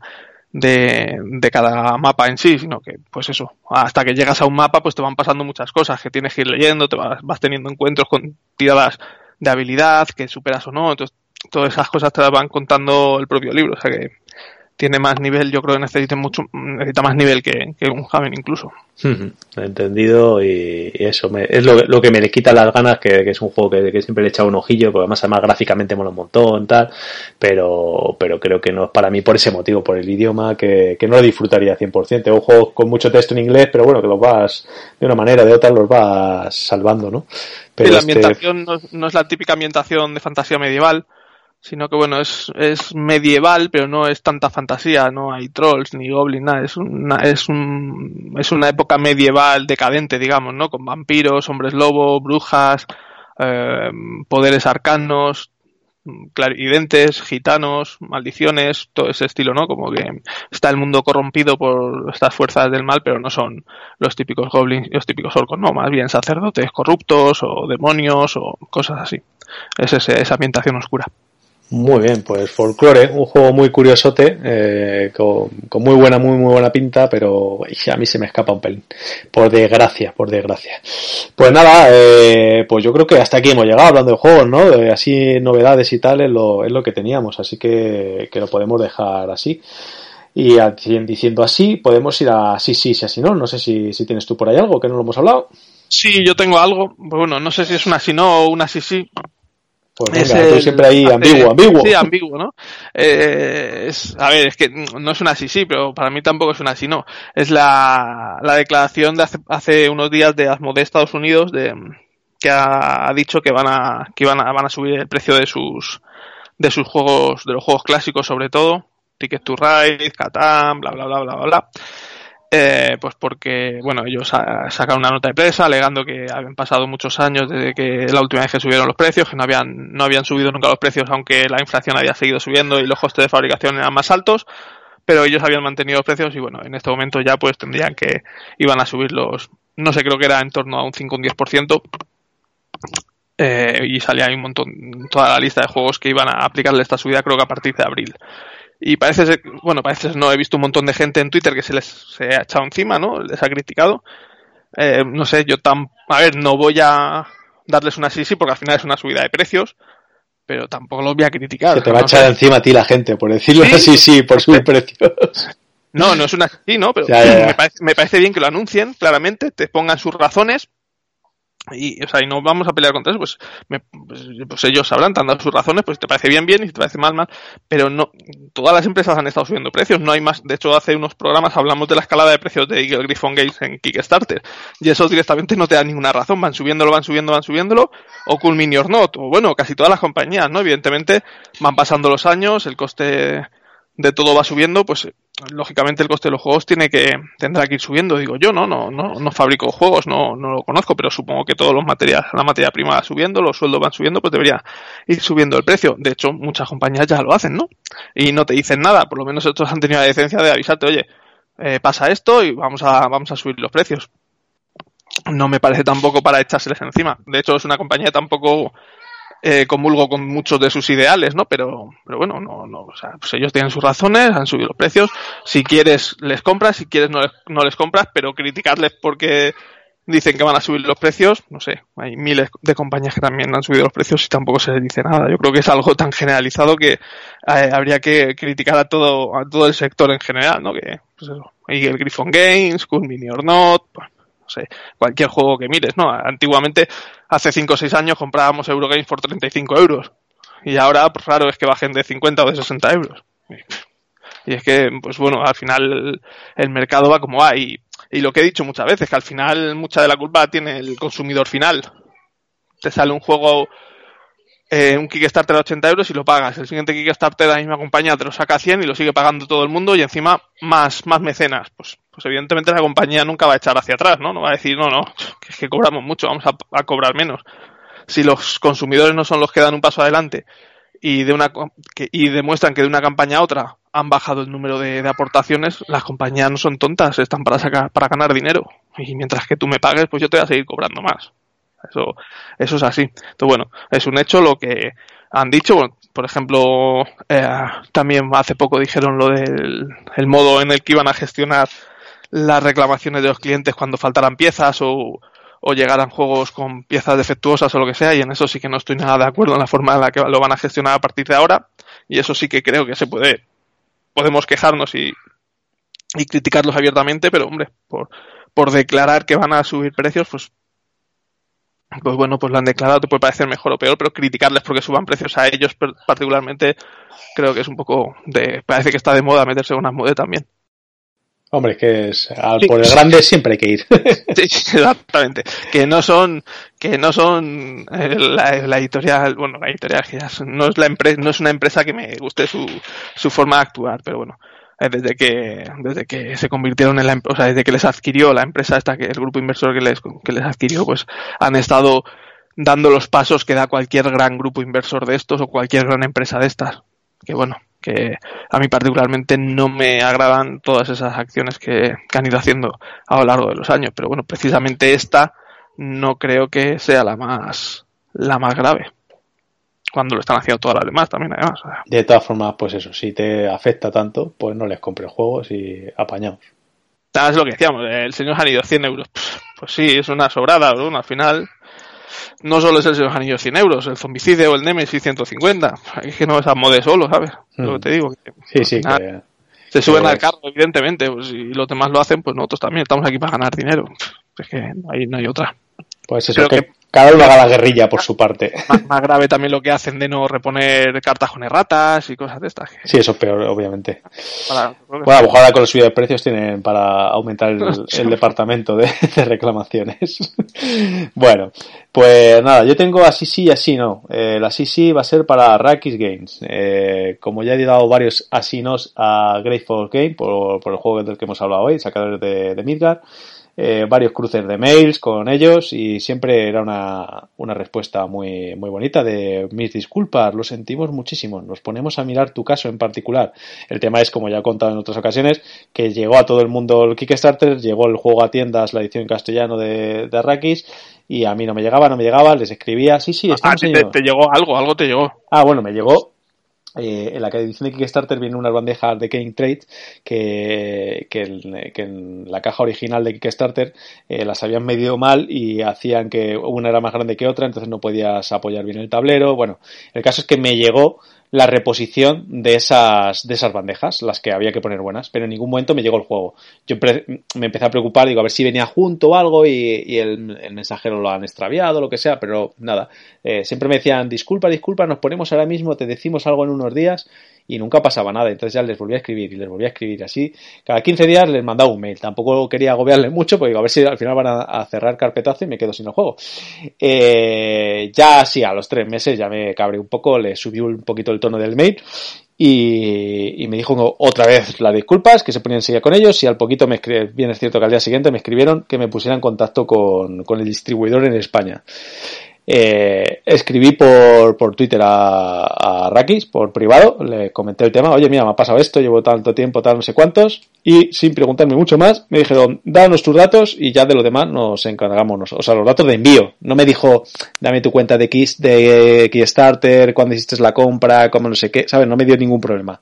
C: de, de cada mapa en sí, sino que, pues eso, hasta que llegas a un mapa, pues te van pasando muchas cosas que tienes que ir leyendo, te vas, vas teniendo encuentros con tiradas de habilidad que superas o no, entonces todas esas cosas te las van contando el propio libro, o sea que tiene más nivel, yo creo que necesita mucho, necesita más nivel que, que un Haven incluso.
B: Entendido y, y eso me, es lo, lo, que me le quita las ganas, que, que es un juego que, que, siempre le he echado un ojillo, porque además, además gráficamente mola un montón, tal, pero, pero creo que no es para mí por ese motivo, por el idioma, que, que no lo disfrutaría 100%. Tengo juegos con mucho texto en inglés, pero bueno, que los vas, de una manera o de otra, los vas salvando, ¿no?
C: Pero sí, la este... ambientación no, no es la típica ambientación de fantasía medieval, sino que bueno, es, es medieval, pero no es tanta fantasía, no hay trolls ni goblins, nada, es una, es un, es una época medieval decadente, digamos, ¿no? Con vampiros, hombres lobo, brujas, eh, poderes arcanos, clarividentes, gitanos, maldiciones, todo ese estilo, ¿no? Como que está el mundo corrompido por estas fuerzas del mal, pero no son los típicos goblins los típicos orcos, no, más bien sacerdotes corruptos o demonios o cosas así. Es ese, esa ambientación oscura.
B: Muy bien, pues Folklore, un juego muy curiosote, eh, con, muy buena, muy muy buena pinta, pero a mí se me escapa un pelín. Por desgracia, por desgracia. Pues nada, eh, pues yo creo que hasta aquí hemos llegado hablando de juegos, ¿no? así novedades y tal es lo, es lo que teníamos, así que, que lo podemos dejar así. Y diciendo así, podemos ir a sí, sí, sí, así no. No sé si, si tienes tú por ahí algo que no lo hemos hablado.
C: Sí, yo tengo algo. Bueno, no sé si es una sí no o una sí sí.
B: Pues venga, siempre ahí ambiguo, ambiguo.
C: Sí, ambiguo, ¿no? Eh, es, a ver, es que no es una sí, sí, pero para mí tampoco es una sí, no. Es la, la declaración de hace, hace unos días de Asmodee Estados Unidos de que ha, dicho que van a que van a, van a subir el precio de sus de sus juegos, de los juegos clásicos sobre todo, Ticket to Ride, Catán, bla bla bla bla bla bla. Eh, pues porque, bueno, ellos sacaron una nota de prensa alegando que habían pasado muchos años desde que la última vez que subieron los precios, que no habían, no habían subido nunca los precios, aunque la inflación había seguido subiendo y los costes de fabricación eran más altos, pero ellos habían mantenido los precios y bueno, en este momento ya pues tendrían que, iban a subirlos, no sé, creo que era en torno a un 5 o un 10%, eh, y salía ahí un montón, toda la lista de juegos que iban a aplicarle esta subida, creo que a partir de abril. Y parece ser, bueno, parece ser, no, he visto un montón de gente en Twitter que se les se ha echado encima, ¿no? Les ha criticado. Eh, no sé, yo tan, a ver, no voy a darles una sí sí porque al final es una subida de precios, pero tampoco los voy a criticar.
B: Se te va a echar encima a ti la gente por decirlo así, sí, por [laughs] subir precios.
C: No, no es una sí, ¿no? Pero Me, parece, me parece bien que lo anuncien claramente, te pongan sus razones y, o sea, y no vamos a pelear contra eso, pues, pues, pues, ellos sabrán, te han dado sus razones, pues te parece bien, bien, y si te parece mal, mal, pero no, todas las empresas han estado subiendo precios, no hay más, de hecho hace unos programas hablamos de la escalada de precios de Griffon Games en Kickstarter, y eso directamente no te da ninguna razón, van subiéndolo, van subiendo, van subiéndolo, o Cool or Not, o bueno, casi todas las compañías, ¿no? Evidentemente van pasando los años, el coste de todo va subiendo, pues lógicamente el coste de los juegos tiene que tendrá que ir subiendo. Digo yo no no no no fabrico juegos no no lo conozco pero supongo que todos los materiales la materia prima va subiendo los sueldos van subiendo pues debería ir subiendo el precio. De hecho muchas compañías ya lo hacen no y no te dicen nada. Por lo menos estos han tenido la decencia de avisarte oye eh, pasa esto y vamos a vamos a subir los precios no me parece tampoco para echárseles encima. De hecho es una compañía tampoco eh, comulgo con muchos de sus ideales, ¿no? Pero, pero bueno, no, no, o sea, pues ellos tienen sus razones, han subido los precios. Si quieres, les compras, si quieres, no les, no les compras, pero criticarles porque dicen que van a subir los precios, no sé, hay miles de compañías que también han subido los precios y tampoco se les dice nada. Yo creo que es algo tan generalizado que eh, habría que criticar a todo, a todo el sector en general, ¿no? Que, pues eso, hay el Griffon Games, Cool Mini or Not, sé, cualquier juego que mires, ¿no? Antiguamente, hace 5 o 6 años comprábamos Eurogames por 35 euros. Y ahora, pues raro es que bajen de 50 o de 60 euros. Y es que, pues bueno, al final el, mercado va como va. Y, y lo que he dicho muchas veces, que al final mucha de la culpa tiene el consumidor final. Te sale un juego eh, un Kickstarter de 80 euros y lo pagas. El siguiente Kickstarter de la misma compañía te lo saca a 100 y lo sigue pagando todo el mundo y encima más, más mecenas. Pues, pues evidentemente la compañía nunca va a echar hacia atrás, ¿no? No va a decir, no, no, es que cobramos mucho, vamos a, cobrar menos. Si los consumidores no son los que dan un paso adelante y, de una, que, y demuestran que de una campaña a otra han bajado el número de, de, aportaciones, las compañías no son tontas, están para, sacar, para ganar dinero. Y mientras que tú me pagues, pues yo te voy a seguir cobrando más. Eso, eso es así. Entonces, bueno, es un hecho lo que han dicho. por ejemplo, eh, también hace poco dijeron lo del el modo en el que iban a gestionar las reclamaciones de los clientes cuando faltaran piezas o, o llegaran juegos con piezas defectuosas o lo que sea, y en eso sí que no estoy nada de acuerdo en la forma en la que lo van a gestionar a partir de ahora, y eso sí que creo que se puede, podemos quejarnos y, y criticarlos abiertamente, pero hombre, por, por declarar que van a subir precios, pues pues bueno, pues lo han declarado, te puede parecer mejor o peor, pero criticarles porque suban precios a ellos particularmente creo que es un poco de, parece que está de moda meterse en una moda también.
B: Hombre, que es al por el grande siempre hay que ir. [laughs]
C: sí, exactamente. Que no son, que no son eh, la, editorial, bueno, la editorial que no es la empresa, no es una empresa que me guste su, su forma de actuar, pero bueno, desde que desde que se convirtieron en la o sea, desde que les adquirió la empresa esta que el grupo inversor que les que les adquirió pues han estado dando los pasos que da cualquier gran grupo inversor de estos o cualquier gran empresa de estas. Que bueno que a mí particularmente no me agradan todas esas acciones que, que han ido haciendo a lo largo de los años pero bueno precisamente esta no creo que sea la más la más grave cuando lo están haciendo todas las demás también, además.
B: De todas formas, pues eso, si te afecta tanto, pues no les compres juegos y apañamos.
C: Es lo que decíamos, el señor Anillo 100 euros. Pues sí, es una sobrada, ¿no? Al final, no solo es el señor Anillo 100 euros, el Zombicide o el Nemesis 150. Es que no es a mode solo, ¿sabes? Lo que te digo.
B: sí, sí, que,
C: se suben al carro, evidentemente. Pues si los demás lo hacen, pues nosotros también estamos aquí para ganar dinero. Es que ahí no hay otra.
B: Pues eso, que, cada uno haga la guerrilla por su parte.
C: Más, grave también lo que hacen de no reponer cartas con erratas y cosas de estas.
B: Sí, eso es peor, obviamente. bueno, a lo mejor con los subida de precios tienen para aumentar el, [laughs] departamento de, reclamaciones. [laughs] bueno, pues nada, yo tengo así sí y así no. Eh, la así sí va a ser para Rakis Games. Eh, como ya he dado varios así nos a Grateful Game por, por, el juego del que hemos hablado hoy, sacadores de, de Midgard. Eh, varios cruces de mails con ellos y siempre era una, una respuesta muy, muy bonita de mis disculpas, lo sentimos muchísimo, nos ponemos a mirar tu caso en particular. El tema es, como ya he contado en otras ocasiones, que llegó a todo el mundo el Kickstarter, llegó el juego a tiendas, la edición en castellano de, de Arrakis, y a mí no me llegaba, no me llegaba, les escribía, sí, sí,
C: ah, te, te, llegó algo, algo te llegó.
B: Ah, bueno, me llegó eh, en la edición de Kickstarter vienen unas bandejas de King Trade que, que, en la caja original de Kickstarter eh, las habían medido mal y hacían que una era más grande que otra, entonces no podías apoyar bien el tablero. Bueno, el caso es que me llegó la reposición de esas, de esas bandejas, las que había que poner buenas, pero en ningún momento me llegó el juego. Yo me empecé a preocupar, digo, a ver si venía junto o algo y, el, mensajero lo han extraviado, lo que sea, pero nada. Eh, siempre me decían, disculpa, disculpa, nos ponemos ahora mismo, te decimos algo en unos días y nunca pasaba nada. Entonces ya les volví a escribir y les volví a escribir así. Cada 15 días les mandaba un mail. Tampoco quería agobiarles mucho porque a ver si al final van a, cerrar carpetazo y me quedo sin el juego. Eh, ya sí, a los tres meses ya me cabré un poco, le subí un poquito el tono del mail y, me dijo otra vez las disculpas, que se ponían enseguida con ellos y al poquito me bien es cierto que al día siguiente me escribieron que me pusiera en contacto con, con el distribuidor en España. Eh, escribí por, por Twitter a, a, Rakis, por privado, le comenté el tema, oye, mira, me ha pasado esto, llevo tanto tiempo, tal, no sé cuántos, y sin preguntarme mucho más, me dijeron, danos tus datos y ya de lo demás nos encargamos, o sea, los datos de envío. No me dijo, dame tu cuenta de, Kiss, de Kickstarter, cuándo hiciste la compra, cómo no sé qué, ¿sabes? No me dio ningún problema.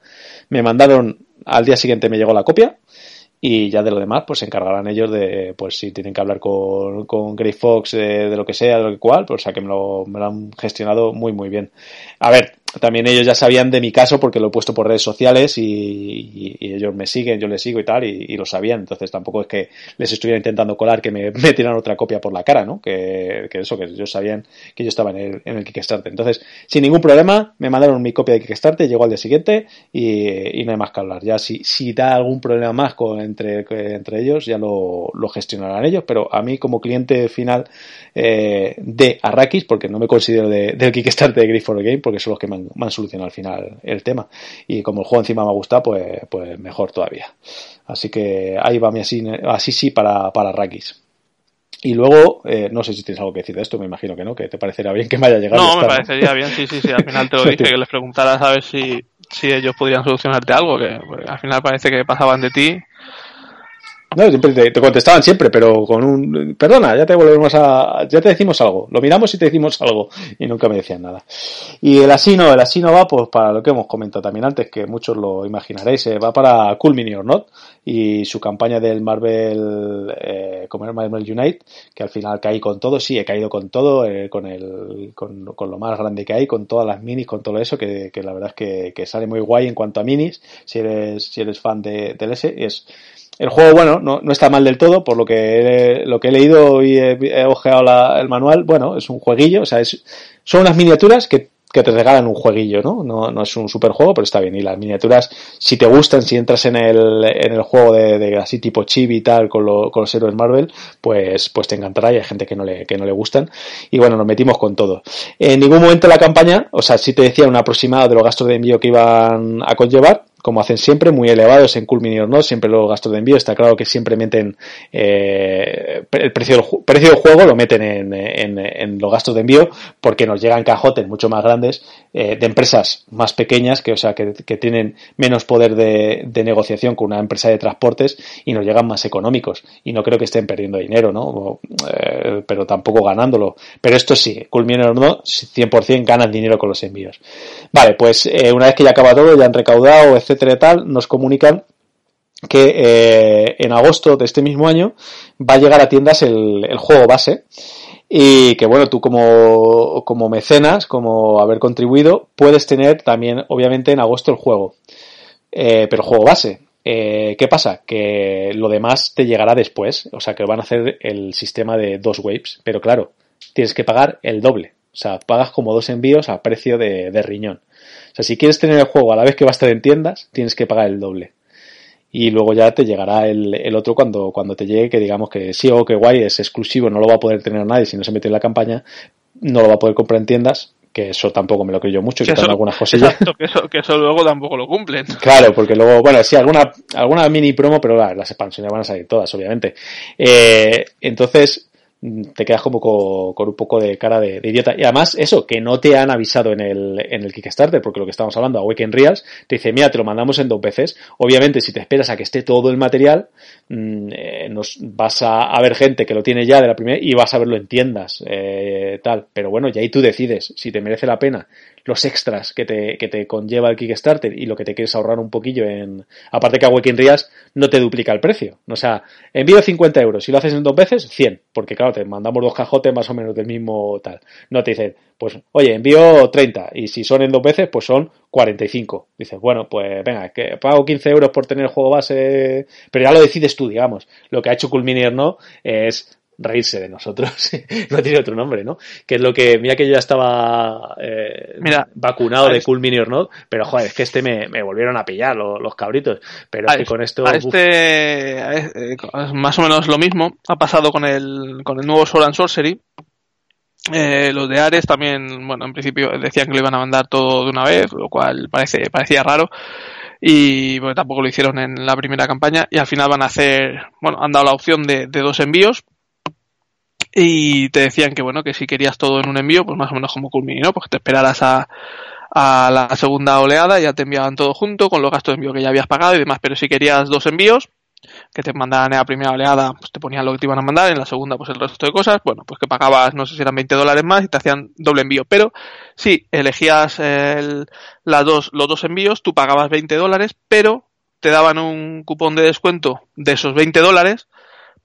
B: Me mandaron, al día siguiente me llegó la copia, y ya de lo demás pues se encargarán ellos de pues si tienen que hablar con, con Grey Fox de, lo que sea de lo que cual pues o sea que me lo, me lo han gestionado muy muy bien. A ver también ellos ya sabían de mi caso porque lo he puesto por redes sociales y, ellos me siguen, yo les sigo y tal, y, lo sabían. Entonces tampoco es que les estuviera intentando colar que me [laughs] metieran otra copia por la cara, ¿no? Que, eso, que ellos sabían que yo estaba en el, en el Kickstarter. Entonces, sin ningún problema, me mandaron mi copia de Kickstarter, llegó al día siguiente y, no hay más que hablar. Ya si, si da algún problema más con, entre, entre ellos, ya lo, gestionarán ellos, pero a mí como cliente final eh, de Arrakis, porque no me considero de, del Kickstarter de Griff for Game, porque son los que me han, solucionado al final el tema. Y como el juego encima me ha gustado, pues, pues mejor todavía. Así que ahí va mi así, así sí para, para Arrakis. Y luego, eh, no sé si tienes algo que decir de esto, me imagino que no, que te parecerá bien que me haya llegado.
C: No, me parecería bien, sí, sí, sí. Al final te lo [laughs] dije, que les preguntaras a ver si, si ellos podrían solucionarte algo, que pues, al final parece que pasaban de ti
B: no, siempre te, contestaban siempre, pero con un perdona, ya te volvemos a, ya te decimos algo, lo miramos y te decimos algo, y nunca me decían nada. Y el asino, el asino va pues para lo que hemos comentado también antes, que muchos lo imaginaréis, eh, va para Cool Mini or Not y su campaña del Marvel, eh, como el Marvel Unite, que al final caí con todo, sí, he caído con todo, eh, con el, con, con, lo más grande que hay, con todas las minis, con todo eso, que, que la verdad es que, que, sale muy guay en cuanto a minis, si eres, si eres fan de, del S, es, el juego, bueno, no, no, está mal del todo, por lo que, lo que he leído y he, ojeado la, el manual, bueno, es un jueguillo, o sea, es, son unas miniaturas que, que te regalan un jueguillo, ¿no? ¿no? No es un super juego, pero está bien. Y las miniaturas, si te gustan, si entras en el, en el juego de, de así tipo chibi y tal, con, lo, con los héroes Marvel, pues, pues te encantará y hay gente que no le, que no le gustan. Y bueno, nos metimos con todo. En ningún momento de la campaña, o sea, si te decía un aproximado de los gastos de envío que iban a conllevar, como hacen siempre, muy elevados en Cool Mini or Not, siempre los gastos de envío, está claro que siempre meten eh, el precio del, precio del juego, lo meten en, en, los gastos de envío, porque nos llegan cajotes mucho más grandes eh, de empresas más pequeñas, que o sea que, que tienen menos poder de, de, negociación con una empresa de transportes y nos llegan más económicos. Y no creo que estén perdiendo dinero, ¿no? Eh, pero tampoco ganándolo. Pero esto sí, or Not, 100% ganan dinero con los envíos. Vale, pues eh, una vez que ya acaba todo, ya han recaudado, etcétera y tal, nos comunican que en agosto de este mismo año va a llegar a tiendas el, el juego base y que bueno, tú como, como mecenas, como haber contribuido, puedes tener también obviamente en agosto el juego, eh, pero juego base. Eh, ¿Qué pasa? Que lo demás te llegará después, o sea que van a hacer el sistema de dos waves, pero claro, tienes que pagar el doble, o sea, pagas como dos envíos a precio de, de riñón. O sea, si quieres tener el juego a la vez que va a estar en tiendas, tienes que pagar el doble. Y luego ya te llegará el, el otro cuando, cuando te llegue, que digamos que sí o que guay, es exclusivo, no lo va a poder tener nadie si no se mete en la campaña, no lo va a poder comprar en tiendas, que eso tampoco me lo creo yo mucho, que
C: eso,
B: algunas
C: cosillas. Exacto, que eso, que eso luego tampoco lo cumplen. [laughs]
B: Claro, porque luego, bueno, sí, alguna, alguna mini promo, pero claro, las expansiones van a salir todas, obviamente. Eh, entonces, te quedas como con, un poco de cara de, idiota. Y además, eso, que no te han avisado en el, en el Kickstarter, porque lo que estamos hablando, a Weekend Reals, te dice, mira, te lo mandamos en dos veces. Obviamente, si te esperas a que esté todo el material, mmm, eh, nos, vas a, ver gente que lo tiene ya de la primera y vas a verlo en tiendas, eh, tal. Pero bueno, ya ahí tú decides si te merece la pena los extras que te, que te conlleva el Kickstarter y lo que te quieres ahorrar un poquillo en... Aparte que a Weekend Reals no te duplica el precio. O sea, envío 50 euros. Si lo haces en dos veces, 100. Porque claro, te mandamos dos cajotes más o menos del mismo tal. No te dicen, pues, oye, envío 30. Y si son en dos veces, pues son 45. Dices, bueno, pues venga, que pago 15 euros por tener el juego base. Pero ya lo decides tú, digamos. Lo que ha hecho Culminier no es reírse de nosotros. [laughs] no tiene otro nombre, ¿no? Que es lo que, mira que yo ya estaba eh,
C: mira,
B: vacunado de Cool Mini or Not, pero joder, es que este me, me volvieron a pillar los, los cabritos. Pero es que con esto.
C: A este a este, más o menos lo mismo ha pasado con el, con el nuevo Sword and Sorcery. Eh, los de Ares también, bueno, en principio decían que lo iban a mandar todo de una vez, lo cual parece, parecía raro y bueno, tampoco lo hicieron en la primera campaña y al final van a hacer, bueno, han dado la opción de, de dos envíos y te decían que bueno, que si querías todo en un envío, pues más o menos como Culmini, ¿no? Pues te esperaras a, a la segunda oleada, ya te enviaban todo junto con los gastos de envío que ya habías pagado y demás, pero si querías dos envíos, que te mandaran en la primera oleada, pues te ponían lo que te iban a mandar, en la segunda pues el resto de cosas, bueno, pues que pagabas, no sé si eran 20 dólares más y te hacían doble envío, pero si elegías el, las dos, los dos envíos, tú pagabas 20 dólares, pero te daban un cupón de descuento de esos 20 dólares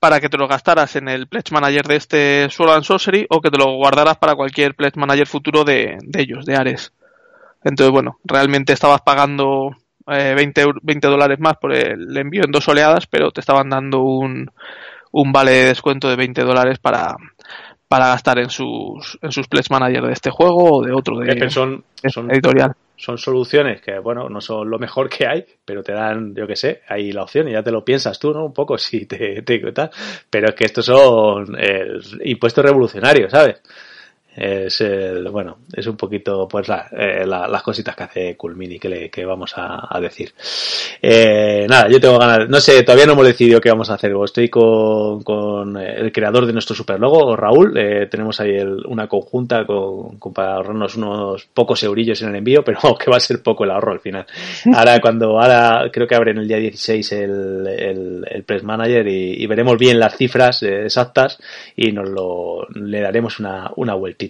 C: para que te lo gastaras en el Pledge Manager de este Sword and Sorcery o que te lo guardaras para cualquier Pledge Manager futuro de, ellos, de Ares. Entonces, bueno, realmente estabas pagando eh, 20, 20 dólares más por el envío en dos oleadas, pero te estaban dando un, un vale de descuento de 20 dólares para, para gastar en sus, en sus Pledge Manager de este juego o de otro de,
B: son, son,
C: editorial
B: son soluciones que, bueno, no son lo mejor que hay, pero te dan, yo que sé, ahí la opción y ya te lo piensas tú, ¿no? Un poco [laughs] si te, te tal. Pero es que estos son eh, impuestos revolucionarios, ¿sabes? Es el, bueno, es un poquito pues la, eh, la, las cositas que hace Culmini que, le, que vamos a, decir. Eh, nada, yo tengo ganas, no sé, todavía no hemos decidido qué vamos a hacer. Estoy con, con el creador de nuestro super logo, Raúl, eh, tenemos ahí el, una conjunta con, con, para ahorrarnos unos pocos eurillos en el envío, pero [laughs] que va a ser poco el ahorro al final. Ahora cuando, ahora creo que abren el día 16 el, el, el Press Manager y, y veremos bien las cifras eh, exactas y nos lo, le daremos una, una vuelta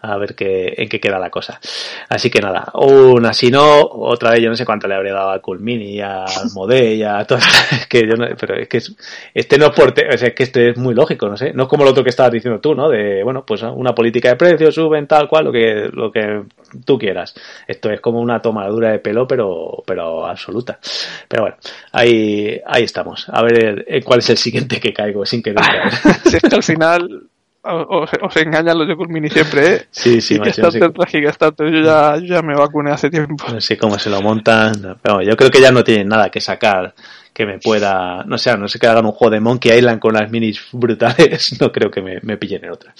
B: a ver qué, en qué queda la cosa. Así que nada, una, si no, otra vez yo no sé cuánto le habría dado a Culmini, a Modé a todo, es que yo no, pero es que es, este no es por, que este es muy lógico, no sé, no es como lo otro que estabas diciendo tú, ¿no? De, bueno, pues una política de precios, suben tal cual, lo que, lo que tú quieras. Esto es como una tomadura de pelo, pero, pero absoluta. Pero bueno, ahí, ahí estamos. A ver cuál es el siguiente que caigo sin querer. [laughs]
C: que al final os, os engañan los de Culmini siempre, ¿eh? [laughs]
B: Sí, sí,
C: macho, no sé yo ya, yo ya me vacuné hace tiempo.
B: No sé cómo se lo montan. Pero yo creo que ya no tienen nada que sacar que me pueda, no sé, no sé que hagan un juego de Monkey Island con las minis brutales, [laughs] no creo que me, me pillen en otra.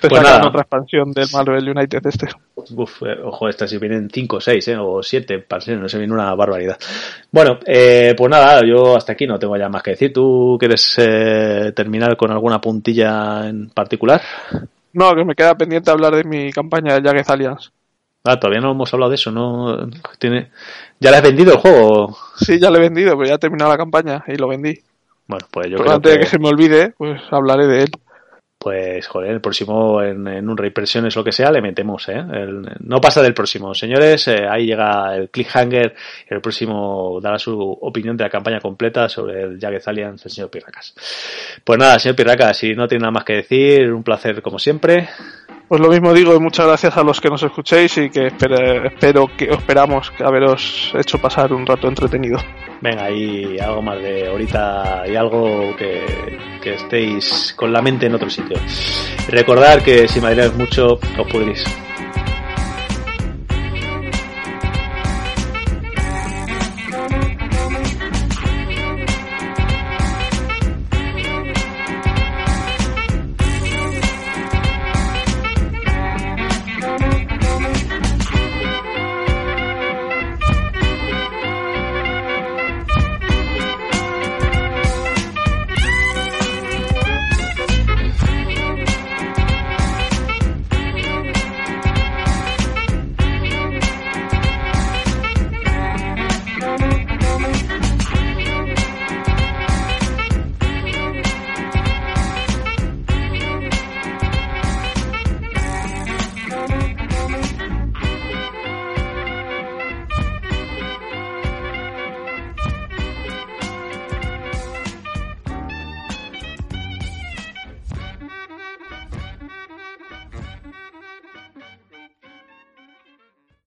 C: Pues nada. otra expansión del Marvel United este.
B: Uf, eh, ojo, esta si vienen 5 o 6, ¿eh? o 7 expansiones, no se viene una barbaridad. Bueno, eh, pues nada, yo hasta aquí no tengo ya más que decir. ¿Tú quieres eh, terminar con alguna puntilla en particular?
C: No, que me queda pendiente hablar de mi campaña de Jagged Alliance.
B: Ah, todavía no hemos hablado de eso, ¿no? ¿Tiene... ¿Ya le has vendido el juego?
C: Sí, ya le he vendido, pero ya he terminado la campaña y lo vendí.
B: Bueno, pues yo
C: creo antes de que se me olvide, pues hablaré de él
B: pues joder, el próximo en, un reimpresión es lo que sea, le metemos, ¿eh? no pasa del próximo. Señores, eh, ahí llega el cliffhanger el próximo dará su opinión de la campaña completa sobre el Jagged Alliance, el señor Pirracas. Pues nada, señor Pirracas, si no tiene nada más que decir, un placer como siempre.
C: Pues lo mismo digo y muchas gracias a los que nos escuchéis y que espero que esperamos haberos hecho pasar un rato entretenido.
B: Venga, y algo más de ahorita y algo que, que estéis con la mente en otro sitio. Recordar que si madreáis mucho os pudrís.